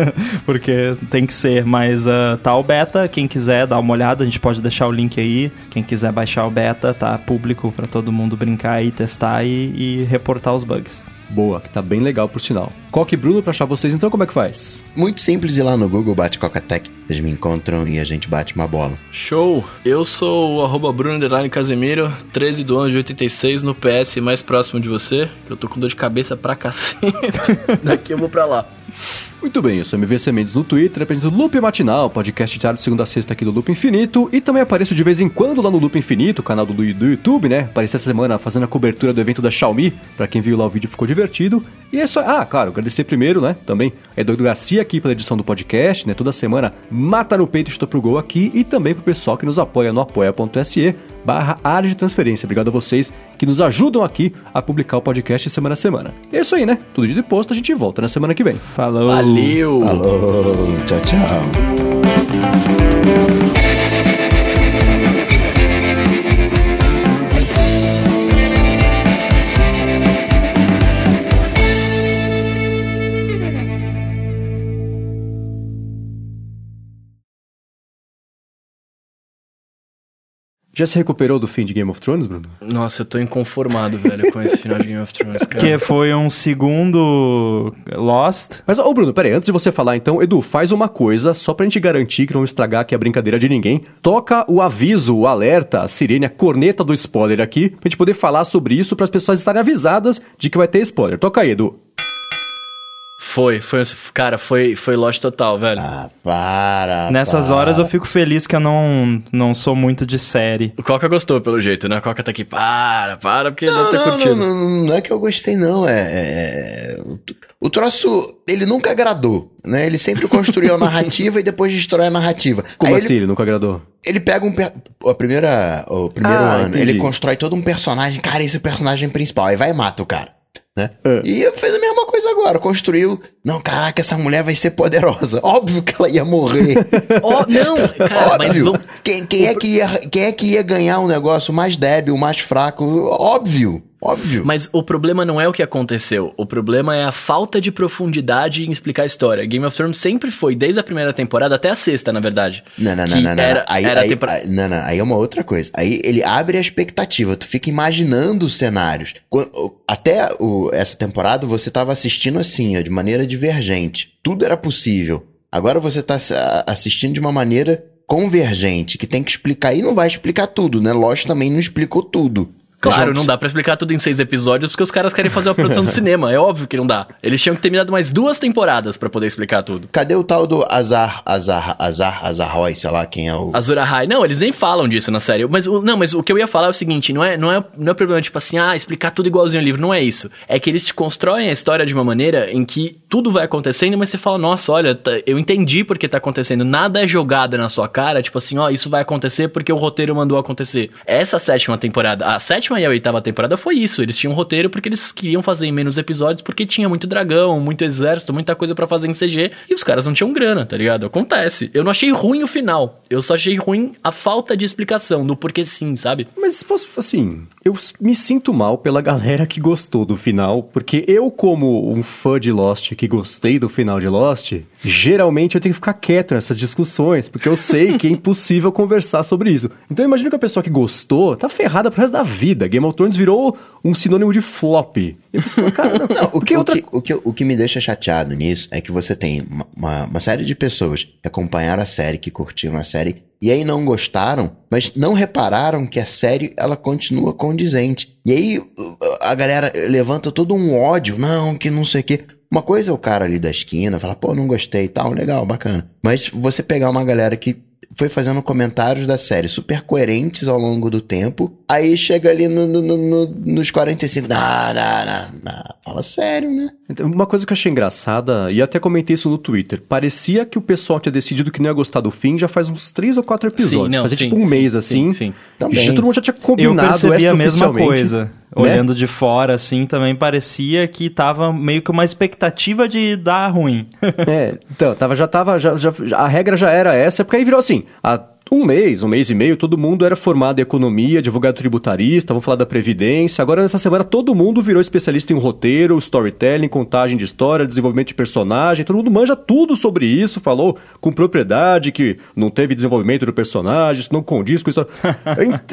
porque tem que ser. Mas ah, tá o beta, quem quiser dar uma olhada, a gente pode deixar o link aí. Quem quiser baixar o beta, tá público pra todo mundo brincar e testar e, e reportar os bugs. Boa, que tá bem legal por sinal. Coque e Bruno, pra achar vocês, então como é que faz? Muito simples ir lá no Google, bate Coca-Tech, vocês me encontram e a gente bate uma bola. Show! Eu sou o arroba Bruno Casemiro, 13 do 11 de 86 no PS mais próximo de você. Eu tô com dor de cabeça pra cacete. Daqui eu vou pra lá. Muito bem, eu sou MVC Mendes no Twitter, apresento Loop Matinal, podcast diário de segunda a sexta aqui do Loop Infinito, e também apareço de vez em quando lá no Loop Infinito, canal do, do YouTube, né? Apareci essa semana fazendo a cobertura do evento da Xiaomi, pra quem viu lá o vídeo ficou divertido. E é só. Ah, claro, agradecer primeiro, né? Também é Eduardo Garcia aqui pela edição do podcast, né? Toda semana mata no peito e chuta pro gol aqui, e também pro pessoal que nos apoia no apoia.se barra área de transferência. Obrigado a vocês que nos ajudam aqui a publicar o podcast semana a semana. E é isso aí, né? Tudo de posto, a gente volta na semana que vem. Falou. Valeu! Falou, tchau, tchau. Já se recuperou do fim de Game of Thrones, Bruno? Nossa, eu tô inconformado, velho, com esse final de Game of Thrones, cara. Que foi um segundo Lost. Mas, ô Bruno, peraí, antes de você falar, então, Edu, faz uma coisa, só pra gente garantir que não estragar aqui a brincadeira de ninguém. Toca o aviso, o alerta, a sirene, a corneta do spoiler aqui, pra gente poder falar sobre isso, para as pessoas estarem avisadas de que vai ter spoiler. Toca aí, Edu. Foi, foi, cara, foi, foi Lost total, velho. Ah, para. Nessas para. horas eu fico feliz que eu não, não sou muito de série. O Coca gostou, pelo jeito, né? O Coca tá aqui, para, para, porque ele Não, deve ter não, curtido. não, não, não é que eu gostei, não. É, é- o- O troço, ele nunca agradou, né? Ele sempre construiu a narrativa e depois destrói a narrativa. Como Aí assim? Ele... nunca agradou? Ele, ele pega um... per- A primeira, o primeiro Ah, ano, entendi. ele constrói todo um personagem. Cara, esse é o personagem principal. Aí vai e mata o cara. Né? É. E fez a mesma coisa agora. Construiu. Não, caraca, essa mulher vai ser poderosa. Óbvio que ela ia morrer. Ó, não, cara, mas Óbvio. Quem, quem é que ia, quem é que ia ganhar um negócio mais débil, mais fraco? Óbvio. Óbvio. Mas o problema não é o que aconteceu. O problema é a falta de profundidade em explicar a história. Game of Thrones sempre foi, desde a primeira temporada até a sexta, na verdade. Não, não, não, não, não. Era, Aí, era aí, tempora- aí- não, não, aí é uma outra coisa. Aí ele abre a expectativa, tu fica imaginando os cenários. Até o- essa temporada você tava assistindo assim, ó, de maneira divergente. Tudo era possível. Agora você tá a- assistindo de uma maneira convergente, que tem que explicar. E não vai explicar tudo, né? Lost também não explicou tudo. Claro, não dá pra explicar tudo em seis episódios porque os caras querem fazer uma produção do cinema. É óbvio que não dá. Eles tinham que ter terminado mais duas temporadas pra poder explicar tudo. Cadê o tal do Azar, Azar, Azar, Azarroy, sei lá quem é o... Azura High. Não, eles nem falam disso na série. Mas, o- não, mas o que eu ia falar é o seguinte: não é, não é, não é problema, tipo assim, ah, explicar tudo igualzinho ao livro. Não é isso. É que eles te constroem a história de uma maneira em que tudo vai acontecendo, mas você fala, nossa, olha, tá- eu entendi porque tá acontecendo. Nada é jogado na sua cara, tipo assim, ó, isso vai acontecer porque o roteiro mandou acontecer. Essa sétima temporada, a sétima e a oitava temporada foi isso. Eles tinham um roteiro porque eles queriam fazer em menos episódios porque tinha muito dragão, muito exército, muita coisa pra fazer em CG e os caras não tinham grana, tá ligado? Acontece. Eu não achei ruim o final. Eu só achei ruim a falta de explicação do porquê sim, sabe? Mas, posso, assim, eu me sinto mal pela galera que gostou do final, porque eu, como um fã de Lost que gostei do final de Lost, geralmente eu tenho que ficar quieto nessas discussões, porque eu sei que é impossível conversar sobre isso. Então eu imagino que a pessoa que gostou tá ferrada pro resto da vida. Game of Thrones virou um sinônimo de flop. Cara, não, Não, o, que, o, outra... que, o, que, o que me deixa chateado nisso é que você tem uma, uma, série de pessoas que acompanharam a série, que curtiram a série, e aí não gostaram, mas não repararam que a série ela continua condizente. E aí a galera levanta todo um ódio, não, que não sei o quê. Uma coisa é o cara ali da esquina, falar, pô, não gostei e tal, legal, bacana. Mas você pegar uma galera que foi fazendo comentários da série super coerentes ao longo do tempo. Aí chega ali no, no- no- no- nos 45. Não, não, não, não. Fala sério, né? Então, Uma coisa que eu achei engraçada, e até comentei isso no Twitter, parecia que o pessoal tinha decidido que não ia gostar do fim já faz uns três ou quatro episódios. Sim, não, Fazia sim, tipo um sim, mês sim, assim. sim. Também. Já todo mundo já tinha Eu combinado percebi a mesma coisa. né? Olhando de fora, assim, também parecia que tava meio que uma expectativa de dar ruim. É, então, tava, já tava, já, já- a regra já era essa, porque aí virou assim, há um mês, um mês e meio, todo mundo era formado em economia, advogado tributarista, vamos falar da Previdência, agora nessa semana todo mundo virou especialista em roteiro, storytelling, contagem de história, desenvolvimento de personagem, todo mundo manja tudo sobre isso, falou com propriedade que não teve desenvolvimento do personagem, isso não condiz com isso.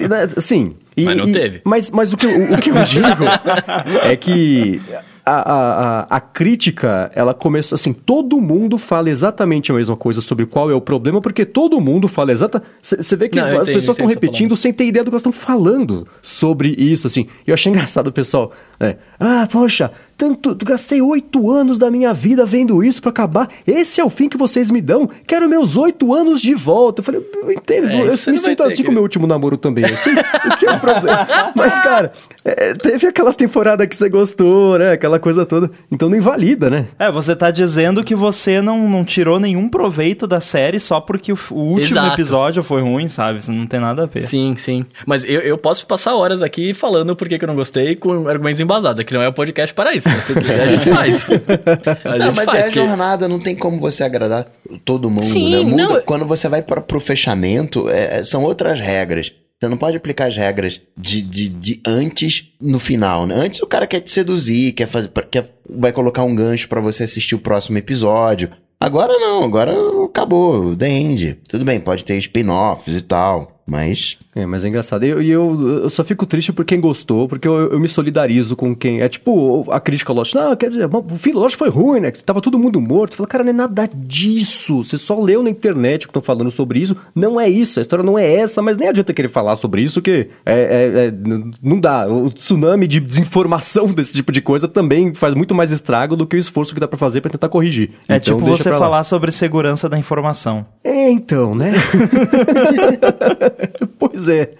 Né, Assim... e- Mas não e- teve. Mas, mas o, que, o, o que eu digo é que a, a, a, crítica, ela começou assim, todo mundo fala exatamente a mesma coisa sobre qual é o problema, porque todo mundo fala exatamente... Você vê que Não, as entendo, pessoas estão tá repetindo sem ter ideia do que elas estão falando sobre isso, assim. E eu achei engraçado o pessoal, né? Ah, poxa, tanto, gastei oito anos da minha vida vendo isso pra acabar. Esse é o fim que vocês me dão. Quero meus oito anos de volta. Eu falei, eu entendo. É, eu me sinto assim que- com o meu último namoro também. Assim, o que é o problema? Mas, cara, é, teve aquela temporada que você gostou, né? Aquela coisa toda. Então não invalida, né? É, você tá dizendo que você não, não tirou nenhum proveito da série só porque o, o último Exato. episódio foi ruim, sabe? Isso não tem nada a ver. Sim, sim. Mas eu, eu posso passar horas aqui falando por que que eu não gostei com argumentos embasados. Aqui não é o podcast para isso. Se você quiser, a gente faz. A Não, gente mas faz, é a porque- jornada, não tem como você agradar todo mundo, Sim, né? Muda- não, Quando você vai para pro fechamento, é, é, são outras regras. Você não pode aplicar as regras de, de, de antes no final, né? Antes o cara quer te seduzir, quer fazer, quer, vai colocar um gancho pra você assistir o próximo episódio. Agora não, agora acabou, the end. Tudo bem, pode ter spin-offs e tal, mas É, mas é engraçado. E eu, eu, eu só fico triste por quem gostou, porque eu, eu me solidarizo com quem. É tipo a crítica ao Lost. Não, quer dizer, o fim do Lost foi ruim, né? Que tava todo mundo morto. Fala, cara, não é nada disso. Você só leu na internet que estão falando sobre isso. Não é isso. A história não é essa, mas nem adianta querer falar sobre isso, que é, é- é- não dá. O tsunami de desinformação desse tipo de coisa também faz muito mais estrago do que o esforço que dá pra fazer pra tentar corrigir. É Então, tipo deixa você falar sobre segurança da informação. É, então, né? pois é.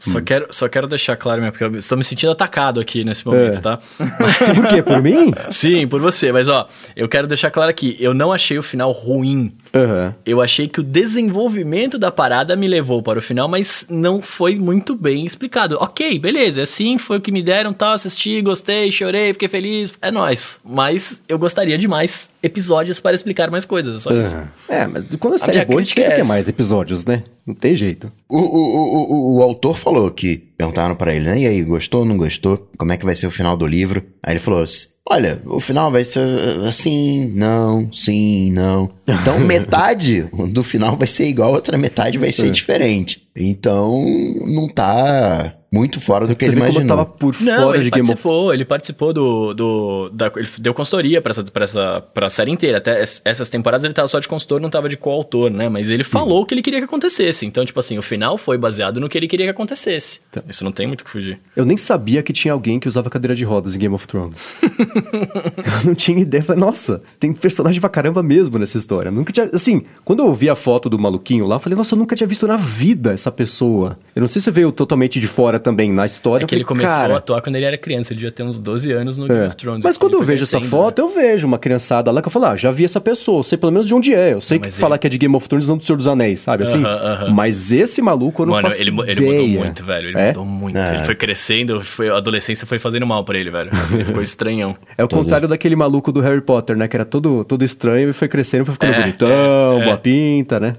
Só, quero, só quero deixar claro, minha, porque eu estou me sentindo atacado aqui nesse momento, É. tá? Por quê? Por mim? Sim, por você. Mas, ó, eu quero deixar claro aqui. Eu não achei o final ruim. Aham. Eu achei que o desenvolvimento da parada me levou para o final, mas não foi muito bem explicado. Ok, beleza, é assim, foi o que me deram, tal, assisti, gostei, chorei, fiquei feliz, é nóis. Mas eu gostaria de mais episódios para explicar mais coisas, é só isso. Aham. É, mas quando a série minha é boa, a gente é quer mais episódios, né? Não tem jeito. O, o, o, o, autor falou que perguntaram pra ele, né? E aí, gostou ou não gostou? Como é que vai ser o final do livro? Aí ele falou assim: Olha, o final vai ser assim, não, sim, não. Então, metade do final vai ser igual, a outra metade vai ser diferente. Então, não tá muito fora do que Você ele vê como imaginou. tava por Não, fora ele de Game of participou, ele participou do. do da, ele deu consultoria pra essa, pra, essa, pra série inteira. Até es- essas temporadas ele tava só de consultor, não tava de coautor, né? Mas ele falou o que ele queria que acontecesse. Então, tipo assim, o final foi baseado no que ele queria que acontecesse. Tá. Isso não tem muito o que fugir. Eu nem sabia que tinha alguém que usava cadeira de rodas em Game of Thrones. eu não tinha ideia. Falei, nossa, tem personagem pra caramba mesmo nessa história. Eu Nunca tinha. Assim, quando eu vi a foto do maluquinho lá, eu falei, nossa, eu nunca tinha visto na vida essa pessoa. Eu não sei se você veio totalmente de fora também na história. É que ele falei, começou cara, a atuar quando ele era criança, ele devia ter uns 12 anos no Game É. of Thrones. Mas quando eu vejo essa foto, eu vejo uma criançada lá que eu falo, ah, já vi essa pessoa, eu sei pelo menos de onde é. Eu sei que mas falar ele- que é de Game of Thrones não do Senhor dos Anéis, sabe? Assim. Aham, aham. Mas esse maluco eu não Mano, faço ele, ele mudou muito, velho. Ele É? mudou muito. É. Ele foi crescendo, foi, a adolescência foi fazendo mal pra ele, velho. Ele ficou estranhão. É o contrário daquele maluco do Harry Potter, né? Que era todo, todo estranho e foi crescendo, foi ficando É, bonitão, é, é. boa pinta, né?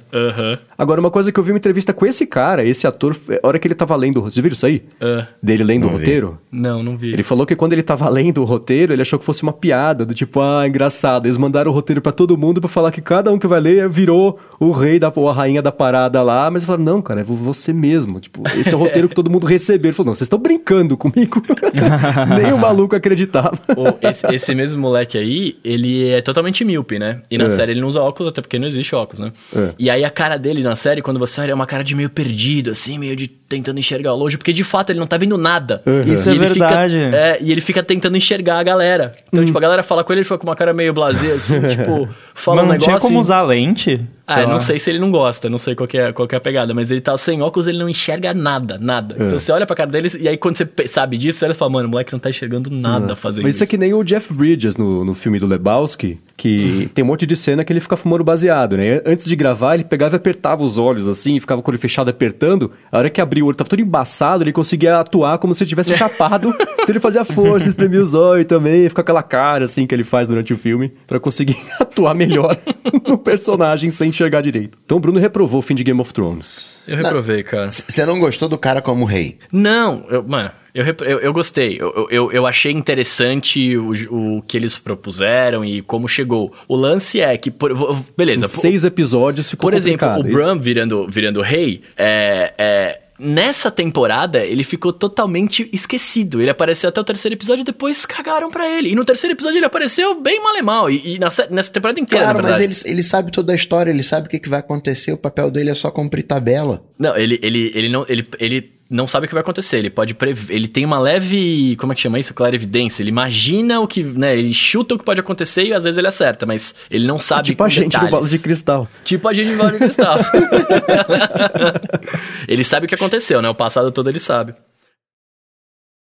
Agora, uma coisa que eu vi uma entrevista com esse cara, esse ator, a hora que ele tava lendo. Você viram isso aí? Ah, Dele lendo o vi. roteiro? não, não vi. Ele falou que quando ele tava lendo o roteiro, ele achou que fosse uma piada, do tipo, ah, engraçado. Eles mandaram o roteiro pra todo mundo pra falar que cada um que vai ler virou o rei da, ou a rainha da parada lá. Mas ele falou, não, cara, é você mesmo. Tipo, esse é o roteiro que todo mundo recebeu. Ele falou, não, vocês estão brincando comigo. Nem o maluco acreditava. Esse, esse mesmo moleque aí, ele é totalmente míope, né? E na É. série ele não usa óculos, até porque não existe óculos, né? É. E aí a cara dele na série, quando você olha, é uma cara de meio perdido, assim, meio de tentando enxergar longe, porque de fato ele não tá vendo nada. Uhum. Isso E é ele fica- verdade. é, e ele fica tentando enxergar a galera. Então, tipo, a galera fala com ele, ele fica com uma cara meio blasé, assim, tipo, fala Mas um não negócio. tinha como e- usar lente? Ah, eu não sei se ele não gosta, não sei qual que, é, qual que é a pegada, mas ele tá sem óculos, ele não enxerga nada, nada. É. Então você olha pra cara dele e aí quando você sabe disso, você olha e fala, mano, o moleque não tá enxergando nada Nossa, fazendo Mas isso é que nem o Jeff Bridges no, no filme do Lebowski, que tem um monte de cena que ele fica fumando baseado, né? Antes de gravar, ele pegava e apertava os olhos assim, ficava com o olho fechado apertando. A hora que abriu o olho, tava todo embaçado, ele conseguia atuar como se ele tivesse chapado. então ele fazia força, espremia os olhos também, fica aquela cara assim que ele faz durante o filme, pra conseguir atuar melhor no personagem sem enxergar direito. Então o Bruno reprovou o fim de Game of Thrones. Eu reprovei, cara. Você não gostou do cara como rei? Não, eu- mano, eu, eu, eu gostei. Eu, eu- eu, achei interessante o, o que eles propuseram e como chegou. O lance é que, por, beleza. Em seis episódios ficou Por exemplo, o é? Bran virando, virando rei, é, é, nessa temporada ele ficou totalmente esquecido. Ele apareceu até o terceiro episódio e depois cagaram pra ele. E no terceiro episódio ele apareceu bem mal e mal. E, se- nessa temporada inteira, Claro, mas ele, ele sabe toda a história, ele sabe o que, que vai acontecer, o papel dele é só cumprir tabela. Não, ele, ele, ele não. Ele, ele não sabe o que vai acontecer. Ele pode prever. Ele tem uma leve. Como é que chama isso? Clara evidência. Ele imagina o que. Né, ele chuta o que pode acontecer e às vezes ele acerta, mas ele não sabe. tipo a gente detalhes. no balo de cristal. Tipo a gente no Bola de Cristal. ele sabe o que aconteceu, né? O passado todo ele sabe.